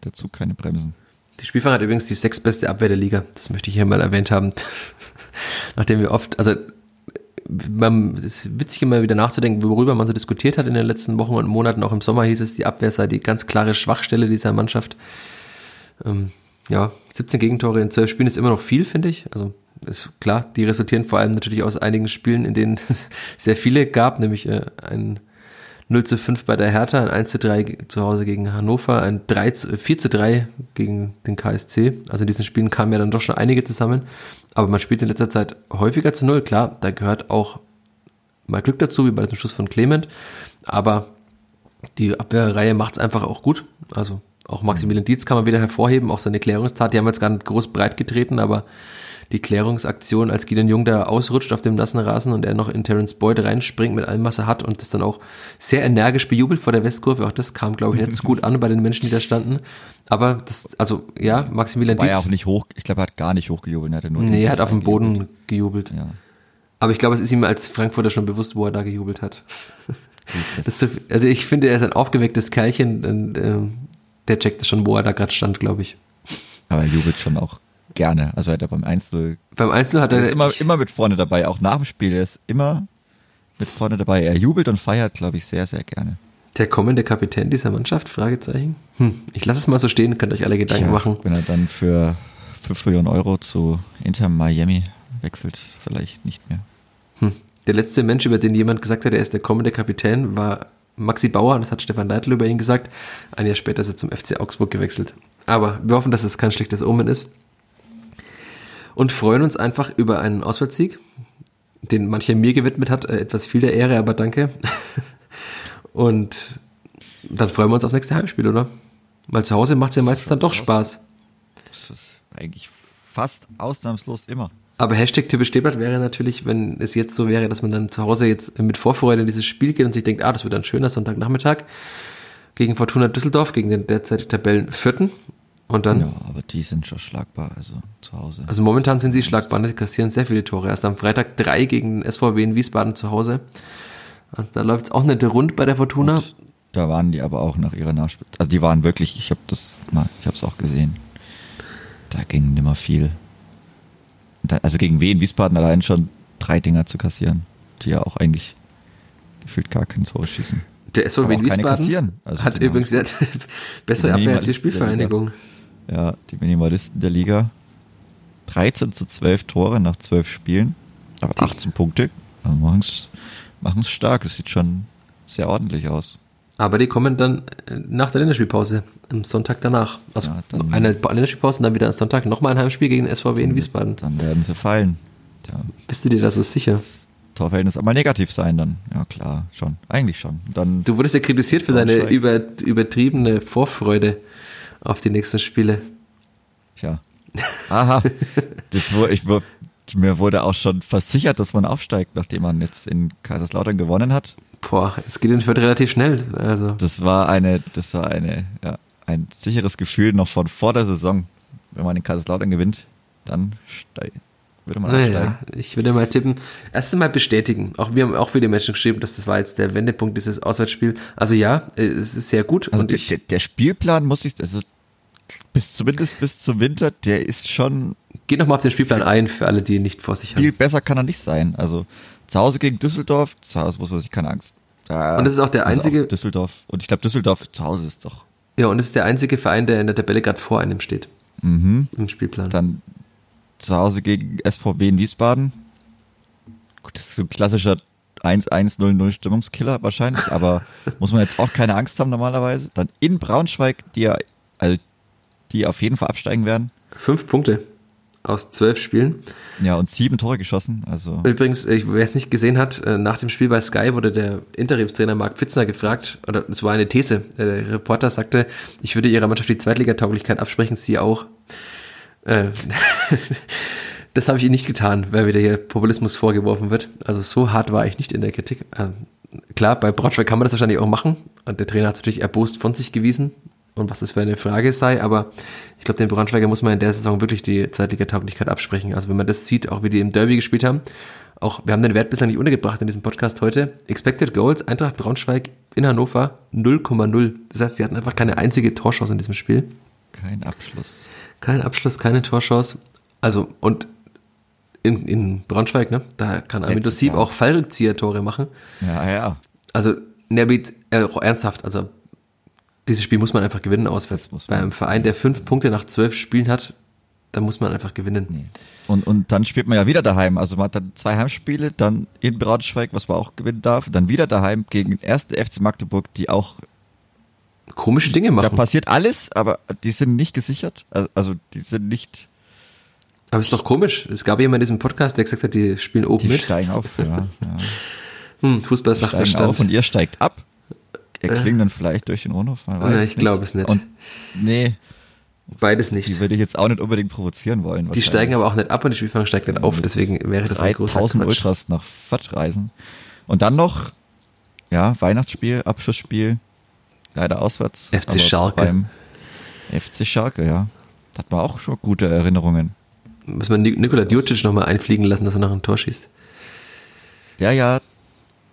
[SPEAKER 3] dazu keine Bremsen.
[SPEAKER 2] Die Spielfang hat übrigens die sechstbeste Abwehr der Liga. Das möchte ich hier mal erwähnt haben. Nachdem wir oft, also man, es ist witzig immer wieder nachzudenken, worüber man so diskutiert hat in den letzten Wochen und Monaten. Auch im Sommer hieß es, die Abwehr sei die ganz klare Schwachstelle dieser Mannschaft. Ähm, ja, 17 Gegentore in 12 Spielen ist immer noch viel, finde ich. Also ist klar, die resultieren vor allem natürlich aus einigen Spielen, in denen es sehr viele gab, nämlich äh, ein 0 zu 5 bei der Hertha, ein 1 zu 3 ge- zu Hause gegen Hannover, ein 3 zu, 4 zu 3 gegen den KSC. Also in diesen Spielen kamen ja dann doch schon einige zusammen. Aber man spielt in letzter Zeit häufiger zu Null. Klar, da gehört auch mal Glück dazu, wie bei dem Schuss von Clement. Aber die Abwehrreihe macht es einfach auch gut. Also auch Maximilian Dietz kann man wieder hervorheben, auch seine Klärungstat. Die haben wir jetzt gar nicht groß breit getreten, aber die Klärungsaktion, als Gideon Jung da ausrutscht auf dem nassen Rasen und er noch in Terence Boyd reinspringt mit allem, was er hat und das dann auch sehr energisch bejubelt vor der Westkurve. Auch das kam, glaube ich, nicht so gut an bei den Menschen, die da standen. Aber das, also ja, Maximilian
[SPEAKER 3] War ja
[SPEAKER 2] Dietz,
[SPEAKER 3] auch nicht hoch, ich glaube, er hat gar nicht hochgejubelt, er hatte nur
[SPEAKER 2] nee, er hat auf dem Boden gejubelt.
[SPEAKER 3] Ja.
[SPEAKER 2] Aber ich glaube, es ist ihm als Frankfurter schon bewusst, wo er da gejubelt hat.
[SPEAKER 3] Das,
[SPEAKER 2] also ich finde, er ist ein aufgewecktes Kerlchen und ähm, der checkt schon, wo er da gerade stand, glaube ich.
[SPEAKER 3] aber er jubelt schon auch gerne. Also er hat er beim 1-0
[SPEAKER 2] Beim Einzel hat
[SPEAKER 3] er
[SPEAKER 2] er
[SPEAKER 3] ist immer, immer mit vorne dabei, auch nach dem Spiel. Er ist immer mit vorne dabei. Er jubelt und feiert, glaube ich, sehr, sehr gerne.
[SPEAKER 2] Der kommende Kapitän dieser Mannschaft? Fragezeichen. Hm, ich lasse es mal so stehen, könnt euch alle Gedanken
[SPEAKER 3] Tja,
[SPEAKER 2] machen.
[SPEAKER 3] Wenn er dann für 5 Millionen Euro zu Inter Miami wechselt, vielleicht nicht mehr.
[SPEAKER 2] Hm. Der letzte Mensch, über den jemand gesagt hat, er ist der kommende Kapitän, war Maxi Bauer. Das hat Stefan Leitl über ihn gesagt. Ein Jahr später ist er zum FC Augsburg gewechselt. Aber wir hoffen, dass es kein schlechtes Omen ist. Und freuen uns einfach über einen Auswärtssieg, den mancher mir gewidmet hat. Äh, etwas viel der Ehre, aber danke. Und dann freuen wir uns aufs nächste Heimspiel, oder? Weil zu Hause macht es ja meistens dann doch Spaß.
[SPEAKER 3] Das ist eigentlich fast ausnahmslos immer.
[SPEAKER 2] Aber Hashtag typisch wäre natürlich, wenn es jetzt so wäre, dass man dann zu Hause jetzt mit Vorfreude in dieses Spiel geht und sich denkt, ah, das wird ein schöner Sonntagnachmittag gegen Fortuna Düsseldorf, gegen den derzeit Tabellen Vierten. Und dann,
[SPEAKER 3] Ja, aber die sind schon schlagbar, also zu Hause.
[SPEAKER 2] also momentan sind sie schlagbar, ne? sie kassieren sehr viele Tore. Erst am Freitag drei gegen den SVW in Wiesbaden zu Hause. Also da läuft es auch nicht rund bei der Fortuna.
[SPEAKER 3] Und da waren die aber auch nach ihrer Nachspiel. Also die waren wirklich, ich habe das mal, ich habe es auch gesehen. Da ging nimmer viel. Da, also gegen Wien Wiesbaden allein schon drei Dinger zu kassieren, die ja auch eigentlich gefühlt gar keine Tore schießen.
[SPEAKER 2] Der SVW Wiesbaden
[SPEAKER 3] kassieren. Also
[SPEAKER 2] hat
[SPEAKER 3] die
[SPEAKER 2] übrigens bessere
[SPEAKER 3] Die
[SPEAKER 2] Abwehr als die Spielvereinigung.
[SPEAKER 3] Ja, die Minimalisten der Liga. 13 zu 12 Tore nach 12 Spielen, aber 18 Punkte. Also machen es stark. Es sieht schon sehr ordentlich aus.
[SPEAKER 2] Aber die kommen dann äh, nach der Länderspielpause, am Sonntag danach. Also
[SPEAKER 3] Ja,
[SPEAKER 2] eine Länderspielpause und dann wieder am Sonntag nochmal ein Heimspiel gegen den SVW in Wiesbaden.
[SPEAKER 3] Dann werden sie fallen. Tja,
[SPEAKER 2] Bist du dir da so sicher?
[SPEAKER 3] das Torverhältnis einmal negativ sein dann. Ja klar, schon. Eigentlich schon. Dann
[SPEAKER 2] Du wurdest ja kritisiert für deine über, übertriebene Vorfreude auf die nächsten Spiele.
[SPEAKER 3] Tja. Aha. Das wurde, ich, mir wurde auch schon versichert, dass man aufsteigt, nachdem man jetzt in Kaiserslautern gewonnen hat.
[SPEAKER 2] Boah, es geht in Fürth relativ schnell. Also,
[SPEAKER 3] Das war eine, das war eine, ja, ein sicheres Gefühl noch von vor der Saison. Wenn man in Kaiserslautern gewinnt, dann steig, würde man
[SPEAKER 2] naja,
[SPEAKER 3] aufsteigen.
[SPEAKER 2] ich würde mal tippen. Erst einmal bestätigen. Auch wir haben auch viele Menschen geschrieben, dass das war jetzt der Wendepunkt dieses Auswärtsspiels. Also ja, es ist sehr gut.
[SPEAKER 3] Also der, der Spielplan muss ich, also bis zumindest bis zum Winter, der ist schon
[SPEAKER 2] geh nochmal auf den Spielplan ein für alle, die ihn nicht vor sich
[SPEAKER 3] viel
[SPEAKER 2] haben.
[SPEAKER 3] besser kann er nicht sein. Also zu Hause gegen Düsseldorf, zu Hause muss man sich keine Angst. Da,
[SPEAKER 2] Und das ist auch der
[SPEAKER 3] also
[SPEAKER 2] einzige-
[SPEAKER 3] Düsseldorf. Und ich glaube, Düsseldorf zu Hause ist doch.
[SPEAKER 2] Ja, und es ist der einzige Verein, der in der Tabelle gerade vor einem steht.
[SPEAKER 3] Mhm.
[SPEAKER 2] Im Spielplan.
[SPEAKER 3] Dann zu Hause gegen SVW in Wiesbaden. Gut, das ist so ein klassischer 1-1-0-0 Stimmungskiller wahrscheinlich, aber muss man jetzt auch keine Angst haben normalerweise. Dann in Braunschweig, die ja, also die auf jeden Fall absteigen werden.
[SPEAKER 2] Fünf Punkte aus zwölf Spielen.
[SPEAKER 3] Ja, und sieben Tore geschossen. Also
[SPEAKER 2] Übrigens, wer es nicht gesehen hat, äh, nach dem Spiel bei Sky wurde der Interimstrainer Marc Pfitzner gefragt, oder es war eine These, der Reporter sagte, ich würde ihrer Mannschaft die Zweitligatauglichkeit absprechen, sie auch. Äh, das habe ich ihm nicht getan, weil wieder hier Populismus vorgeworfen wird. Also so hart war ich nicht in der Kritik. Ähm, klar, bei Braunschweig kann man das wahrscheinlich auch machen und der Trainer hat es natürlich erbost von sich gewiesen und was das für eine Frage sei, aber ich glaube, den Braunschweiger muss man in der Saison wirklich die Zweitligatauglichkeit absprechen. Also wenn man das sieht, auch wie die im Derby gespielt haben, auch, wir haben den Wert bislang nicht untergebracht in diesem Podcast heute. Expected Goals, Eintracht Braunschweig in Hannover 0,0. Das heißt, sie hatten einfach keine einzige Torchance in diesem Spiel.
[SPEAKER 3] kein Abschluss.
[SPEAKER 2] Kein Abschluss, keine Torchance. Also, und in, in Braunschweig, ne, da kann Armin
[SPEAKER 3] Letztes
[SPEAKER 2] Sieb auch Fallrückzieher-Tore machen.
[SPEAKER 3] Ja, ja.
[SPEAKER 2] Also, Nerbit, äh, ernsthaft, also, dieses Spiel muss man einfach gewinnen auswärts.
[SPEAKER 3] Muss
[SPEAKER 2] Bei einem Verein, der fünf Punkte nach zwölf Spielen hat, da muss man einfach gewinnen.
[SPEAKER 3] Nee. Und, und dann spielt man ja wieder daheim. Also man hat dann zwei Heimspiele, dann in Braunschweig, was man auch gewinnen darf, dann wieder daheim gegen erste FC Magdeburg, die auch,
[SPEAKER 2] Komische Dinge
[SPEAKER 3] da
[SPEAKER 2] machen.
[SPEAKER 3] passiert alles, aber die sind nicht gesichert. Also, also die sind nicht,
[SPEAKER 2] Aber ist doch komisch. Es gab jemand in diesem Podcast, der gesagt hat, die spielen oben
[SPEAKER 3] die
[SPEAKER 2] mit.
[SPEAKER 3] steigen auf. Ja, ja.
[SPEAKER 2] Hm, Fußball ist
[SPEAKER 3] Steigen auf und ihr steigt ab. Erklingen dann vielleicht durch den Rundhof. Man es
[SPEAKER 2] ich glaube es nicht.
[SPEAKER 3] Und nee,
[SPEAKER 2] Beides
[SPEAKER 3] die
[SPEAKER 2] nicht.
[SPEAKER 3] würde ich jetzt auch nicht unbedingt provozieren wollen.
[SPEAKER 2] Die steigen aber auch nicht ab und die Spielfang steigt nicht auf. Deswegen wäre das ein großer
[SPEAKER 3] 3000
[SPEAKER 2] Quatsch.
[SPEAKER 3] Ultras nach Fürth reisen. Und dann noch, ja, Weihnachtsspiel, Abschlussspiel, leider auswärts.
[SPEAKER 2] FC Schalke.
[SPEAKER 3] FC Schalke, ja. Da hat man auch schon gute Erinnerungen.
[SPEAKER 2] Muss man Nik- Nikola Djurcic nochmal einfliegen lassen, dass er noch ein Tor schießt.
[SPEAKER 3] Der ja,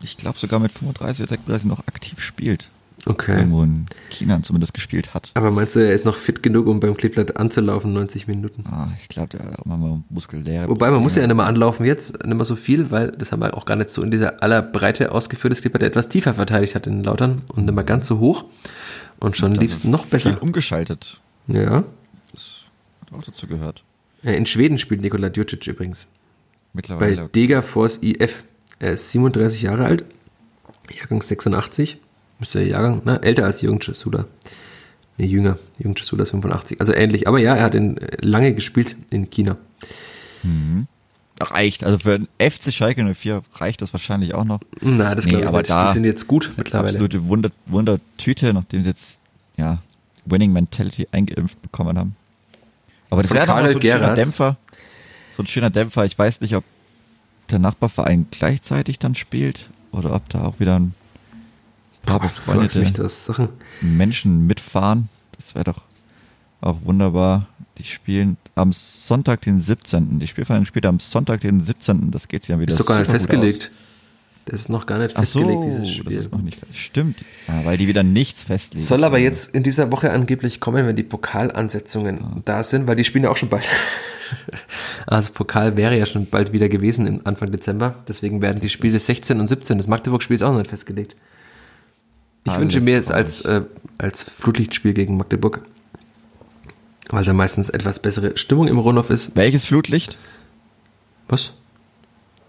[SPEAKER 3] ich glaube sogar mit 35 oder 36 noch aktiv spielt.
[SPEAKER 2] Okay.
[SPEAKER 3] irgendwo in China zumindest gespielt hat.
[SPEAKER 2] Aber meinst du, er ist noch fit genug, um beim Kleeblatt anzulaufen, 90 Minuten?
[SPEAKER 3] Ah, ich glaube, der hat auch mal muskuläre.
[SPEAKER 2] Wobei, man muss ja nicht mehr anlaufen jetzt, nicht mehr so viel, weil das haben wir auch gar nicht so in dieser aller Breite ausgeführt. Das Kleeblatt, der etwas tiefer verteidigt hat in Lautern und nicht mehr ganz so hoch. Und schon lief es noch
[SPEAKER 3] Viel
[SPEAKER 2] besser.
[SPEAKER 3] umgeschaltet.
[SPEAKER 2] Ja.
[SPEAKER 3] Das hat auch dazu gehört.
[SPEAKER 2] In Schweden spielt Nikola Djurcic übrigens. Bei
[SPEAKER 3] Mittlerweile.
[SPEAKER 2] Dega Force IF. Er ist 37 Jahre alt. Jahrgang 86. Müsste der Jahrgang, ne? Älter als Jürgen Chesula. Ne, jünger. Jürgen Chesula ist 85. Also ähnlich. Aber ja, er hat in, äh, lange gespielt in China.
[SPEAKER 3] reicht. Also für den FC Schalke 04 reicht das wahrscheinlich auch noch.
[SPEAKER 2] Na, das
[SPEAKER 3] Nee,
[SPEAKER 2] glaube ich
[SPEAKER 3] aber
[SPEAKER 2] nicht.
[SPEAKER 3] da-
[SPEAKER 2] Die sind jetzt gut mittlerweile.
[SPEAKER 3] Absolute Wunder, Wundertüte, nachdem sie jetzt ja Winning Mentality eingeimpft bekommen haben. Aber das wäre doch mal so ein schöner
[SPEAKER 2] Gerrards.
[SPEAKER 3] Dämpfer. So ein schöner Dämpfer. Ich weiß nicht, ob der Nachbarverein gleichzeitig dann spielt oder ob da auch wieder ein paar
[SPEAKER 2] Boah,
[SPEAKER 3] befreundete. Menschen mitfahren. Das wäre doch auch wunderbar. Die spielen am Sonntag, den 17. Die Spielvereinigung spielt am Sonntag, den 17. Das geht ja wieder
[SPEAKER 2] Ist doch gar nicht festgelegt. Das ist noch gar nicht.
[SPEAKER 3] Ach so,
[SPEAKER 2] festgelegt, dieses Spiel.
[SPEAKER 3] das ist noch nicht. Stimmt. Ja, weil die wieder nichts festlegen.
[SPEAKER 2] Soll aber jetzt in dieser Woche angeblich kommen, wenn die Pokalansetzungen da sind, weil die spielen ja auch schon bald. Also Pokal wäre ja schon bald wieder gewesen im Anfang Dezember. Deswegen werden die Spiele 16 und 17. Das Magdeburg-Spiel ist auch noch nicht festgelegt. Ich
[SPEAKER 3] Alles
[SPEAKER 2] wünsche mir es als, äh, als Flutlichtspiel gegen Magdeburg. Weil da meistens etwas bessere Stimmung im Rundhof ist.
[SPEAKER 3] Welches Flutlicht?
[SPEAKER 2] Was?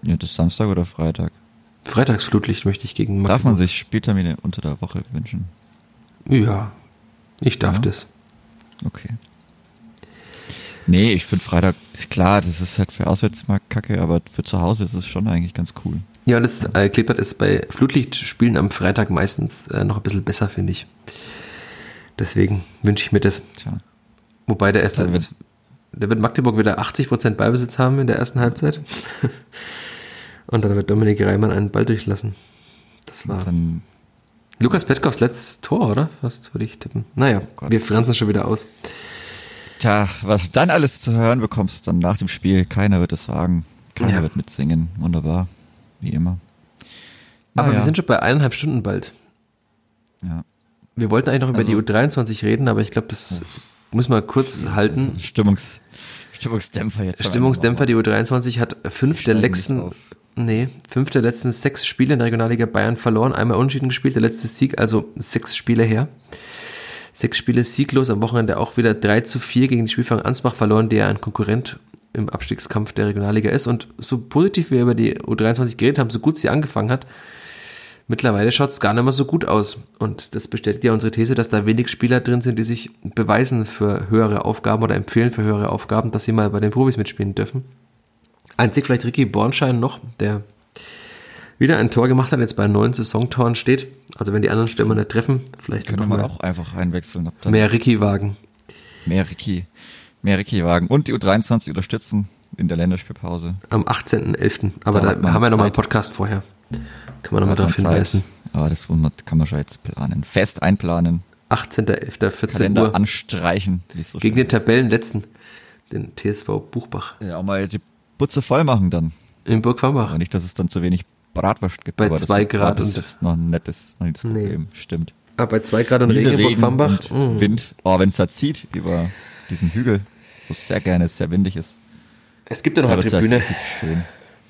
[SPEAKER 3] Ja, das ist Samstag oder Freitag.
[SPEAKER 2] Freitagsflutlicht möchte ich gegen
[SPEAKER 3] Darf man sich Spieltermine unter der Woche wünschen?
[SPEAKER 2] Ja, ich darf
[SPEAKER 3] Ja.
[SPEAKER 2] das.
[SPEAKER 3] Okay. Nee, ich finde Freitag, klar, das ist halt für auswärts mal kacke, aber für zu Hause ist es schon eigentlich ganz cool.
[SPEAKER 2] Ja, und das äh, Kleeblatt ist bei Flutlichtspielen am Freitag meistens äh, noch ein bisschen besser, finde ich. Deswegen wünsche ich mir das.
[SPEAKER 3] Tja.
[SPEAKER 2] Wobei der erste, der wird Magdeburg wieder 80% Ballbesitz haben in der ersten Halbzeit. und dann wird Dominik Reimann einen Ball durchlassen. Das war
[SPEAKER 3] Dann
[SPEAKER 2] Lukas Petkows letztes Tor, oder? Fast würde ich tippen. Naja,
[SPEAKER 3] Gott.
[SPEAKER 2] wir franzen schon wieder aus.
[SPEAKER 3] Tja, was dann alles zu hören bekommst, dann nach dem Spiel, keiner wird es sagen, keiner
[SPEAKER 2] Ja.
[SPEAKER 3] wird mitsingen, wunderbar, wie immer.
[SPEAKER 2] Aber
[SPEAKER 3] Naja,
[SPEAKER 2] wir sind schon bei eineinhalb Stunden bald.
[SPEAKER 3] ja.
[SPEAKER 2] Wir wollten eigentlich noch über
[SPEAKER 3] Also-
[SPEAKER 2] die U23 reden, aber ich glaube, das muss man kurz halten.
[SPEAKER 3] Also Stimmungs, Stimmungsdämpfer jetzt.
[SPEAKER 2] Stimmungsdämpfer, die U23 hat fünf der letzten, nee, fünf der letzten sechs Spiele in der Regionalliga Bayern verloren, einmal unentschieden gespielt, der letzte Sieg, also sechs Spiele her. Sechs Spiele sieglos, am Wochenende auch wieder 3 zu 4 gegen die Spielfang Ansbach verloren, der ein Konkurrent im Abstiegskampf der Regionalliga ist. Und so positiv wir über die U23 geredet haben, so gut sie angefangen hat, mittlerweile schaut es gar nicht mehr so gut aus. Und das bestätigt ja unsere These, dass da wenig Spieler drin sind, die sich beweisen für höhere Aufgaben oder empfehlen für höhere Aufgaben, dass sie mal bei den Profis mitspielen dürfen. Einzig vielleicht Ricky Bornschein noch, der wieder ein Tor gemacht hat, jetzt bei neun Saisontoren steht. Also wenn die anderen Stürmer nicht treffen, vielleicht
[SPEAKER 3] man
[SPEAKER 2] mehr,
[SPEAKER 3] auch einfach einwechseln.
[SPEAKER 2] Mehr Ricky wagen.
[SPEAKER 3] mehr Ricky, mehr Ricky wagen und die U23 unterstützen in der Länderspielpause.
[SPEAKER 2] Am 18.11. Aber
[SPEAKER 3] Da
[SPEAKER 2] da, haben wir nochmal einen. Podcast vorher. Kann man nochmal darauf hinweisen.
[SPEAKER 3] Aber das kann man schon jetzt planen. Fest einplanen,
[SPEAKER 2] 18.11. 14
[SPEAKER 3] Kalender
[SPEAKER 2] Uhr.
[SPEAKER 3] anstreichen. so
[SPEAKER 2] Gegen den Tabellenletzten, den TSV Buchbach.
[SPEAKER 3] Ja, auch mal die Butze voll machen dann.
[SPEAKER 2] In Burg Fambach.
[SPEAKER 3] Aber nicht, dass es dann zu wenig Bratwurst gibt.
[SPEAKER 2] Bei
[SPEAKER 3] aber das
[SPEAKER 2] zwei Grad
[SPEAKER 3] bis
[SPEAKER 2] und-
[SPEAKER 3] jetzt noch ein nettes, das
[SPEAKER 2] Nee.
[SPEAKER 3] Problem. Stimmt.
[SPEAKER 2] Ah, bei 2 Grad und Regen in Burg mm.
[SPEAKER 3] Wind. Oh, wenn es da zieht über diesen Hügel, wo es sehr gerne sehr windig ist.
[SPEAKER 2] Es gibt ja noch eine Tribüne.
[SPEAKER 3] richtig schön.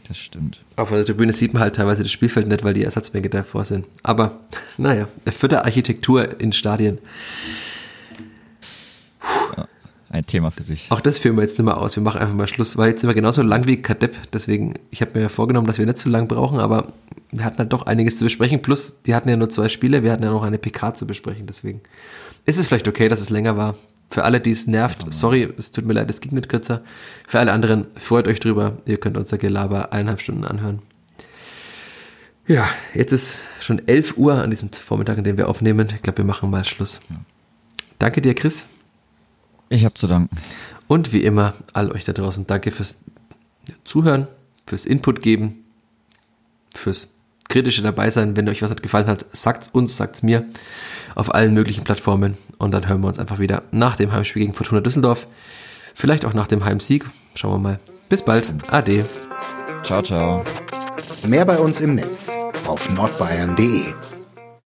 [SPEAKER 3] Das stimmt.
[SPEAKER 2] Auf der Tribüne sieht man halt teilweise das Spielfeld nicht, weil die Ersatzbänke davor sind. Aber naja, vierte Architektur in Stadien.
[SPEAKER 3] Ein Thema für sich.
[SPEAKER 2] Auch das führen wir jetzt nicht mehr aus. Wir machen einfach mal Schluss. Weil jetzt sind wir genauso lang wie Kadepp. Deswegen, ich habe mir ja vorgenommen, dass wir nicht zu lang brauchen, aber wir hatten halt doch einiges zu besprechen. Plus, die hatten ja nur zwei Spiele. Wir hatten ja noch eine PK zu besprechen. Deswegen ist es vielleicht okay, dass es länger war. Für alle, die es nervt, sorry, es tut mir leid, es ging nicht kürzer. Für alle anderen, freut euch drüber. Ihr könnt unser Gelaber eineinhalb Stunden anhören. Ja, jetzt ist schon 11 Uhr an diesem Vormittag, an dem wir aufnehmen. Ich glaube, wir machen mal Schluss. Danke dir, Chris.
[SPEAKER 3] Ich habe zu danken.
[SPEAKER 2] Und wie immer, all euch da draußen, danke fürs Zuhören, fürs Input geben, fürs kritische dabei sein. Wenn euch was nicht gefallen hat, sagt's uns, sagt's mir auf allen möglichen Plattformen. Und dann hören wir uns einfach wieder nach dem Heimspiel gegen Fortuna Düsseldorf. Vielleicht auch nach dem Heimsieg. Schauen wir mal. Bis bald. Ade.
[SPEAKER 3] Ciao, ciao.
[SPEAKER 1] Mehr bei uns im Netz auf nordbayern.de.